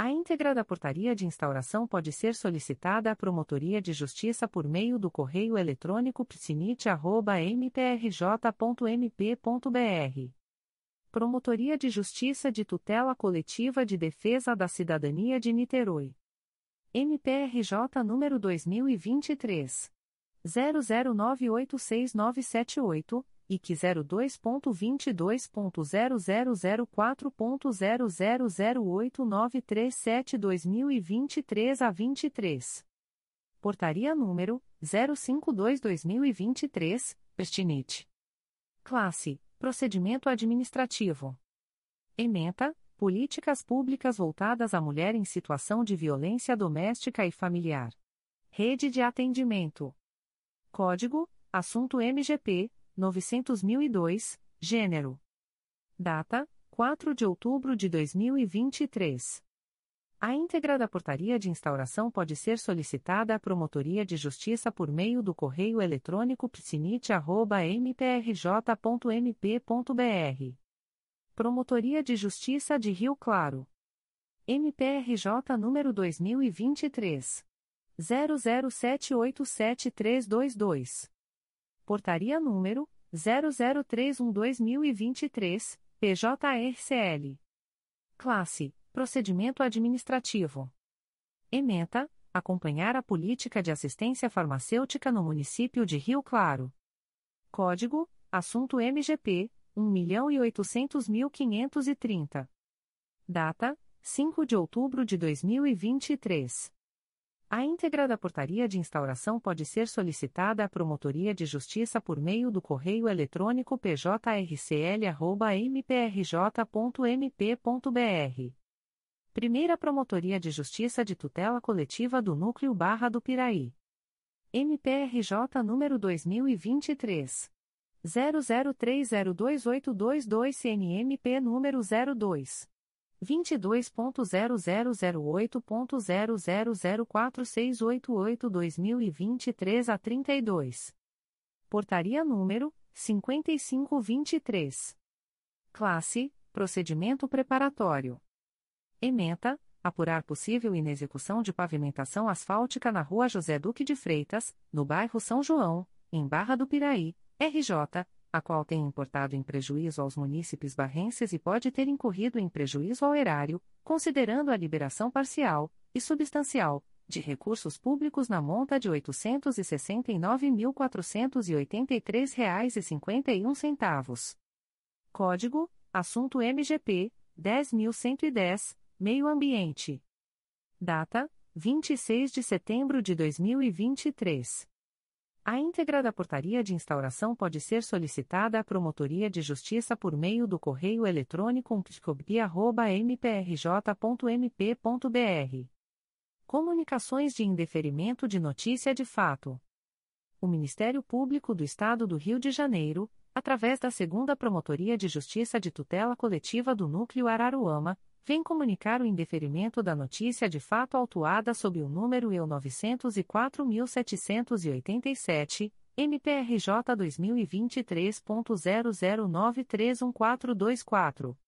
A íntegra da portaria de instauração pode ser solicitada à Promotoria de Justiça por meio do correio eletrônico psinite.mprj.mp.br. Promotoria de Justiça de Tutela Coletiva de Defesa da Cidadania de Niterói. MPRJ número 2023 00986978 que 02.22.0004.0008937-2023 a 23. Portaria número 052-2023, Pestinite. Classe: Procedimento Administrativo. Ementa: Políticas Públicas voltadas à mulher em situação de violência doméstica e familiar. Rede de Atendimento. Código: Assunto MGP 900.002, gênero. Data: 4 de outubro de 2023. A íntegra da portaria de instauração pode ser solicitada à Promotoria de Justiça por meio do correio eletrônico psinite.mprj.mp.br. Promotoria de Justiça de Rio Claro. MPRJ número 2023. 00787322. Portaria número 0031/2023, PJRCL. Classe: Procedimento administrativo. Ementa: Acompanhar a política de assistência farmacêutica no município de Rio Claro. Código: Assunto MGP 1.800.530. Data: 5 de outubro de 2023. A íntegra da portaria de instauração pode ser solicitada à Promotoria de Justiça por meio do correio eletrônico pjrcl.mprj.mp.br. Primeira Promotoria de Justiça de Tutela Coletiva do Núcleo Barra do Piraí. MPRJ número 2023. 00302822 CNMP número 02. 22.0008.0004688-2023 a 32. Portaria número 5523. Classe: Procedimento preparatório. Ementa: Apurar possível inexecução de pavimentação asfáltica na Rua José Duque de Freitas, no bairro São João, em Barra do Piraí, RJ, a qual tem importado em prejuízo aos munícipes barrenses e pode ter incorrido em prejuízo ao erário, considerando a liberação parcial e substancial de recursos públicos na monta de R$ 869.483,51. Código: Assunto MGP 10110, Meio Ambiente. Data: 26 de setembro de 2023. A íntegra da portaria de instauração pode ser solicitada à Promotoria de Justiça por meio do correio eletrônico umptcobi.mprj.mp.br. Comunicações de indeferimento de notícia de fato. O Ministério Público do Estado do Rio de Janeiro, através da Segunda Promotoria de Justiça de Tutela Coletiva do Núcleo Araruama, vem comunicar o indeferimento da notícia de fato autuada sob o número EU 904787, MPRJ 2023.00931424.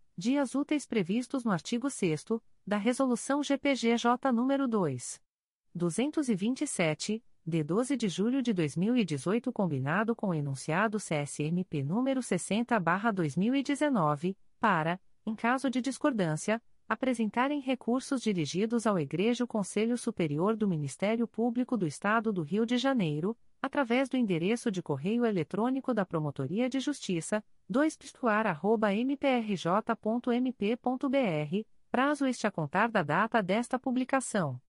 dias úteis previstos no artigo 6 da Resolução GPGJ nº 2. 227, de 12 de julho de 2018, combinado com o enunciado CSMP número 60/2019, para, em caso de discordância, apresentarem recursos dirigidos ao Egrejo Conselho Superior do Ministério Público do Estado do Rio de Janeiro, através do endereço de correio eletrônico da Promotoria de Justiça, 2 mprj.mp.br, prazo este a contar da data desta publicação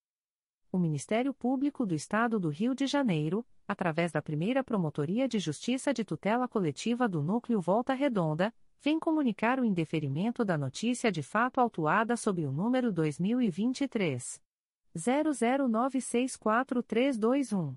o Ministério Público do Estado do Rio de Janeiro, através da primeira Promotoria de Justiça de Tutela Coletiva do Núcleo Volta Redonda, vem comunicar o indeferimento da notícia de fato autuada sob o número 2023. 00964321.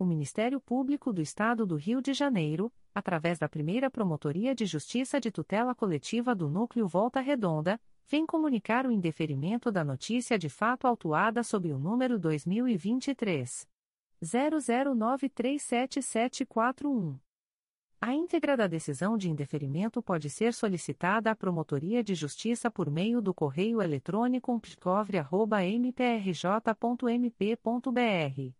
O Ministério Público do Estado do Rio de Janeiro, através da primeira Promotoria de Justiça de Tutela Coletiva do Núcleo Volta Redonda, vem comunicar o indeferimento da notícia de fato autuada sob o número 2023 00937741. A íntegra da decisão de indeferimento pode ser solicitada à Promotoria de Justiça por meio do correio eletrônico psicovre.mprj.mp.br.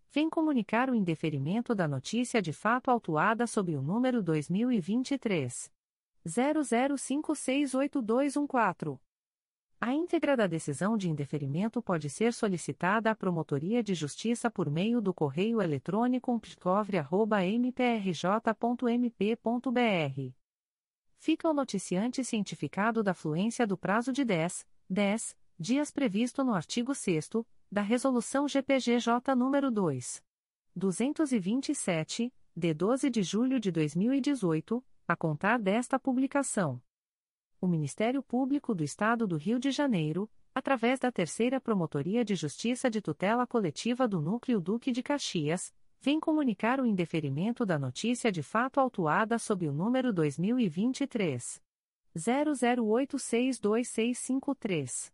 vem comunicar o indeferimento da notícia de fato autuada sob o número 2023. 00568214. A íntegra da decisão de indeferimento pode ser solicitada à Promotoria de Justiça por meio do correio eletrônico psicovre.mprj.mp.br. Fica o noticiante cientificado da fluência do prazo de 10, 10 dias previsto no artigo 6 da Resolução GPGJ nº 2. 227, de 12 de julho de 2018, a contar desta publicação o Ministério Público do Estado do Rio de Janeiro, através da Terceira Promotoria de Justiça de Tutela Coletiva do Núcleo Duque de Caxias, vem comunicar o indeferimento da notícia de fato autuada sob o número 2023 00862653.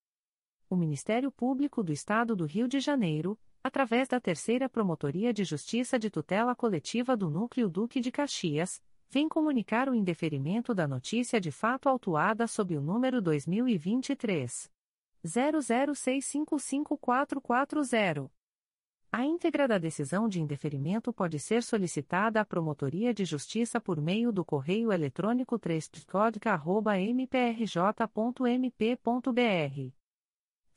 O Ministério Público do Estado do Rio de Janeiro, através da Terceira Promotoria de Justiça de Tutela Coletiva do Núcleo Duque de Caxias, vem comunicar o indeferimento da notícia de fato autuada sob o número 2023 00655440. A íntegra da decisão de indeferimento pode ser solicitada à Promotoria de Justiça por meio do correio eletrônico 3 mprj.mp.br.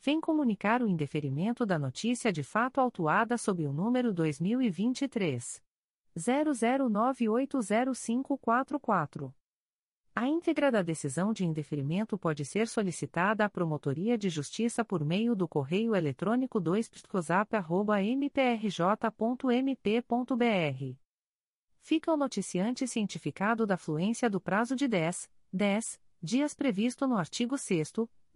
vem comunicar o indeferimento da notícia de fato autuada sob o número 2023 00980544. A íntegra da decisão de indeferimento pode ser solicitada à Promotoria de Justiça por meio do correio eletrônico 2 mprj.mp.br. Fica o noticiante cientificado da fluência do prazo de 10, 10 dias previsto no artigo 6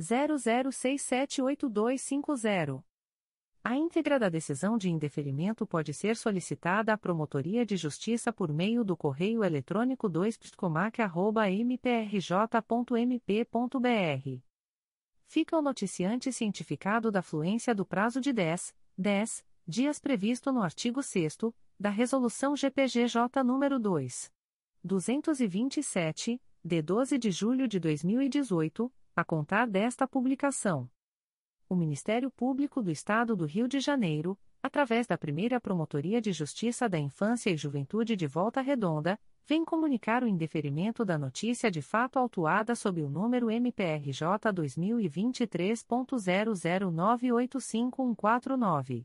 00678250. A íntegra da decisão de indeferimento pode ser solicitada à Promotoria de Justiça por meio do correio eletrônico 2pscomac.mprj.mp.br. Fica o noticiante cientificado da fluência do prazo de 10, 10 dias previsto no artigo 6 da Resolução GPGJ nº 2. 227, de 12 de julho de 2018 a contar desta publicação. O Ministério Público do Estado do Rio de Janeiro, através da primeira Promotoria de Justiça da Infância e Juventude de Volta Redonda, vem comunicar o indeferimento da notícia de fato autuada sob o número MPRJ 2023.00985149.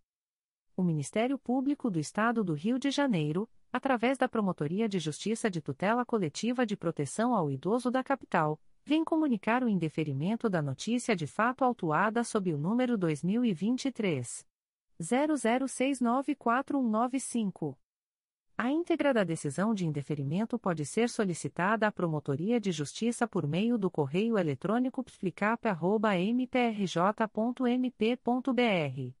o Ministério Público do Estado do Rio de Janeiro, através da Promotoria de Justiça de Tutela Coletiva de Proteção ao Idoso da Capital, vem comunicar o indeferimento da notícia de fato autuada sob o número 2023 00694195. A íntegra da decisão de indeferimento pode ser solicitada à Promotoria de Justiça por meio do correio eletrônico psicap.mprj.mp.br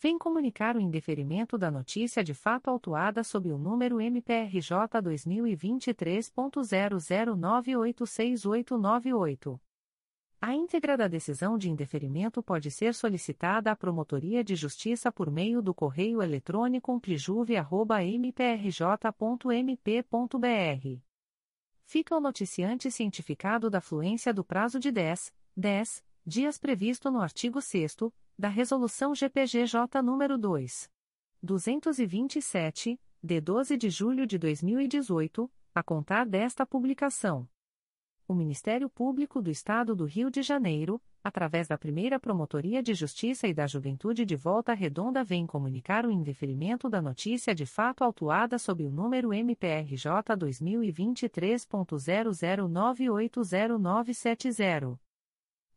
vem comunicar o indeferimento da notícia de fato autuada sob o número MPRJ 2023.00986898. A íntegra da decisão de indeferimento pode ser solicitada à Promotoria de Justiça por meio do correio eletrônico umplijuve.mprj.mp.br. Fica o noticiante cientificado da fluência do prazo de 10, 10 dias previsto no artigo 6 da Resolução GPGJ nº 2. 227, de 12 de julho de 2018, a contar desta publicação. O Ministério Público do Estado do Rio de Janeiro, através da primeira Promotoria de Justiça e da Juventude de Volta Redonda, vem comunicar o indeferimento da notícia de fato autuada sob o número MPRJ 2023.00980970.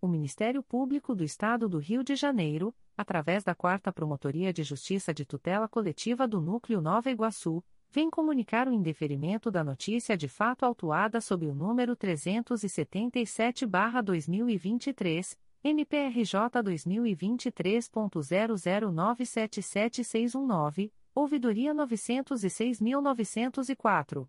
O Ministério Público do Estado do Rio de Janeiro, através da Quarta Promotoria de Justiça de Tutela Coletiva do Núcleo Nova Iguaçu, vem comunicar o indeferimento da notícia de fato autuada sob o número 377-2023, NPRJ 2023.00977619, ouvidoria 906.904.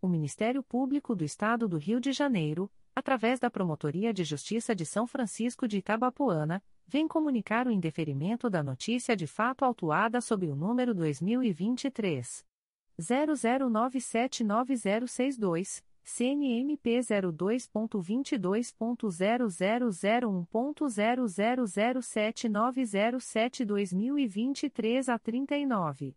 o Ministério Público do Estado do Rio de Janeiro, através da Promotoria de Justiça de São Francisco de Itabapoana, vem comunicar o indeferimento da notícia de fato autuada sob o número 2023 00979062. CNMP 02.22.0001.0007907 2023 a 39.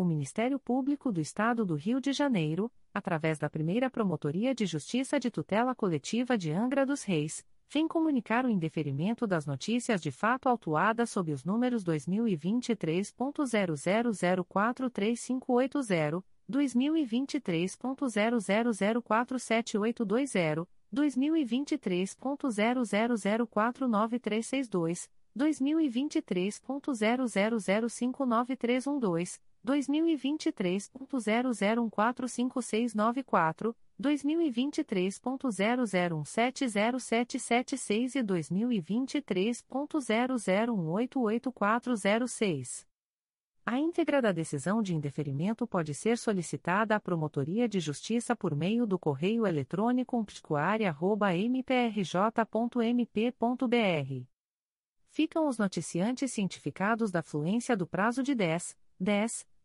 o Ministério Público do Estado do Rio de Janeiro, através da primeira Promotoria de Justiça de Tutela Coletiva de Angra dos Reis, vem comunicar o indeferimento das notícias de fato autuadas sob os números 2023.00043580, 2023.00047820, 2023.00049362, 2023.00059312, 2023.00145694, 2023.00170776 e 2023.00188406. A íntegra da decisão de indeferimento pode ser solicitada à Promotoria de Justiça por meio do correio eletrônico psicoaria.mprj.mp.br. Ficam os noticiantes cientificados da fluência do prazo de 10, 10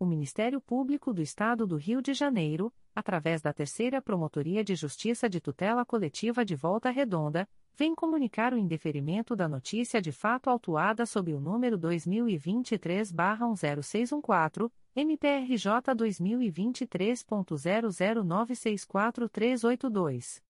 O Ministério Público do Estado do Rio de Janeiro, através da Terceira Promotoria de Justiça de Tutela Coletiva de Volta Redonda, vem comunicar o indeferimento da notícia de fato autuada sob o número 2023-10614, MPRJ 2023.00964382.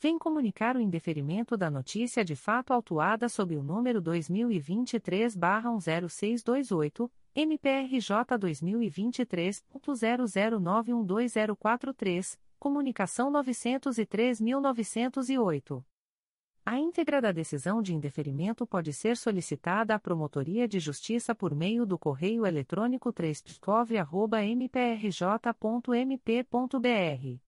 vem comunicar o indeferimento da notícia de fato autuada sob o número 2023-10628, MPRJ 2023.00912043, comunicação 903.908. A íntegra da decisão de indeferimento pode ser solicitada à Promotoria de Justiça por meio do correio eletrônico 3 mprj.mp.br.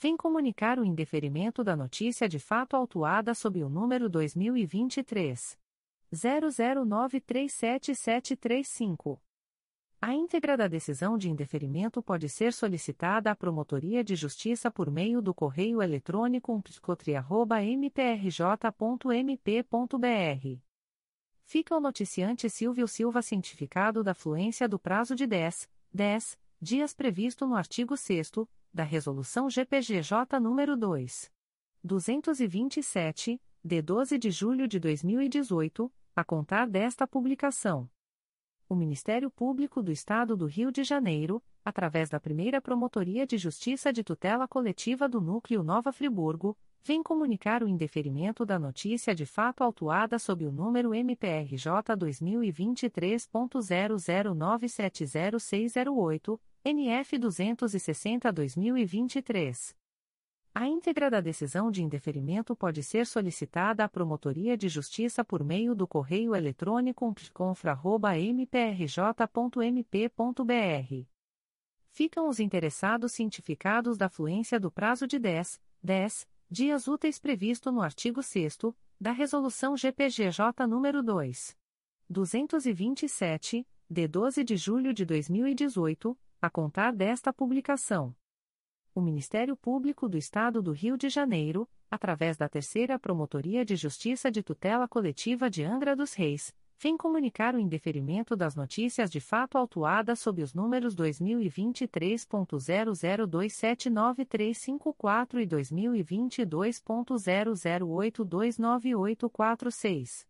vem comunicar o indeferimento da notícia de fato autuada sob o número 2023. 00937735. A íntegra da decisão de indeferimento pode ser solicitada à Promotoria de Justiça por meio do correio eletrônico psicotria.mprj.mp.br fica o noticiante Silvio Silva cientificado da fluência do prazo de 10, 10 dias previsto no artigo 6 da Resolução GPGJ nº 2. 227, de 12 de julho de 2018, a contar desta publicação. O Ministério Público do Estado do Rio de Janeiro, através da primeira Promotoria de Justiça de Tutela Coletiva do Núcleo Nova Friburgo, vem comunicar o indeferimento da notícia de fato autuada sob o número MPRJ 2023.00970608, NF 260-2023. A íntegra da decisão de indeferimento pode ser solicitada à Promotoria de Justiça por meio do correio eletrônico pconfra.mprj.mp.br. Ficam os interessados cientificados da fluência do prazo de 10, 10 dias úteis previsto no artigo 6 da Resolução GPGJ nº 2. 227, de 12 de julho de 2018, a contar desta publicação. O Ministério Público do Estado do Rio de Janeiro, através da Terceira Promotoria de Justiça de Tutela Coletiva de Angra dos Reis, vem comunicar o indeferimento das notícias de fato autuadas sob os números 2023.00279354 e 2022.00829846.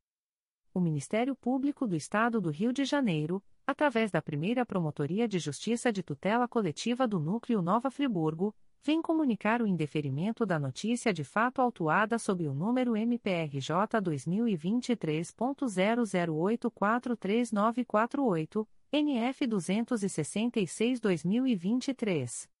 O Ministério Público do Estado do Rio de Janeiro, através da primeira Promotoria de Justiça de Tutela Coletiva do Núcleo Nova Friburgo, vem comunicar o indeferimento da notícia de fato autuada sob o número MPRJ 2023.00843948, NF 266-2023.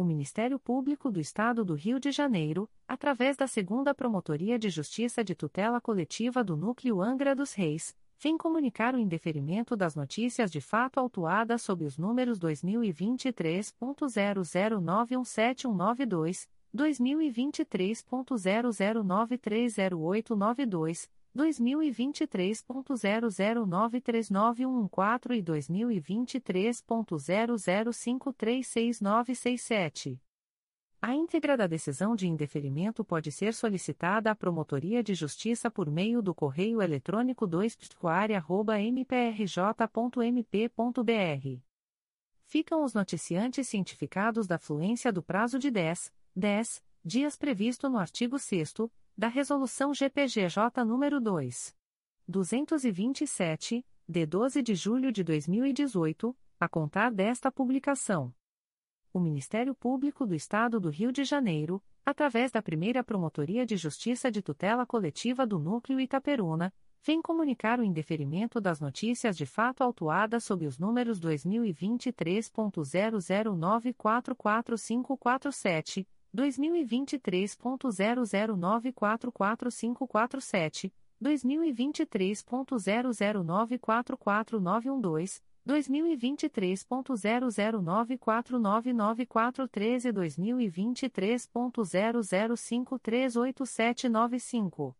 O Ministério Público do Estado do Rio de Janeiro, através da Segunda Promotoria de Justiça de Tutela Coletiva do Núcleo Angra dos Reis, vem comunicar o indeferimento das notícias de fato autuadas sob os números 2023.00917192, 2023.00930892, 2023.00939114 e 2023.00536967. A íntegra da decisão de indeferimento pode ser solicitada à Promotoria de Justiça por meio do correio eletrônico 2 mprj.mp.br. Ficam os noticiantes cientificados da fluência do prazo de 10, 10 dias previsto no artigo 6 da Resolução GPGJ nº 2. 227, de 12 de julho de 2018, a contar desta publicação o Ministério Público do Estado do Rio de Janeiro, através da primeira Promotoria de Justiça de Tutela Coletiva do Núcleo Itaperuna, vem comunicar o indeferimento das notícias de fato autuadas sob os números 2023.00944547, 2023.00944547, 2023.00944912, 2023.00949943 e 2023.00538795.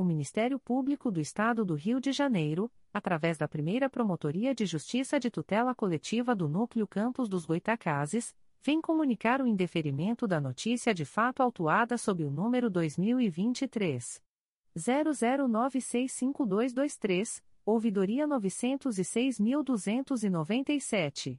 O Ministério Público do Estado do Rio de Janeiro, através da primeira Promotoria de Justiça de Tutela Coletiva do Núcleo Campos dos Goitacazes, vem comunicar o indeferimento da notícia de fato autuada sob o número 2023. 00965223 ouvidoria 906.297.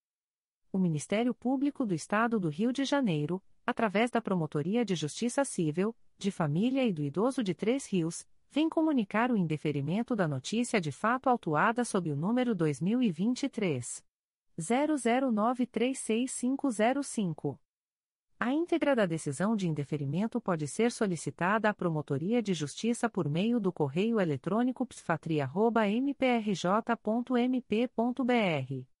o Ministério Público do Estado do Rio de Janeiro, através da Promotoria de Justiça Civil, de Família e do Idoso de Três Rios, vem comunicar o indeferimento da notícia de fato autuada sob o número 2023 00936505. A íntegra da decisão de indeferimento pode ser solicitada à Promotoria de Justiça por meio do correio eletrônico psfatria.mprj.mp.br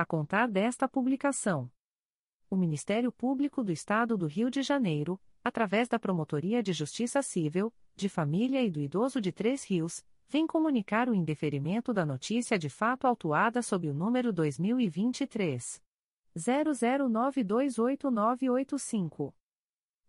a contar desta publicação. O Ministério Público do Estado do Rio de Janeiro, através da Promotoria de Justiça Civil, de Família e do Idoso de Três Rios, vem comunicar o indeferimento da notícia de fato autuada sob o número 2023 00928985.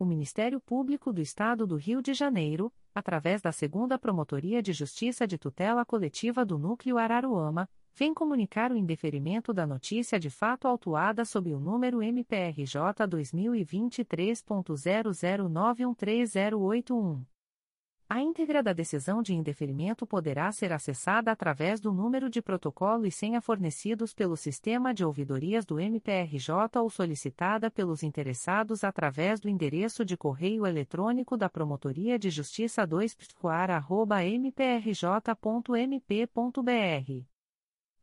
O Ministério Público do Estado do Rio de Janeiro, através da Segunda Promotoria de Justiça de Tutela Coletiva do Núcleo Araruama, vem comunicar o indeferimento da notícia de fato autuada sob o número MPRJ 2023.00913081. A íntegra da decisão de indeferimento poderá ser acessada através do número de protocolo e senha fornecidos pelo sistema de ouvidorias do MPRJ ou solicitada pelos interessados através do endereço de correio eletrônico da Promotoria de Justiça 2 mprj.mp.br.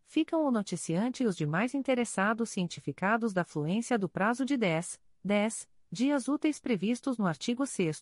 Ficam o noticiante e os demais interessados cientificados da fluência do prazo de 10, 10 dias úteis previstos no artigo 6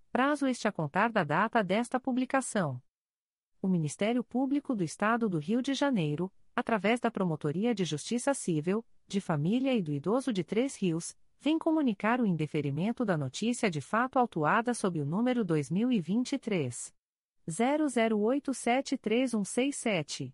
prazo este a contar da data desta publicação. O Ministério Público do Estado do Rio de Janeiro, através da Promotoria de Justiça Civil, de Família e do Idoso de Três Rios, vem comunicar o indeferimento da notícia de fato autuada sob o número 2023 00873167.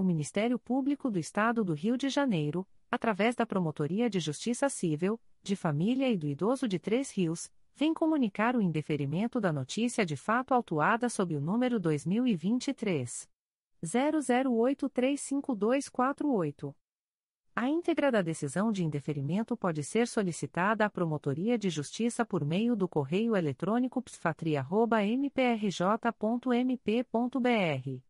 o Ministério Público do Estado do Rio de Janeiro, através da Promotoria de Justiça Civil, de Família e do Idoso de Três Rios, vem comunicar o indeferimento da notícia de fato autuada sob o número 2023 00835248. A íntegra da decisão de indeferimento pode ser solicitada à Promotoria de Justiça por meio do correio eletrônico psfatria.mprj.mp.br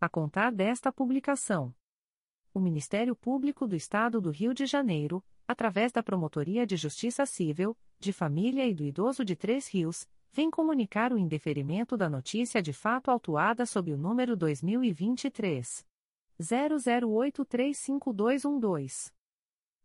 a contar desta publicação. O Ministério Público do Estado do Rio de Janeiro, através da Promotoria de Justiça Civil, de Família e do Idoso de Três Rios, vem comunicar o indeferimento da notícia de fato autuada sob o número 2023 00835212.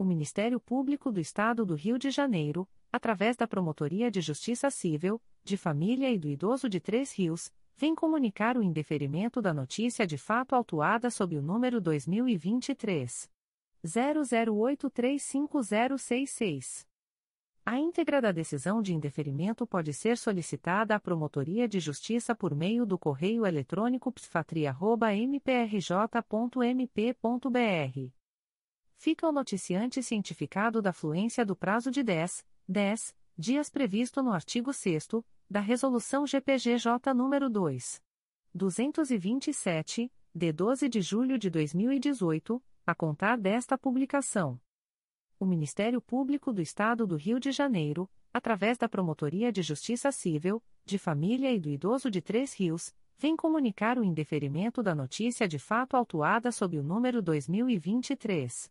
o Ministério Público do Estado do Rio de Janeiro, através da Promotoria de Justiça Civil, de Família e do Idoso de Três Rios, vem comunicar o indeferimento da notícia de fato autuada sob o número 2023 00835066. A íntegra da decisão de indeferimento pode ser solicitada à Promotoria de Justiça por meio do correio eletrônico psfatria.mprj.mp.br fica o noticiante cientificado da fluência do prazo de 10, 10 dias previsto no artigo 6 da Resolução GPGJ nº 2. 227, de 12 de julho de 2018, a contar desta publicação. O Ministério Público do Estado do Rio de Janeiro, através da Promotoria de Justiça Civil, de Família e do Idoso de Três Rios, vem comunicar o indeferimento da notícia de fato autuada sob o número 2023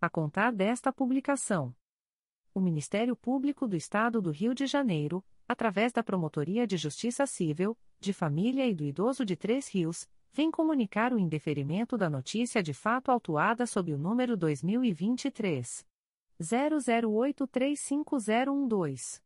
a contar desta publicação. O Ministério Público do Estado do Rio de Janeiro, através da Promotoria de Justiça Civil, de Família e do Idoso de Três Rios, vem comunicar o indeferimento da notícia de fato autuada sob o número 2023 00835012.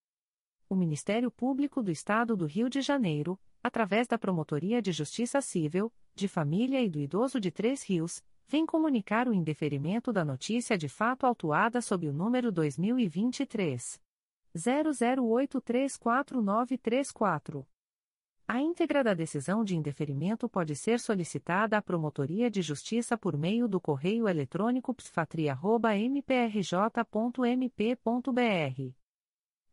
o Ministério Público do Estado do Rio de Janeiro, através da Promotoria de Justiça Civil, de Família e do Idoso de Três Rios, vem comunicar o indeferimento da notícia de fato autuada sob o número 2023 00834934. A íntegra da decisão de indeferimento pode ser solicitada à Promotoria de Justiça por meio do correio eletrônico psfatria.mprj.mp.br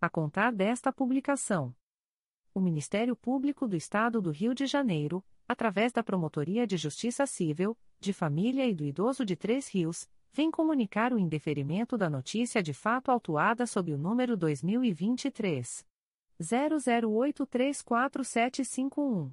a contar desta publicação. O Ministério Público do Estado do Rio de Janeiro, através da Promotoria de Justiça Civil, de Família e do Idoso de Três Rios, vem comunicar o indeferimento da notícia de fato autuada sob o número 2023 00834751.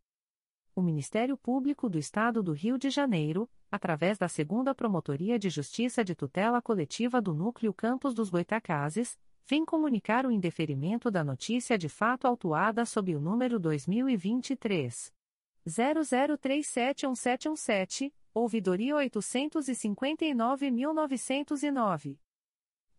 O Ministério Público do Estado do Rio de Janeiro, através da Segunda Promotoria de Justiça de Tutela Coletiva do Núcleo Campos dos Goitacazes, vem comunicar o indeferimento da notícia de fato autuada sob o número 2023 00371717, ouvidoria 859.909.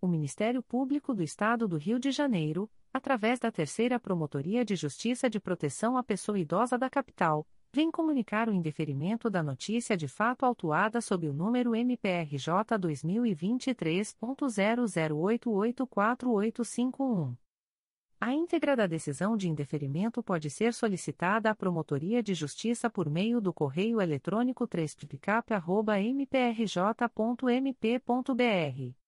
O Ministério Público do Estado do Rio de Janeiro, através da Terceira Promotoria de Justiça de Proteção à Pessoa Idosa da Capital, vem comunicar o indeferimento da notícia de fato autuada sob o número MPRJ 2023.00884851. A íntegra da decisão de indeferimento pode ser solicitada à Promotoria de Justiça por meio do correio eletrônico 3picap.mprj.mp.br.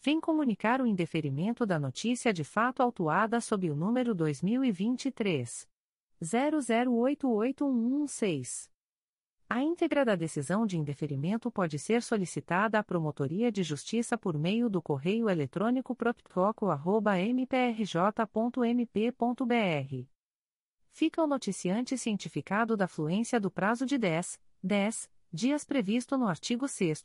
vem comunicar o indeferimento da notícia de fato autuada sob o número 2023 00881116. A íntegra da decisão de indeferimento pode ser solicitada à Promotoria de Justiça por meio do correio eletrônico proptoco.mprj.mp.br fica o noticiante cientificado da fluência do prazo de 10, 10 dias previsto no artigo 6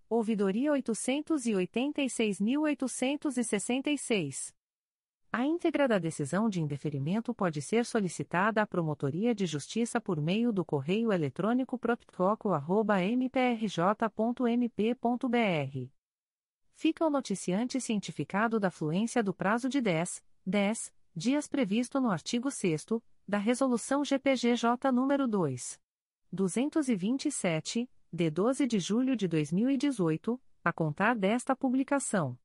ouvidoria 886.866. A íntegra da decisão de indeferimento pode ser solicitada à Promotoria de Justiça por meio do correio eletrônico proptoco.mprj.mp.br. Fica o noticiante cientificado da fluência do prazo de 10, 10 dias previsto no artigo 6 da Resolução GPGJ nº 2. 227, de 12 de julho de 2018, a contar desta publicação.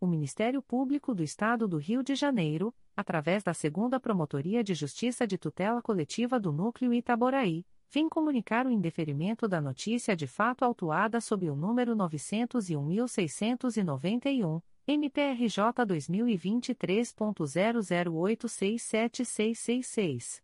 O Ministério Público do Estado do Rio de Janeiro, através da Segunda Promotoria de Justiça de Tutela Coletiva do Núcleo Itaboraí, vem comunicar o indeferimento da notícia de fato autuada sob o número 901.691 MPRJ 2023.00867666.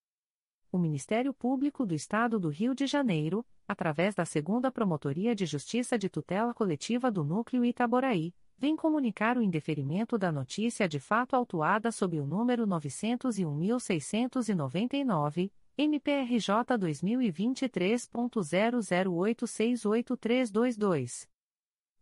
O Ministério Público do Estado do Rio de Janeiro, através da Segunda Promotoria de Justiça de Tutela Coletiva do Núcleo Itaboraí, vem comunicar o indeferimento da notícia de fato autuada sob o número 901.699, MPRJ 2023.00868322.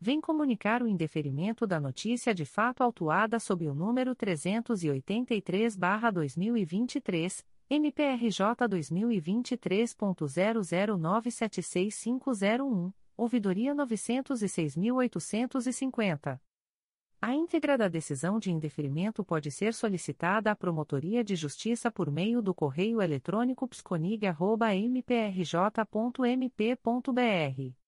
vem comunicar o indeferimento da notícia de fato autuada sob o número 383-2023, MPRJ 2023.00976501, ouvidoria 906.850. A íntegra da decisão de indeferimento pode ser solicitada à Promotoria de Justiça por meio do correio eletrônico psconig.mprj.mp.br.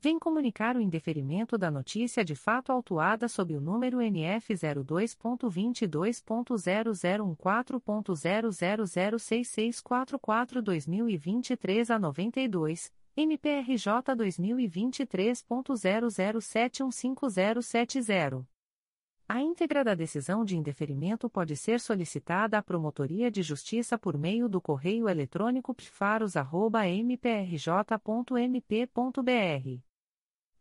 vem comunicar o indeferimento da notícia de fato autuada sob o número NF 02.22.0014.0006644-2023 a 92, MPRJ 2023.00715070. A íntegra da decisão de indeferimento pode ser solicitada à Promotoria de Justiça por meio do correio eletrônico pfaros.mprj.mp.br.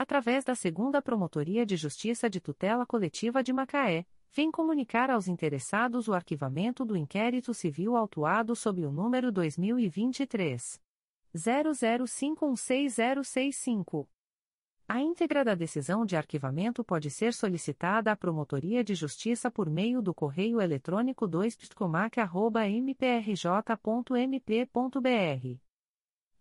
através da Segunda Promotoria de Justiça de Tutela Coletiva de Macaé, vem comunicar aos interessados o arquivamento do inquérito civil autuado sob o número 2023 00516065. A íntegra da decisão de arquivamento pode ser solicitada à Promotoria de Justiça por meio do correio eletrônico 2pscomac.mprj.mp.br.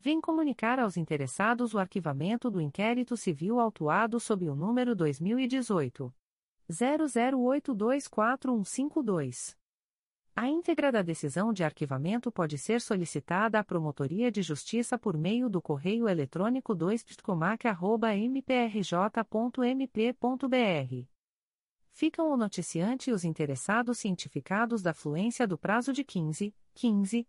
vem comunicar aos interessados o arquivamento do inquérito civil autuado sob o número 2018 00824152. A íntegra da decisão de arquivamento pode ser solicitada à Promotoria de Justiça por meio do correio eletrônico 2pscomac.mprj.mp.br. Ficam o noticiante e os interessados cientificados da fluência do prazo de 15, 15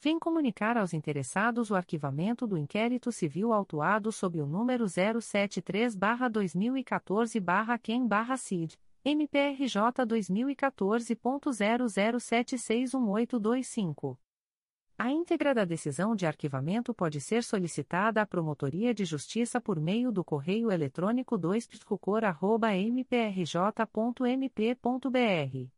vem comunicar aos interessados o arquivamento do inquérito civil autuado sob o número 073-2014-QUEM-CID, MPRJ 2014.00761825. A íntegra da decisão de arquivamento pode ser solicitada à Promotoria de Justiça por meio do correio eletrônico 2 mprj.mp.br.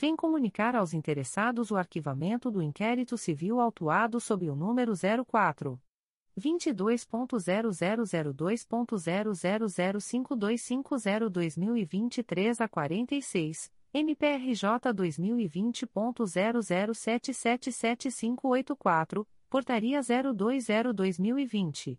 vem comunicar aos interessados o arquivamento do inquérito civil autuado sob o número 04 22.0002.0005250-2023 a 46, MPRJ 2020.00777584, Portaria 020-2020.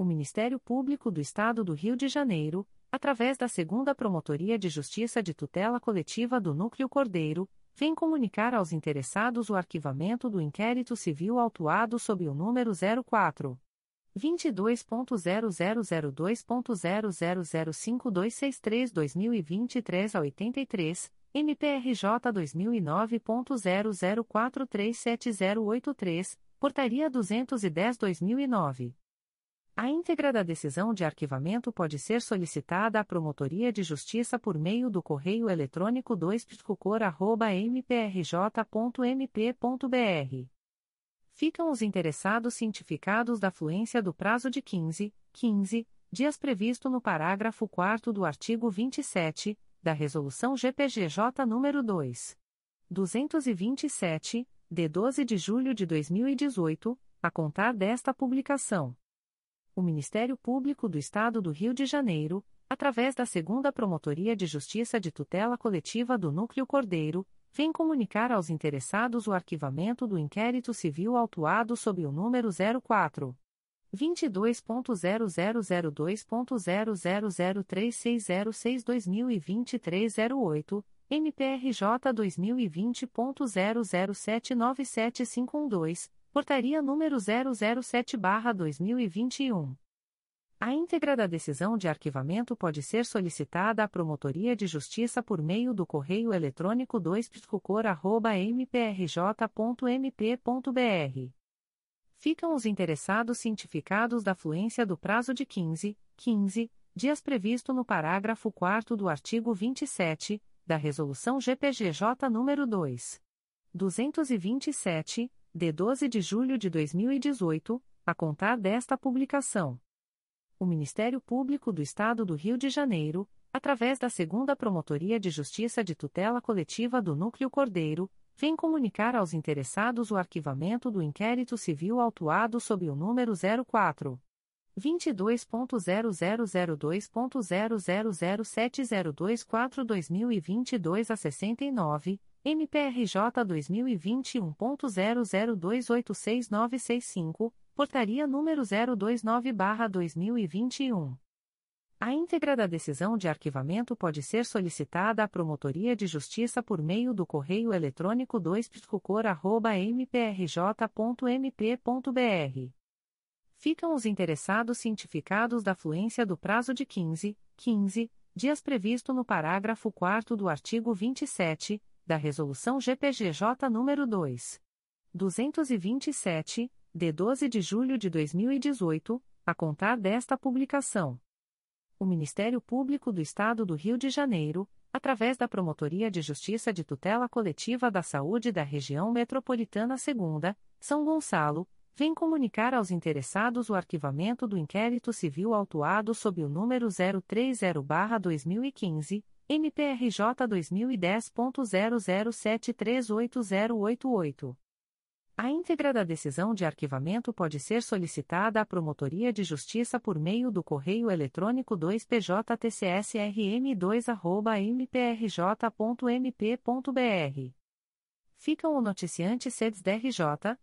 o Ministério Público do Estado do Rio de Janeiro, através da Segunda Promotoria de Justiça de Tutela Coletiva do Núcleo Cordeiro, vem comunicar aos interessados o arquivamento do inquérito civil autuado sob o número 04 22.0002.0005263-2023 a 83, MPRJ 2009.00437083, Portaria 210-2009. A íntegra da decisão de arquivamento pode ser solicitada à Promotoria de Justiça por meio do correio eletrônico 2 mprj.mp.br. Ficam os interessados cientificados da fluência do prazo de 15, 15 dias previsto no parágrafo 4 do artigo 27 da Resolução GPGJ nº 2. 227, de 12 de julho de 2018, a contar desta publicação o Ministério Público do Estado do Rio de Janeiro, através da Segunda Promotoria de Justiça de Tutela Coletiva do Núcleo Cordeiro, vem comunicar aos interessados o arquivamento do inquérito civil autuado sob o número 04 22.0002.0003606-2023 08, MPRJ 2020.00797512 Portaria número 007/2021. A íntegra da decisão de arquivamento pode ser solicitada à Promotoria de Justiça por meio do correio eletrônico 2 mprj.mp.br. Ficam os interessados cientificados da fluência do prazo de 15, 15 dias previsto no parágrafo 4 do artigo 27 da Resolução GPGJ nº 2. 227, de 12 de julho de 2018, a contar desta publicação. O Ministério Público do Estado do Rio de Janeiro, através da Segunda Promotoria de Justiça de Tutela Coletiva do Núcleo Cordeiro, vem comunicar aos interessados o arquivamento do inquérito civil autuado sob o número 04 22.0002.0007024-2022 a 69 MPRJ 2021.00286965, Portaria número 029-2021. A íntegra da decisão de arquivamento pode ser solicitada à Promotoria de Justiça por meio do correio eletrônico 2 mprj.mp.br. Ficam os interessados cientificados da fluência do prazo de 15, 15 dias previsto no parágrafo 4 do artigo 27 da Resolução GPGJ nº 2. 227, de 12 de julho de 2018, a contar desta publicação. O Ministério Público do Estado do Rio de Janeiro, através da Promotoria de Justiça de Tutela Coletiva da Saúde da Região Metropolitana II, São Gonçalo, vem comunicar aos interessados o arquivamento do inquérito civil autuado sob o número 030-2015 MPRJ 2010.00738088. A íntegra da decisão de arquivamento pode ser solicitada à Promotoria de Justiça por meio do correio eletrônico 2PJTCSRM2@mprj.mp.br. Ficam o noticiante SEDS DRJ,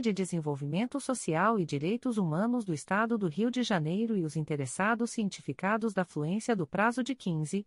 de Desenvolvimento Social e Direitos Humanos do Estado do Rio de Janeiro e os interessados cientificados da fluência do prazo de 15,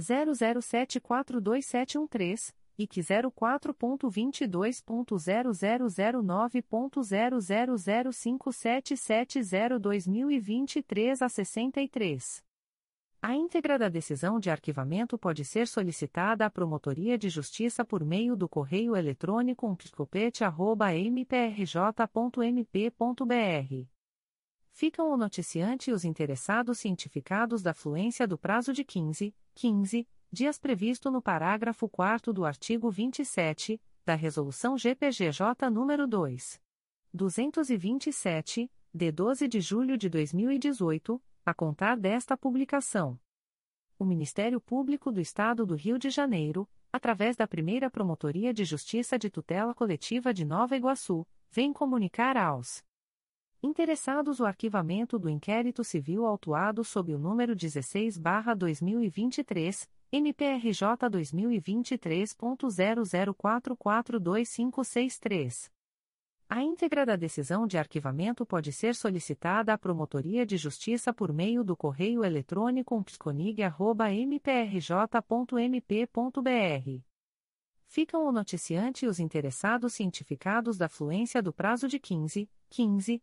00742713 e que 04.22.0009.0005770-2023 a 63. A íntegra da decisão de arquivamento pode ser solicitada à Promotoria de Justiça por meio do correio eletrônico umpticopete.mprj.mp.br. Ficam o noticiante e os interessados cientificados da fluência do prazo de 15, 15 dias previsto no parágrafo 4 do artigo 27 da Resolução GPGJ nº 2. 227, de 12 de julho de 2018 a contar desta publicação. O Ministério Público do Estado do Rio de Janeiro, através da primeira Promotoria de Justiça de Tutela Coletiva de Nova Iguaçu, vem comunicar aos interessados o arquivamento do inquérito civil autuado sob o número 16-2023, MPRJ 2023.00442563. A íntegra da decisão de arquivamento pode ser solicitada à Promotoria de Justiça por meio do correio eletrônico psconig.mprj.mp.br. Ficam o noticiante e os interessados cientificados da fluência do prazo de 15, 15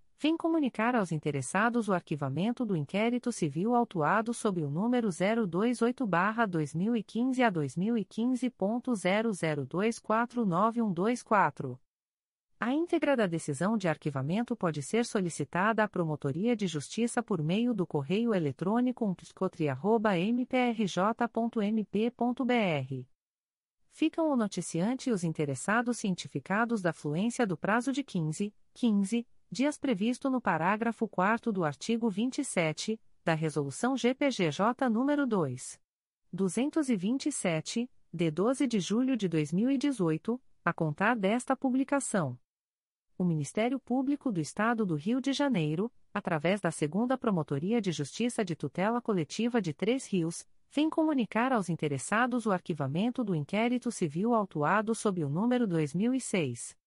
vem comunicar aos interessados o arquivamento do inquérito civil autuado sob o número 028-2015 a 2015.00249124. A íntegra da decisão de arquivamento pode ser solicitada à Promotoria de Justiça por meio do correio eletrônico umpscotri.mprj.mp.br. Ficam o noticiante e os interessados cientificados da fluência do prazo de 15, 15 dias previsto no parágrafo 4 do artigo 27 da Resolução GPGJ nº 2. 227, de 12 de julho de 2018, a contar desta publicação o Ministério Público do Estado do Rio de Janeiro, através da Segunda Promotoria de Justiça de Tutela Coletiva de Três Rios, vem comunicar aos interessados o arquivamento do inquérito civil autuado sob o número 2006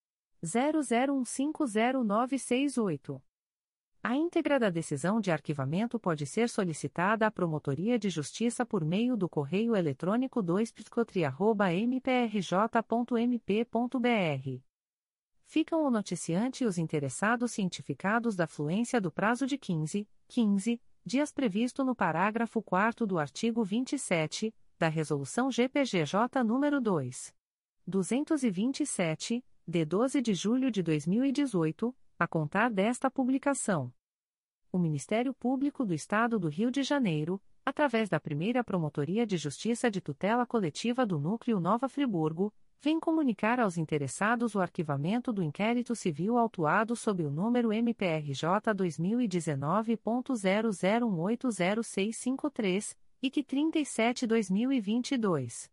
00150968. A íntegra da decisão de arquivamento pode ser solicitada à Promotoria de Justiça por meio do correio eletrônico 2 mprj.mp.br ficam o noticiante e os interessados cientificados da fluência do prazo de 15, 15 dias previsto no parágrafo 4 do artigo 27 da Resolução GPGJ nº 2. 227, de 12 de julho de 2018, a contar desta publicação. O Ministério Público do Estado do Rio de Janeiro, através da primeira Promotoria de Justiça de Tutela Coletiva do Núcleo Nova Friburgo, vem comunicar aos interessados o arquivamento do inquérito civil autuado sob o número MPRJ 2019.00180653 e que 37-2022.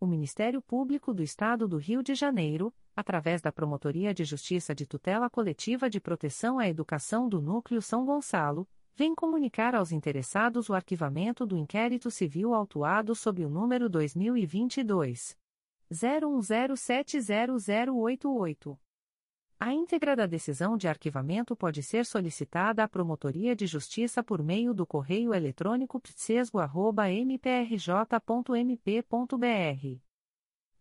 O Ministério Público do Estado do Rio de Janeiro, através da Promotoria de Justiça de Tutela Coletiva de Proteção à Educação do Núcleo São Gonçalo, vem comunicar aos interessados o arquivamento do inquérito civil autuado sob o número 2022 01070088. A íntegra da decisão de arquivamento pode ser solicitada à Promotoria de Justiça por meio do correio eletrônico ptsesgo.mprj.mp.br.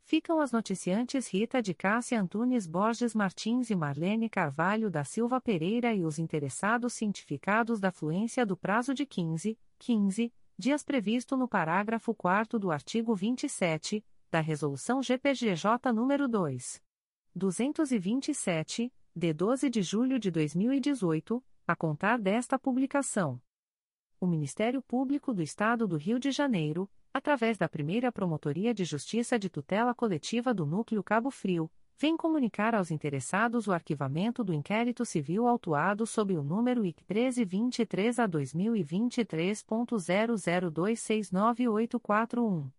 Ficam as noticiantes Rita de Cássia Antunes Borges Martins e Marlene Carvalho da Silva Pereira e os interessados cientificados da fluência do prazo de 15, 15 dias previsto no parágrafo 4 do artigo 27 da Resolução GPGJ nº 2. 227, de 12 de julho de 2018, a contar desta publicação. O Ministério Público do Estado do Rio de Janeiro, através da primeira Promotoria de Justiça de Tutela Coletiva do Núcleo Cabo Frio, vem comunicar aos interessados o arquivamento do inquérito civil autuado sob o número IC 1323 a 2023.00269841.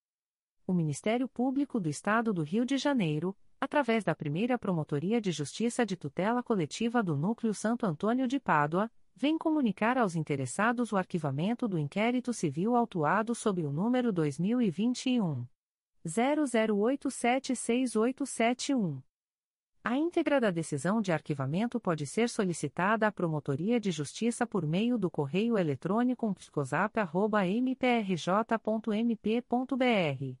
O Ministério Público do Estado do Rio de Janeiro, através da primeira Promotoria de Justiça de Tutela Coletiva do Núcleo Santo Antônio de Pádua, vem comunicar aos interessados o arquivamento do inquérito civil autuado sob o número 2021. 00876871. A íntegra da decisão de arquivamento pode ser solicitada à Promotoria de Justiça por meio do correio eletrônico psicosap.mprj.mp.br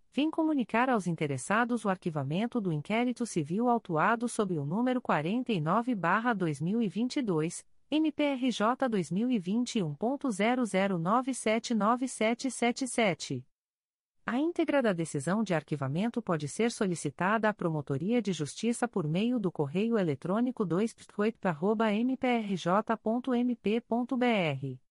vem comunicar aos interessados o arquivamento do inquérito civil autuado sob o número 49-2022, MPRJ 2021.00979777. A íntegra da decisão de arquivamento pode ser solicitada à Promotoria de Justiça por meio do correio eletrônico 2 mprj.mp.br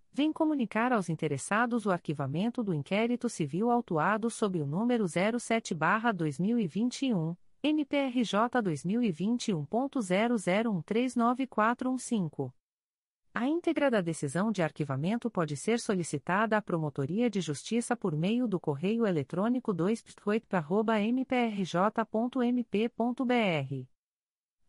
vem comunicar aos interessados o arquivamento do inquérito civil autuado sob o número 07-2021, MPRJ 2021.00139415. A íntegra da decisão de arquivamento pode ser solicitada à Promotoria de Justiça por meio do correio eletrônico 2 mprj.mp.br.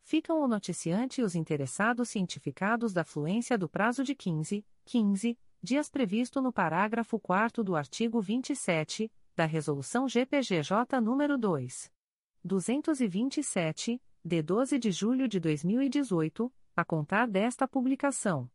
Ficam o noticiante e os interessados cientificados da fluência do prazo de 15, 15 dias previsto no parágrafo 4 do artigo 27 da Resolução GPGJ nº 2. 227, de 12 de julho de 2018, a contar desta publicação.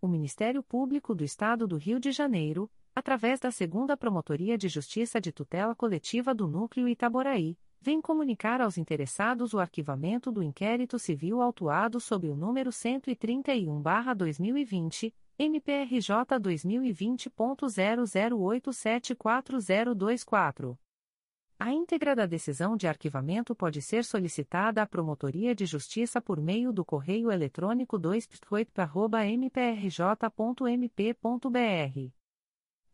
O Ministério Público do Estado do Rio de Janeiro, através da Segunda Promotoria de Justiça de Tutela Coletiva do Núcleo Itaboraí, vem comunicar aos interessados o arquivamento do inquérito civil autuado sob o número 131-2020 MPRJ 2020.00874024. A íntegra da decisão de arquivamento pode ser solicitada à Promotoria de Justiça por meio do correio eletrônico 2 mprj.mp.br.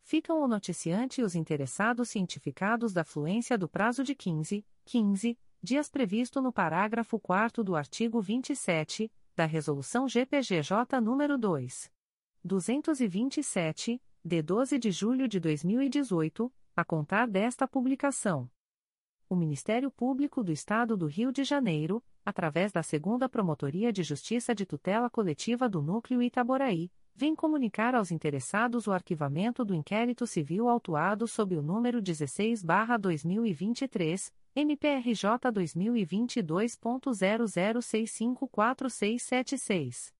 Ficam o noticiante e os interessados cientificados da fluência do prazo de 15, 15 dias previsto no parágrafo 4 do artigo 27 da Resolução GPGJ nº 2. 227, de 12 de julho de 2018, a contar desta publicação. O Ministério Público do Estado do Rio de Janeiro, através da Segunda Promotoria de Justiça de Tutela Coletiva do Núcleo Itaboraí, vem comunicar aos interessados o arquivamento do inquérito civil autuado sob o número 16-2023, MPRJ 2022.00654676.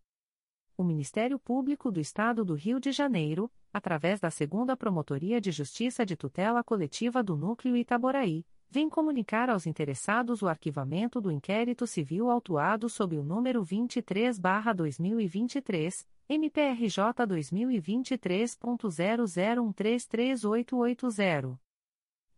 O Ministério Público do Estado do Rio de Janeiro, através da Segunda Promotoria de Justiça de Tutela Coletiva do Núcleo Itaboraí, vem comunicar aos interessados o arquivamento do inquérito civil autuado sob o número 23-2023, MPRJ 2023.00133880.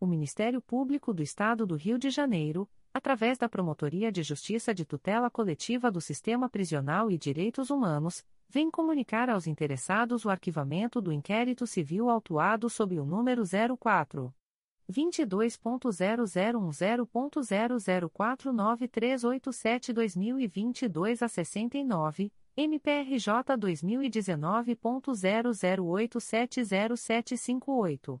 O Ministério Público do Estado do Rio de Janeiro, através da Promotoria de Justiça de Tutela Coletiva do Sistema Prisional e Direitos Humanos, vem comunicar aos interessados o arquivamento do inquérito civil autuado sob o número 04 22.0010.0049387-2022 a 69, MPRJ 2019.00870758.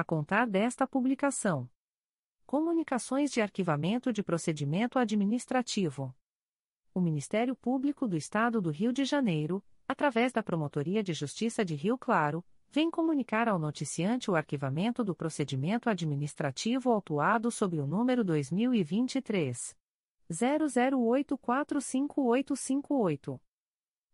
a contar desta publicação. Comunicações de arquivamento de procedimento administrativo. O Ministério Público do Estado do Rio de Janeiro, através da Promotoria de Justiça de Rio Claro, vem comunicar ao noticiante o arquivamento do procedimento administrativo autuado sob o número 2023 00845858.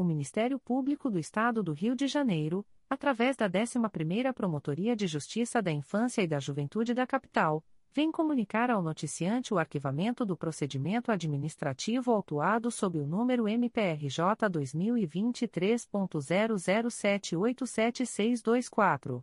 o Ministério Público do Estado do Rio de Janeiro, através da 11ª Promotoria de Justiça da Infância e da Juventude da Capital, vem comunicar ao noticiante o arquivamento do procedimento administrativo autuado sob o número MPRJ 2023.00787624.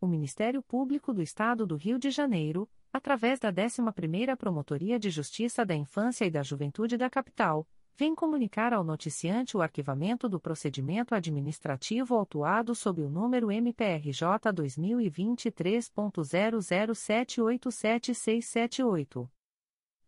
o Ministério Público do Estado do Rio de Janeiro, através da 11ª Promotoria de Justiça da Infância e da Juventude da Capital, vem comunicar ao noticiante o arquivamento do procedimento administrativo autuado sob o número MPRJ 2023.00787678.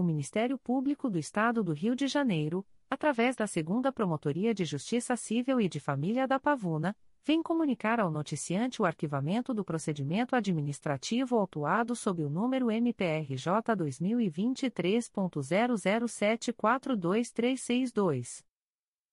O Ministério Público do Estado do Rio de Janeiro, através da Segunda Promotoria de Justiça Civil e de Família da Pavuna, vem comunicar ao noticiante o arquivamento do procedimento administrativo autuado sob o número MPRJ 2023.00742362.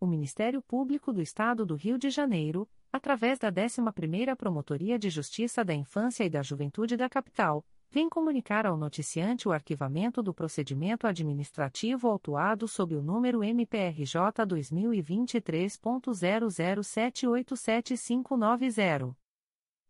O Ministério Público do Estado do Rio de Janeiro, através da 11ª Promotoria de Justiça da Infância e da Juventude da Capital, vem comunicar ao noticiante o arquivamento do procedimento administrativo autuado sob o número MPRJ 2023.00787590.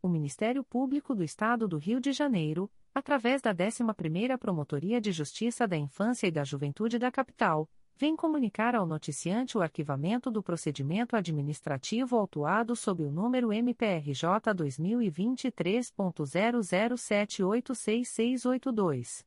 O Ministério Público do Estado do Rio de Janeiro, através da 11ª Promotoria de Justiça da Infância e da Juventude da Capital, vem comunicar ao noticiante o arquivamento do procedimento administrativo autuado sob o número MPRJ 2023.00786682.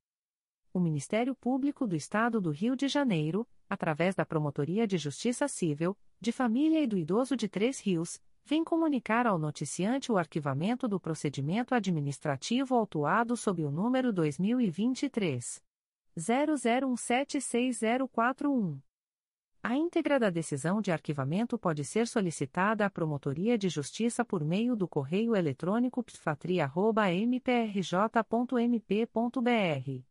O Ministério Público do Estado do Rio de Janeiro, através da Promotoria de Justiça Civil, de Família e do Idoso de Três Rios, vem comunicar ao noticiante o arquivamento do procedimento administrativo autuado sob o número 2023 00176041. A íntegra da decisão de arquivamento pode ser solicitada à Promotoria de Justiça por meio do correio eletrônico pfatria.mprj.mp.br.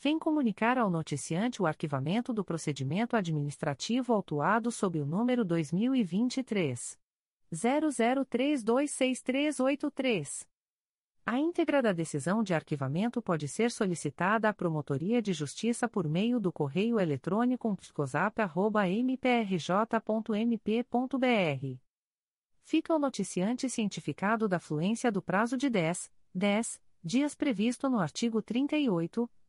vem comunicar ao noticiante o arquivamento do procedimento administrativo autuado sob o número 2023 00326383. A íntegra da decisão de arquivamento pode ser solicitada à Promotoria de Justiça por meio do correio eletrônico psicosap.mprj.mp.br. Fica o noticiante cientificado da fluência do prazo de 10, 10 dias previsto no artigo 38